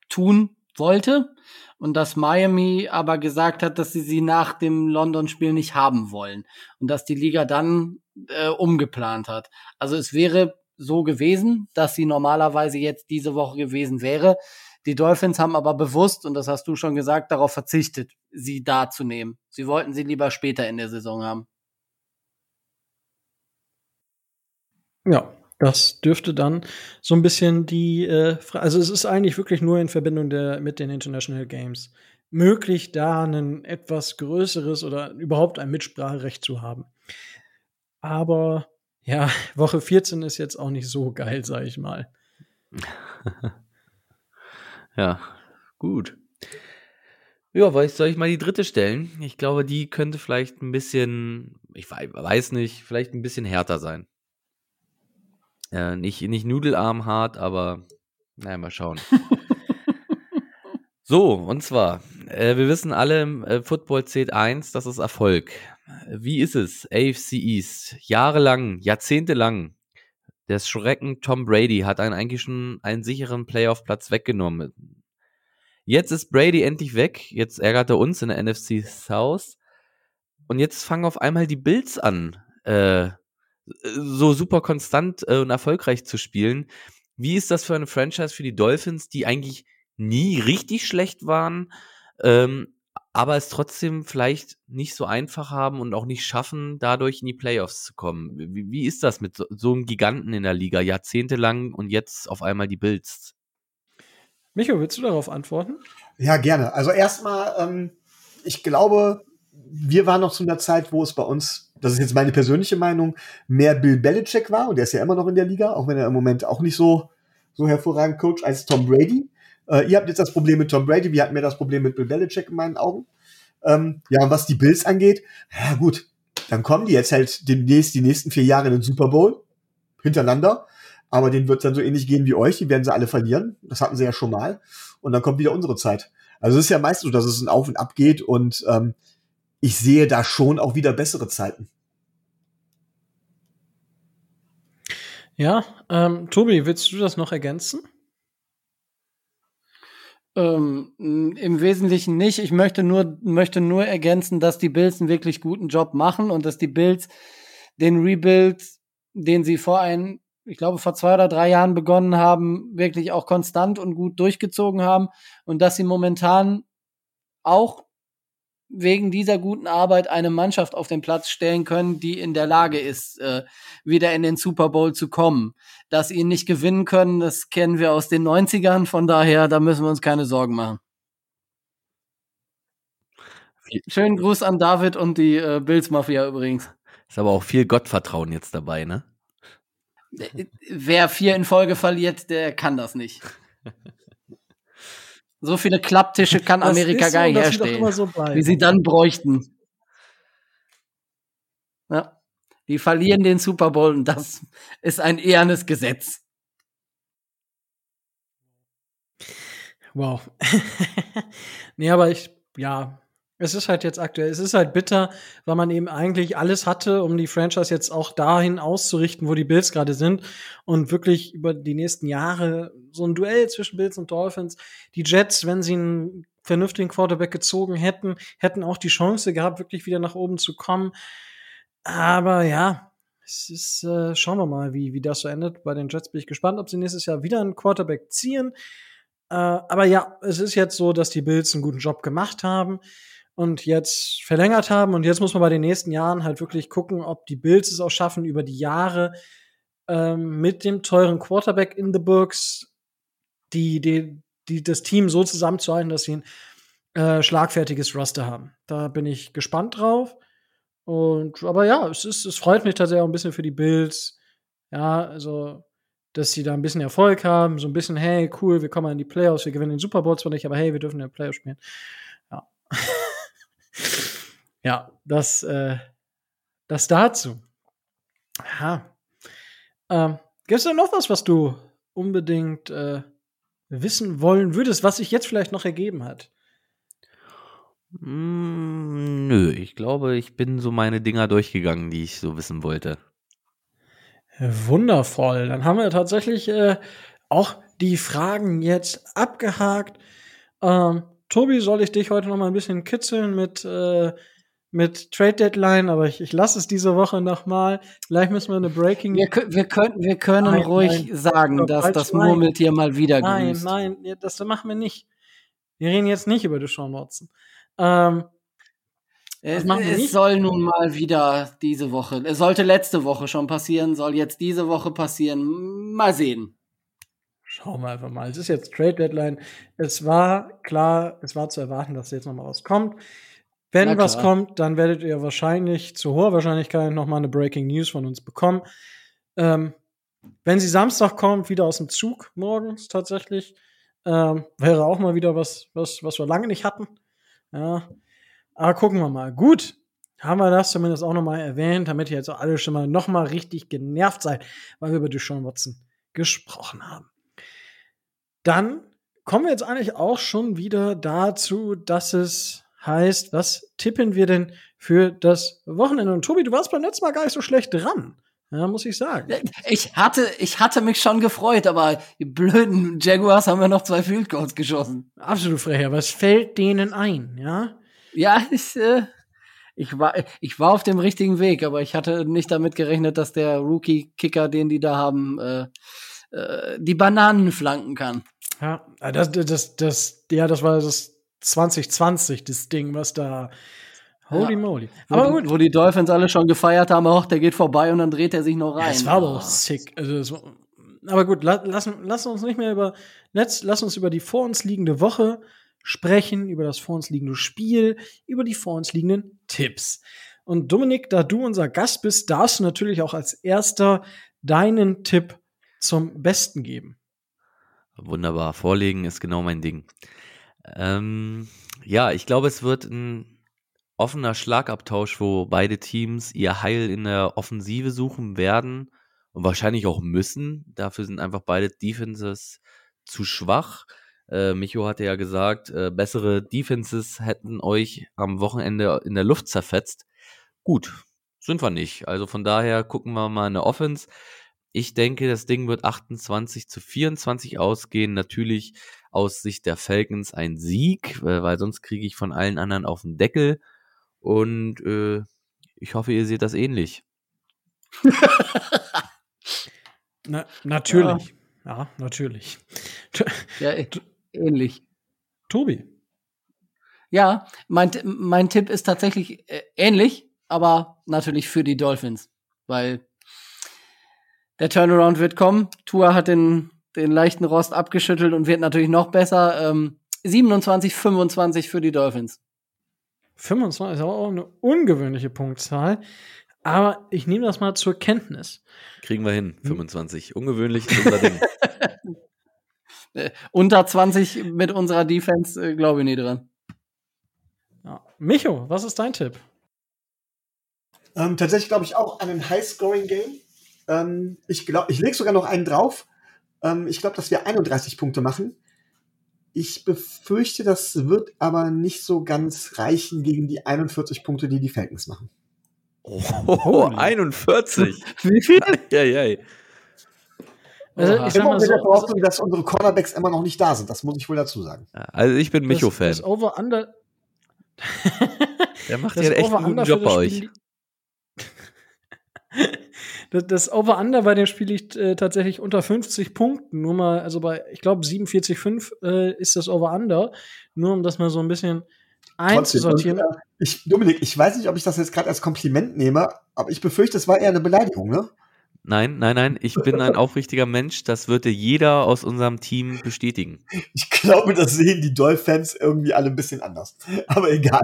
tun wollte und dass Miami aber gesagt hat, dass sie sie nach dem London-Spiel nicht haben wollen und dass die Liga dann äh, umgeplant hat. Also es wäre so gewesen, dass sie normalerweise jetzt diese Woche gewesen wäre. Die Dolphins haben aber bewusst, und das hast du schon gesagt, darauf verzichtet, sie da zu nehmen. Sie wollten sie lieber später in der Saison haben. Ja, das dürfte dann so ein bisschen die, äh, also es ist eigentlich wirklich nur in Verbindung der, mit den International Games möglich, da ein etwas größeres oder überhaupt ein Mitspracherecht zu haben. Aber ja, [laughs] Woche 14 ist jetzt auch nicht so geil, sag ich mal. [laughs] ja, gut. Ja, soll ich mal die dritte stellen? Ich glaube, die könnte vielleicht ein bisschen, ich weiß nicht, vielleicht ein bisschen härter sein. Äh, nicht, nicht nudelarmhart, aber naja, mal schauen. [laughs] so, und zwar, äh, wir wissen alle, äh, Football zählt eins, das ist Erfolg. Wie ist es? AFC East, jahrelang, jahrzehntelang. Der Schrecken Tom Brady hat einen eigentlich schon einen sicheren Playoff-Platz weggenommen. Jetzt ist Brady endlich weg. Jetzt ärgert er uns in der NFC South. Und jetzt fangen auf einmal die Bills an, äh, so super konstant äh, und erfolgreich zu spielen. Wie ist das für eine Franchise für die Dolphins, die eigentlich nie richtig schlecht waren, ähm, aber es trotzdem vielleicht nicht so einfach haben und auch nicht schaffen, dadurch in die Playoffs zu kommen? Wie, wie ist das mit so, so, einem Giganten in der Liga, jahrzehntelang und jetzt auf einmal die Bills? Micho, willst du darauf antworten? Ja, gerne. Also erstmal, ähm, ich glaube, wir waren noch zu einer Zeit, wo es bei uns das ist jetzt meine persönliche Meinung, mehr Bill Belichick war, und der ist ja immer noch in der Liga, auch wenn er im Moment auch nicht so, so hervorragend coacht als Tom Brady. Äh, ihr habt jetzt das Problem mit Tom Brady, wir hatten mehr das Problem mit Bill Belichick in meinen Augen. Ähm, ja, und was die Bills angeht, ja gut, dann kommen die jetzt halt demnächst die nächsten vier Jahre in den Super Bowl hintereinander. Aber denen wird es dann so ähnlich gehen wie euch, die werden sie alle verlieren. Das hatten sie ja schon mal. Und dann kommt wieder unsere Zeit. Also es ist ja meistens so, dass es ein Auf und Ab geht und ähm, ich sehe da schon auch wieder bessere Zeiten. Ja, ähm, Tobi, willst du das noch ergänzen? Ähm, Im Wesentlichen nicht. Ich möchte nur, möchte nur ergänzen, dass die Bills einen wirklich guten Job machen und dass die Bills den Rebuild, den sie vor ein, ich glaube, vor zwei oder drei Jahren begonnen haben, wirklich auch konstant und gut durchgezogen haben und dass sie momentan auch wegen dieser guten Arbeit eine Mannschaft auf den Platz stellen können, die in der Lage ist, äh, wieder in den Super Bowl zu kommen. Dass sie ihn nicht gewinnen können, das kennen wir aus den 90ern, von daher, da müssen wir uns keine Sorgen machen. Schönen Gruß an David und die äh, Bills Mafia übrigens. Ist aber auch viel Gottvertrauen jetzt dabei, ne? Äh, wer vier in Folge verliert, der kann das nicht. [laughs] So viele Klapptische kann das Amerika gar nicht herstellen, so wie sie dann bräuchten. Ja. Die verlieren den Super Bowl und das ist ein ehernes Gesetz. Wow. [laughs] nee, aber ich, ja, es ist halt jetzt aktuell, es ist halt bitter, weil man eben eigentlich alles hatte, um die Franchise jetzt auch dahin auszurichten, wo die Bills gerade sind und wirklich über die nächsten Jahre so ein Duell zwischen Bills und Dolphins. Die Jets, wenn sie einen vernünftigen Quarterback gezogen hätten, hätten auch die Chance gehabt, wirklich wieder nach oben zu kommen. Aber ja, es ist, äh, schauen wir mal, wie, wie das so endet. Bei den Jets bin ich gespannt, ob sie nächstes Jahr wieder einen Quarterback ziehen. Äh, aber ja, es ist jetzt so, dass die Bills einen guten Job gemacht haben und jetzt verlängert haben. Und jetzt muss man bei den nächsten Jahren halt wirklich gucken, ob die Bills es auch schaffen, über die Jahre ähm, mit dem teuren Quarterback in the Books die, die, die, das Team so zusammenzuhalten, dass sie ein äh, schlagfertiges Roster haben. Da bin ich gespannt drauf. Und aber ja, es ist, es freut mich tatsächlich auch ein bisschen für die Bills. Ja, also dass sie da ein bisschen Erfolg haben, so ein bisschen, hey, cool, wir kommen in die Playoffs, wir gewinnen den Super Bowl zwar nicht, aber hey, wir dürfen in den Playoffs spielen. Ja. [laughs] ja, das, äh, das dazu. Ja. Ähm, Gibt es da noch was, was du unbedingt äh, wissen wollen würdest, was sich jetzt vielleicht noch ergeben hat? Mm, nö, ich glaube, ich bin so meine Dinger durchgegangen, die ich so wissen wollte. Wundervoll. Dann haben wir tatsächlich äh, auch die Fragen jetzt abgehakt. Ähm, Tobi, soll ich dich heute noch mal ein bisschen kitzeln mit, äh, mit Trade Deadline? Aber ich, ich lasse es diese Woche noch mal. Vielleicht müssen wir eine Breaking. Wir, wir können, wir können nein, ruhig nein. sagen, dass das Murmeltier mal wieder Nein, grüßt. nein, das machen wir nicht. Wir reden jetzt nicht über Deshaun Watson. Ähm, es, es soll nun mal wieder diese Woche, es sollte letzte Woche schon passieren, soll jetzt diese Woche passieren. Mal sehen. Schauen wir einfach mal. Es ist jetzt Trade Deadline. Es war klar, es war zu erwarten, dass jetzt noch mal was kommt. Wenn was kommt, dann werdet ihr wahrscheinlich zu hoher Wahrscheinlichkeit noch mal eine Breaking News von uns bekommen. Ähm, wenn sie Samstag kommt, wieder aus dem Zug morgens tatsächlich, ähm, wäre auch mal wieder was, was, was wir lange nicht hatten. Ja. Aber gucken wir mal. Gut, haben wir das zumindest auch noch mal erwähnt, damit ihr jetzt alle schon mal noch mal richtig genervt seid, weil wir über Deshaun Watson gesprochen haben. Dann kommen wir jetzt eigentlich auch schon wieder dazu, dass es heißt, was tippen wir denn für das Wochenende? Und Tobi, du warst beim letzten Mal gar nicht so schlecht dran. Ja, muss ich sagen. Ich hatte, ich hatte mich schon gefreut, aber die blöden Jaguars haben ja noch zwei Field Goals geschossen. Absolut frech, was fällt denen ein, ja? Ja, ich, äh, ich war, ich war auf dem richtigen Weg, aber ich hatte nicht damit gerechnet, dass der Rookie-Kicker, den die da haben, äh, äh, die Bananen flanken kann. Ja, äh, das, das, das, ja, das war das 2020, das Ding, was da. Holy ja. moly. Aber wo, gut. wo die Dolphins alle schon gefeiert haben, auch der geht vorbei und dann dreht er sich noch rein. Ja, es war aber auch sick. Also, war, aber gut, lass, lass, lass uns nicht mehr über, let's, lass uns über die vor uns liegende Woche sprechen, über das vor uns liegende Spiel, über die vor uns liegenden Tipps. Und Dominik, da du unser Gast bist, darfst du natürlich auch als erster deinen Tipp zum Besten geben. Wunderbar. Vorlegen ist genau mein Ding. Ähm, ja, ich glaube, es wird ein offener Schlagabtausch, wo beide Teams ihr Heil in der Offensive suchen werden und wahrscheinlich auch müssen. Dafür sind einfach beide Defenses zu schwach. Äh, Micho hatte ja gesagt, äh, bessere Defenses hätten euch am Wochenende in der Luft zerfetzt. Gut, sind wir nicht. Also von daher gucken wir mal eine Offense. Ich denke, das Ding wird 28 zu 24 ausgehen. Natürlich aus Sicht der Falcons ein Sieg, äh, weil sonst kriege ich von allen anderen auf den Deckel. Und äh, ich hoffe, ihr seht das ähnlich. [laughs] Na, natürlich. Ja. ja, natürlich. [laughs] Ja, ähnlich. Tobi. Ja, mein, mein Tipp ist tatsächlich äh, ähnlich, aber natürlich für die Dolphins, weil der Turnaround wird kommen. Tua hat den, den leichten Rost abgeschüttelt und wird natürlich noch besser. Ähm, 27, 25 für die Dolphins. 25 ist auch eine ungewöhnliche Punktzahl. Aber ich nehme das mal zur Kenntnis. Kriegen wir hin, 25. Ungewöhnlich ist unser Ding. [laughs] Äh, unter 20 mit unserer Defense äh, glaube ich nicht dran. Ja. Micho, was ist dein Tipp? Ähm, tatsächlich glaube ich auch an ein High-Scoring-Game. Ähm, ich glaube, ich lege sogar noch einen drauf. Ähm, ich glaube, dass wir 31 Punkte machen. Ich befürchte, das wird aber nicht so ganz reichen gegen die 41 Punkte, die die Falcons machen. Oh, 41. [laughs] Wie viel? ja, ja. Also, ich sag Immer mal mit der so, Voraussetzung, dass unsere Cornerbacks immer noch nicht da sind. Das muss ich wohl dazu sagen. Also ich bin das, Micho-Fan. das Over-Under. Der macht das ja echt einen guten Job bei das euch. [laughs] Das, das Over-Under bei dem Spiel liegt äh, tatsächlich unter 50 Punkten. Nur mal, also bei, ich glaube, 47,5 äh, ist das Over-Under. Nur um das mal so ein bisschen einzusortieren. Ich, Dominik, ich weiß nicht, ob ich das jetzt gerade als Kompliment nehme, aber ich befürchte, es war eher eine Beleidigung, ne? Nein, nein, nein, ich bin ein aufrichtiger Mensch. Das würde jeder aus unserem Team bestätigen. Ich glaube, das sehen die Dolphins irgendwie alle ein bisschen anders. Aber egal.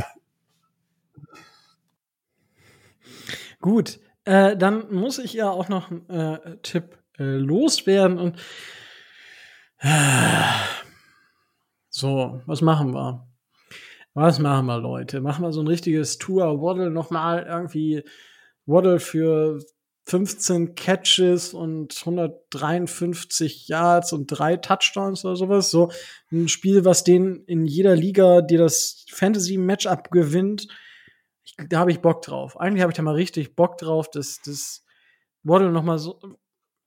Gut, äh, dann muss ich ja auch noch einen äh, Tipp äh, loswerden und so, was machen wir? Was machen wir, Leute? Machen wir so ein richtiges Tour Waddle nochmal irgendwie Waddle für 15 Catches und 153 Yards und drei Touchdowns oder sowas. So ein Spiel, was den in jeder Liga dir das Fantasy-Matchup gewinnt. Ich, da habe ich Bock drauf. Eigentlich habe ich da mal richtig Bock drauf, dass das Waddle noch mal so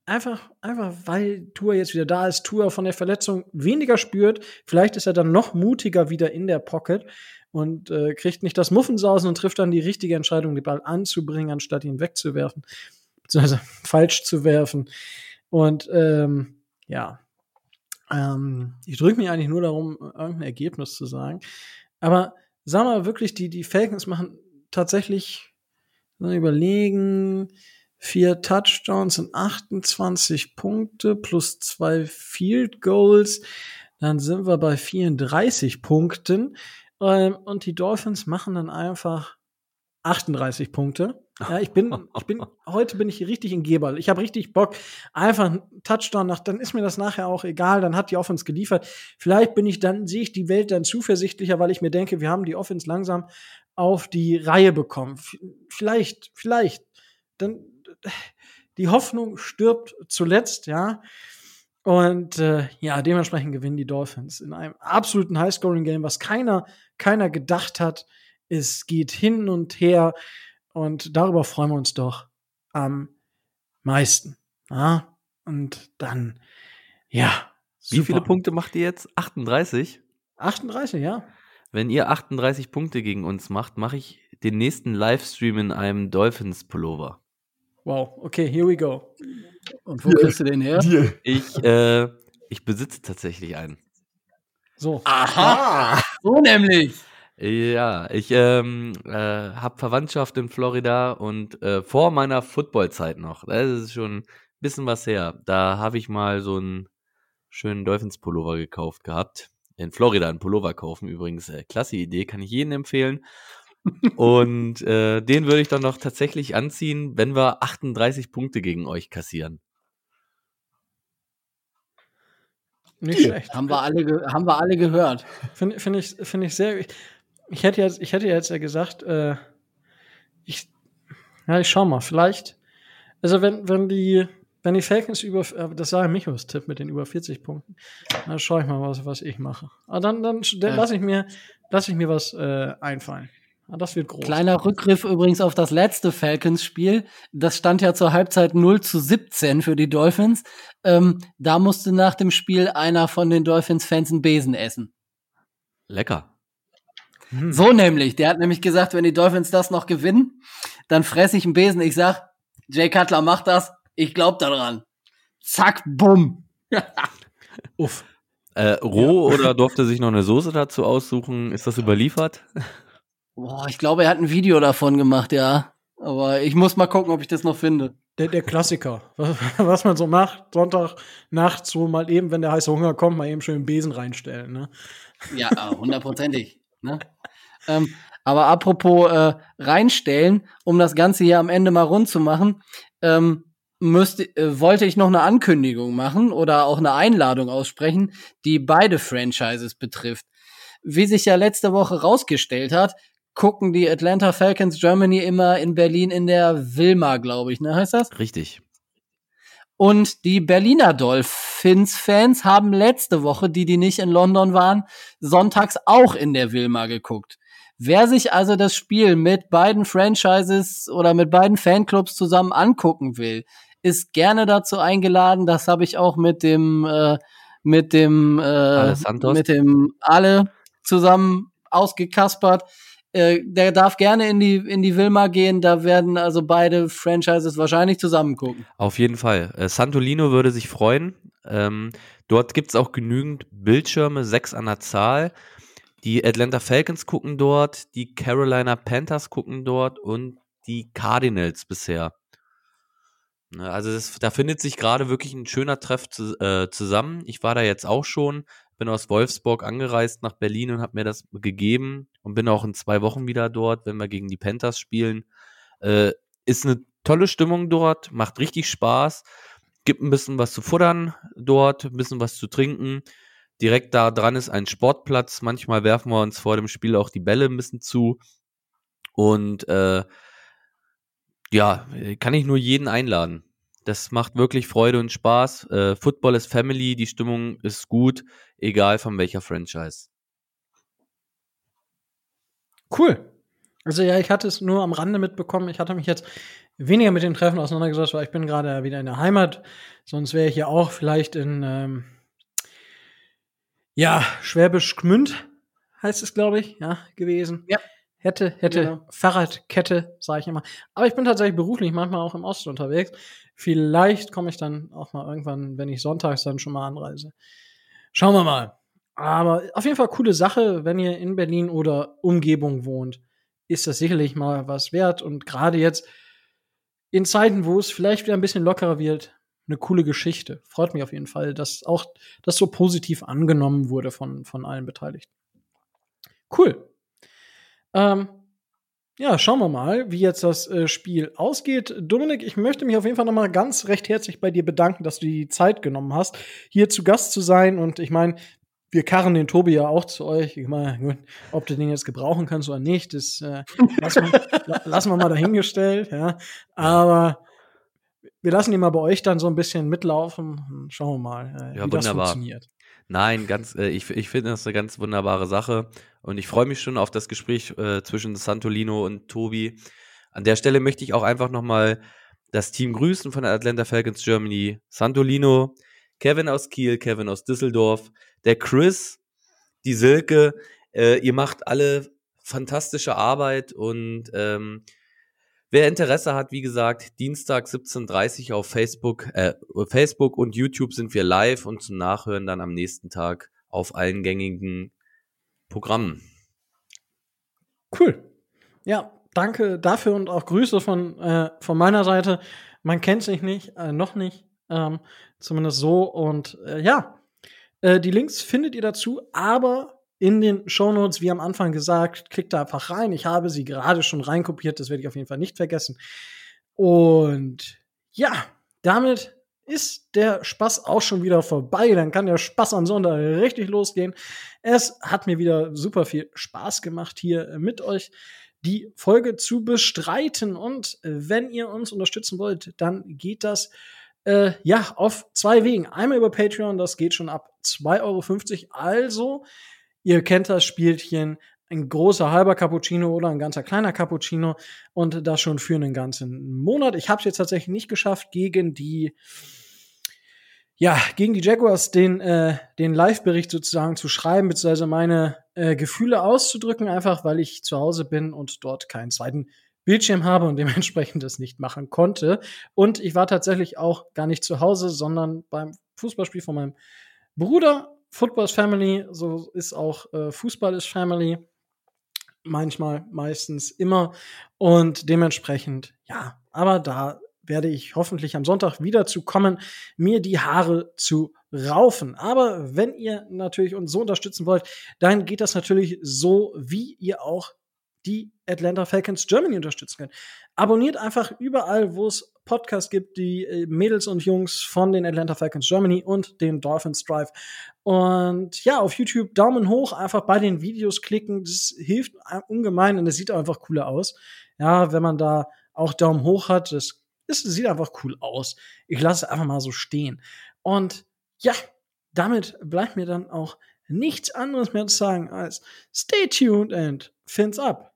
einfach, einfach, weil Tour jetzt wieder da ist, Tour von der Verletzung weniger spürt. Vielleicht ist er dann noch mutiger wieder in der Pocket und äh, kriegt nicht das Muffensausen und trifft dann die richtige Entscheidung, den Ball anzubringen, anstatt ihn wegzuwerfen, beziehungsweise [laughs] falsch zu werfen. Und ähm, ja, ähm, ich drücke mich eigentlich nur darum, irgendein Ergebnis zu sagen. Aber sag mal wirklich, die, die Falcons machen tatsächlich, überlegen, vier Touchdowns und 28 Punkte plus zwei Field Goals. Dann sind wir bei 34 Punkten. Ähm, und die Dolphins machen dann einfach 38 Punkte. Ja, ich bin, [laughs] ich bin, heute bin ich richtig in Geber. Ich habe richtig Bock. Einfach ein Touchdown nach, dann ist mir das nachher auch egal. Dann hat die Offense geliefert. Vielleicht bin ich dann, sehe ich die Welt dann zuversichtlicher, weil ich mir denke, wir haben die Offense langsam auf die Reihe bekommen. Vielleicht, vielleicht. Dann, die Hoffnung stirbt zuletzt, ja. Und äh, ja, dementsprechend gewinnen die Dolphins in einem absoluten High-Scoring-Game, was keiner, keiner gedacht hat. Es geht hin und her und darüber freuen wir uns doch am meisten. Ja? Und dann, ja. Wie super. viele Punkte macht ihr jetzt? 38? 38, ja. Wenn ihr 38 Punkte gegen uns macht, mache ich den nächsten Livestream in einem Dolphins-Pullover. Wow, okay, here we go. Und wo kriegst du den her? Deal. Ich, äh, ich besitze tatsächlich einen. So. Aha, Ah, so nämlich. Ja, ich ähm, äh, habe Verwandtschaft in Florida und äh, vor meiner Footballzeit noch, das ist schon ein bisschen was her, da habe ich mal so einen schönen Dolphins-Pullover gekauft gehabt. In Florida einen Pullover kaufen, übrigens, äh, klasse Idee, kann ich jedem empfehlen. und äh, den würde ich dann noch tatsächlich anziehen, wenn wir 38 Punkte gegen euch kassieren. Nicht schlecht. Haben wir alle, ge- haben wir alle gehört. Finde find ich, finde ich sehr. Ich hätte jetzt, ich hätte jetzt ja gesagt, äh, ich, ja, ich schau mal, vielleicht. Also wenn, wenn die, wenn die Falcons über, äh, das war ja Michos Tipp mit den über 40 Punkten, dann schaue ich mal, was, was ich mache. Aber dann, dann, dann Ja. lasse ich mir, lasse ich mir was äh, einfallen. Ah, das wird groß. Kleiner Rückgriff übrigens auf das letzte Falcons-Spiel. Das stand ja zur Halbzeit 0 zu 17 für die Dolphins. Ähm, da musste nach dem Spiel einer von den Dolphins-Fans einen Besen essen. Lecker. Hm. So nämlich. Der hat nämlich gesagt, wenn die Dolphins das noch gewinnen, dann fresse ich einen Besen. Ich sag, Jay Cutler macht das. Ich glaub daran. Zack, bumm. [laughs] Uff. Äh, roh oder durfte sich noch eine Soße dazu aussuchen? Ist das überliefert? Boah, ich glaube, er hat ein Video davon gemacht, ja. Aber ich muss mal gucken, ob ich das noch finde. Der, der Klassiker. Was, [laughs] was man so macht, Sonntag nachts so mal eben, wenn der heiße Hunger kommt, mal eben schön einen Besen reinstellen. Ne? Ja, [laughs] hundertprozentig. ne? ähm, aber apropos äh, reinstellen, um das Ganze hier am Ende mal rund zu machen, ähm, müsste, äh, wollte ich noch eine Ankündigung machen oder auch eine Einladung aussprechen, die beide Franchises betrifft. Wie sich ja letzte Woche rausgestellt hat, gucken die Atlanta Falcons Germany immer in Berlin in der Wilma, glaube ich, ne, heißt das? Richtig. Und die Berliner Dolphins-Fans haben letzte Woche, die, die nicht in London waren, sonntags auch in der Wilma geguckt. Wer sich also das Spiel mit beiden Franchises oder mit beiden Fanclubs zusammen angucken will, ist gerne dazu eingeladen. Das habe ich auch mit dem äh, mit dem äh, mit dem alle zusammen ausgekaspert. Äh, der darf gerne in die in die Wilma gehen. Da werden also beide Franchises wahrscheinlich zusammen gucken. Auf jeden Fall. Äh, Santolino würde sich freuen. Ähm, dort gibt es auch genügend Bildschirme, sechs an der Zahl. Die Atlanta Falcons gucken dort, die Carolina Panthers gucken dort und die Cardinals bisher. Ne, also das, da findet sich gerade wirklich ein schöner Treff zu, äh, zusammen. Ich war da jetzt auch schon, bin aus Wolfsburg angereist nach Berlin und habe mir das gegeben und bin auch in zwei Wochen wieder dort, wenn wir gegen die Panthers spielen. Äh, ist eine tolle Stimmung dort, macht richtig Spaß, gibt ein bisschen was zu futtern dort, ein bisschen was zu trinken. Direkt da dran ist ein Sportplatz. Manchmal werfen wir uns vor dem Spiel auch die Bälle ein bisschen zu. Und äh, ja, kann ich nur jeden einladen. Das macht wirklich Freude und Spaß. Äh, Football ist Family, die Stimmung ist gut, egal von welcher Franchise. Cool. Also ja, ich hatte es nur am Rande mitbekommen. Ich hatte mich jetzt weniger mit den Treffen auseinandergesetzt, weil ich bin gerade wieder in der Heimat. Sonst wäre ich ja auch vielleicht in ähm, ja, Schwäbisch Gmünd heißt es, glaube ich, ja, gewesen. Ja. Hätte, hätte, genau. Fahrradkette, sage ich immer. Aber ich bin tatsächlich beruflich manchmal auch im Osten unterwegs. Vielleicht komme ich dann auch mal irgendwann, wenn ich sonntags dann schon mal anreise. Schauen wir mal. Aber auf jeden Fall coole Sache, wenn ihr in Berlin oder Umgebung wohnt, ist das sicherlich mal was wert. Und gerade jetzt in Zeiten, wo es vielleicht wieder ein bisschen lockerer wird, eine coole Geschichte. Freut mich auf jeden Fall, dass auch das so positiv angenommen wurde von, von allen Beteiligten. Cool. Ähm, ja, schauen wir mal, wie jetzt das äh, Spiel ausgeht. Dominik, ich möchte mich auf jeden Fall noch mal ganz recht herzlich bei dir bedanken, dass du die Zeit genommen hast, hier zu Gast zu sein. Und ich meine, wir karren den Tobi ja auch zu euch. Ich meine, ob du den jetzt gebrauchen kannst oder nicht, das äh, lassen, wir, [laughs] lassen wir mal dahingestellt. Ja. Aber wir lassen ihn mal bei euch dann so ein bisschen mitlaufen und schauen wir mal, äh, ja, wie wunderbar. das funktioniert. Nein, ganz, äh, ich, ich finde das eine ganz wunderbare Sache und ich freue mich schon auf das Gespräch äh, zwischen Santolino und Tobi. An der Stelle möchte ich auch einfach nochmal das Team grüßen von der Atlanta Falcons Germany. Santolino, Kevin aus Kiel, Kevin aus Düsseldorf, der Chris, die Silke. Äh, ihr macht alle fantastische Arbeit und ähm, Wer Interesse hat, wie gesagt, Dienstag 17.30 Uhr auf Facebook, äh, Facebook und YouTube sind wir live und zum Nachhören dann am nächsten Tag auf allen gängigen Programmen. Cool. Ja, danke dafür und auch Grüße von, äh, von meiner Seite. Man kennt sich nicht, äh, noch nicht, ähm, zumindest so. Und äh, ja, äh, die Links findet ihr dazu, aber in den Shownotes, wie am Anfang gesagt, klickt da einfach rein. Ich habe sie gerade schon reinkopiert, das werde ich auf jeden Fall nicht vergessen. Und ja, damit ist der Spaß auch schon wieder vorbei. Dann kann der Spaß am Sonntag richtig losgehen. Es hat mir wieder super viel Spaß gemacht, hier mit euch die Folge zu bestreiten. Und wenn ihr uns unterstützen wollt, dann geht das äh, ja auf zwei Wegen. Einmal über Patreon, das geht schon ab 2,50 Euro. Also Ihr kennt das Spielchen, ein großer halber Cappuccino oder ein ganzer kleiner Cappuccino und das schon für einen ganzen Monat. Ich habe es jetzt tatsächlich nicht geschafft, gegen die ja, gegen die Jaguars den, äh, den Live-Bericht sozusagen zu schreiben, beziehungsweise meine äh, Gefühle auszudrücken, einfach weil ich zu Hause bin und dort keinen zweiten Bildschirm habe und [laughs] dementsprechend das nicht machen konnte. Und ich war tatsächlich auch gar nicht zu Hause, sondern beim Fußballspiel von meinem Bruder Football ist Family, so ist auch äh, Fußball ist Family. Manchmal, meistens immer. Und dementsprechend, ja, aber da werde ich hoffentlich am Sonntag wieder zu kommen, mir die Haare zu raufen. Aber wenn ihr natürlich uns so unterstützen wollt, dann geht das natürlich so, wie ihr auch die Atlanta Falcons Germany unterstützen könnt. Abonniert einfach überall, wo es Podcast gibt, die äh, Mädels und Jungs von den Atlanta Falcons Germany und den Dolphins Drive. Und ja, auf YouTube Daumen hoch, einfach bei den Videos klicken. Das hilft ungemein und es sieht einfach cooler aus. Ja, wenn man da auch Daumen hoch hat, das, das sieht einfach cool aus. Ich lasse es einfach mal so stehen. Und ja, damit bleibt mir dann auch nichts anderes mehr zu sagen als stay tuned and fins up.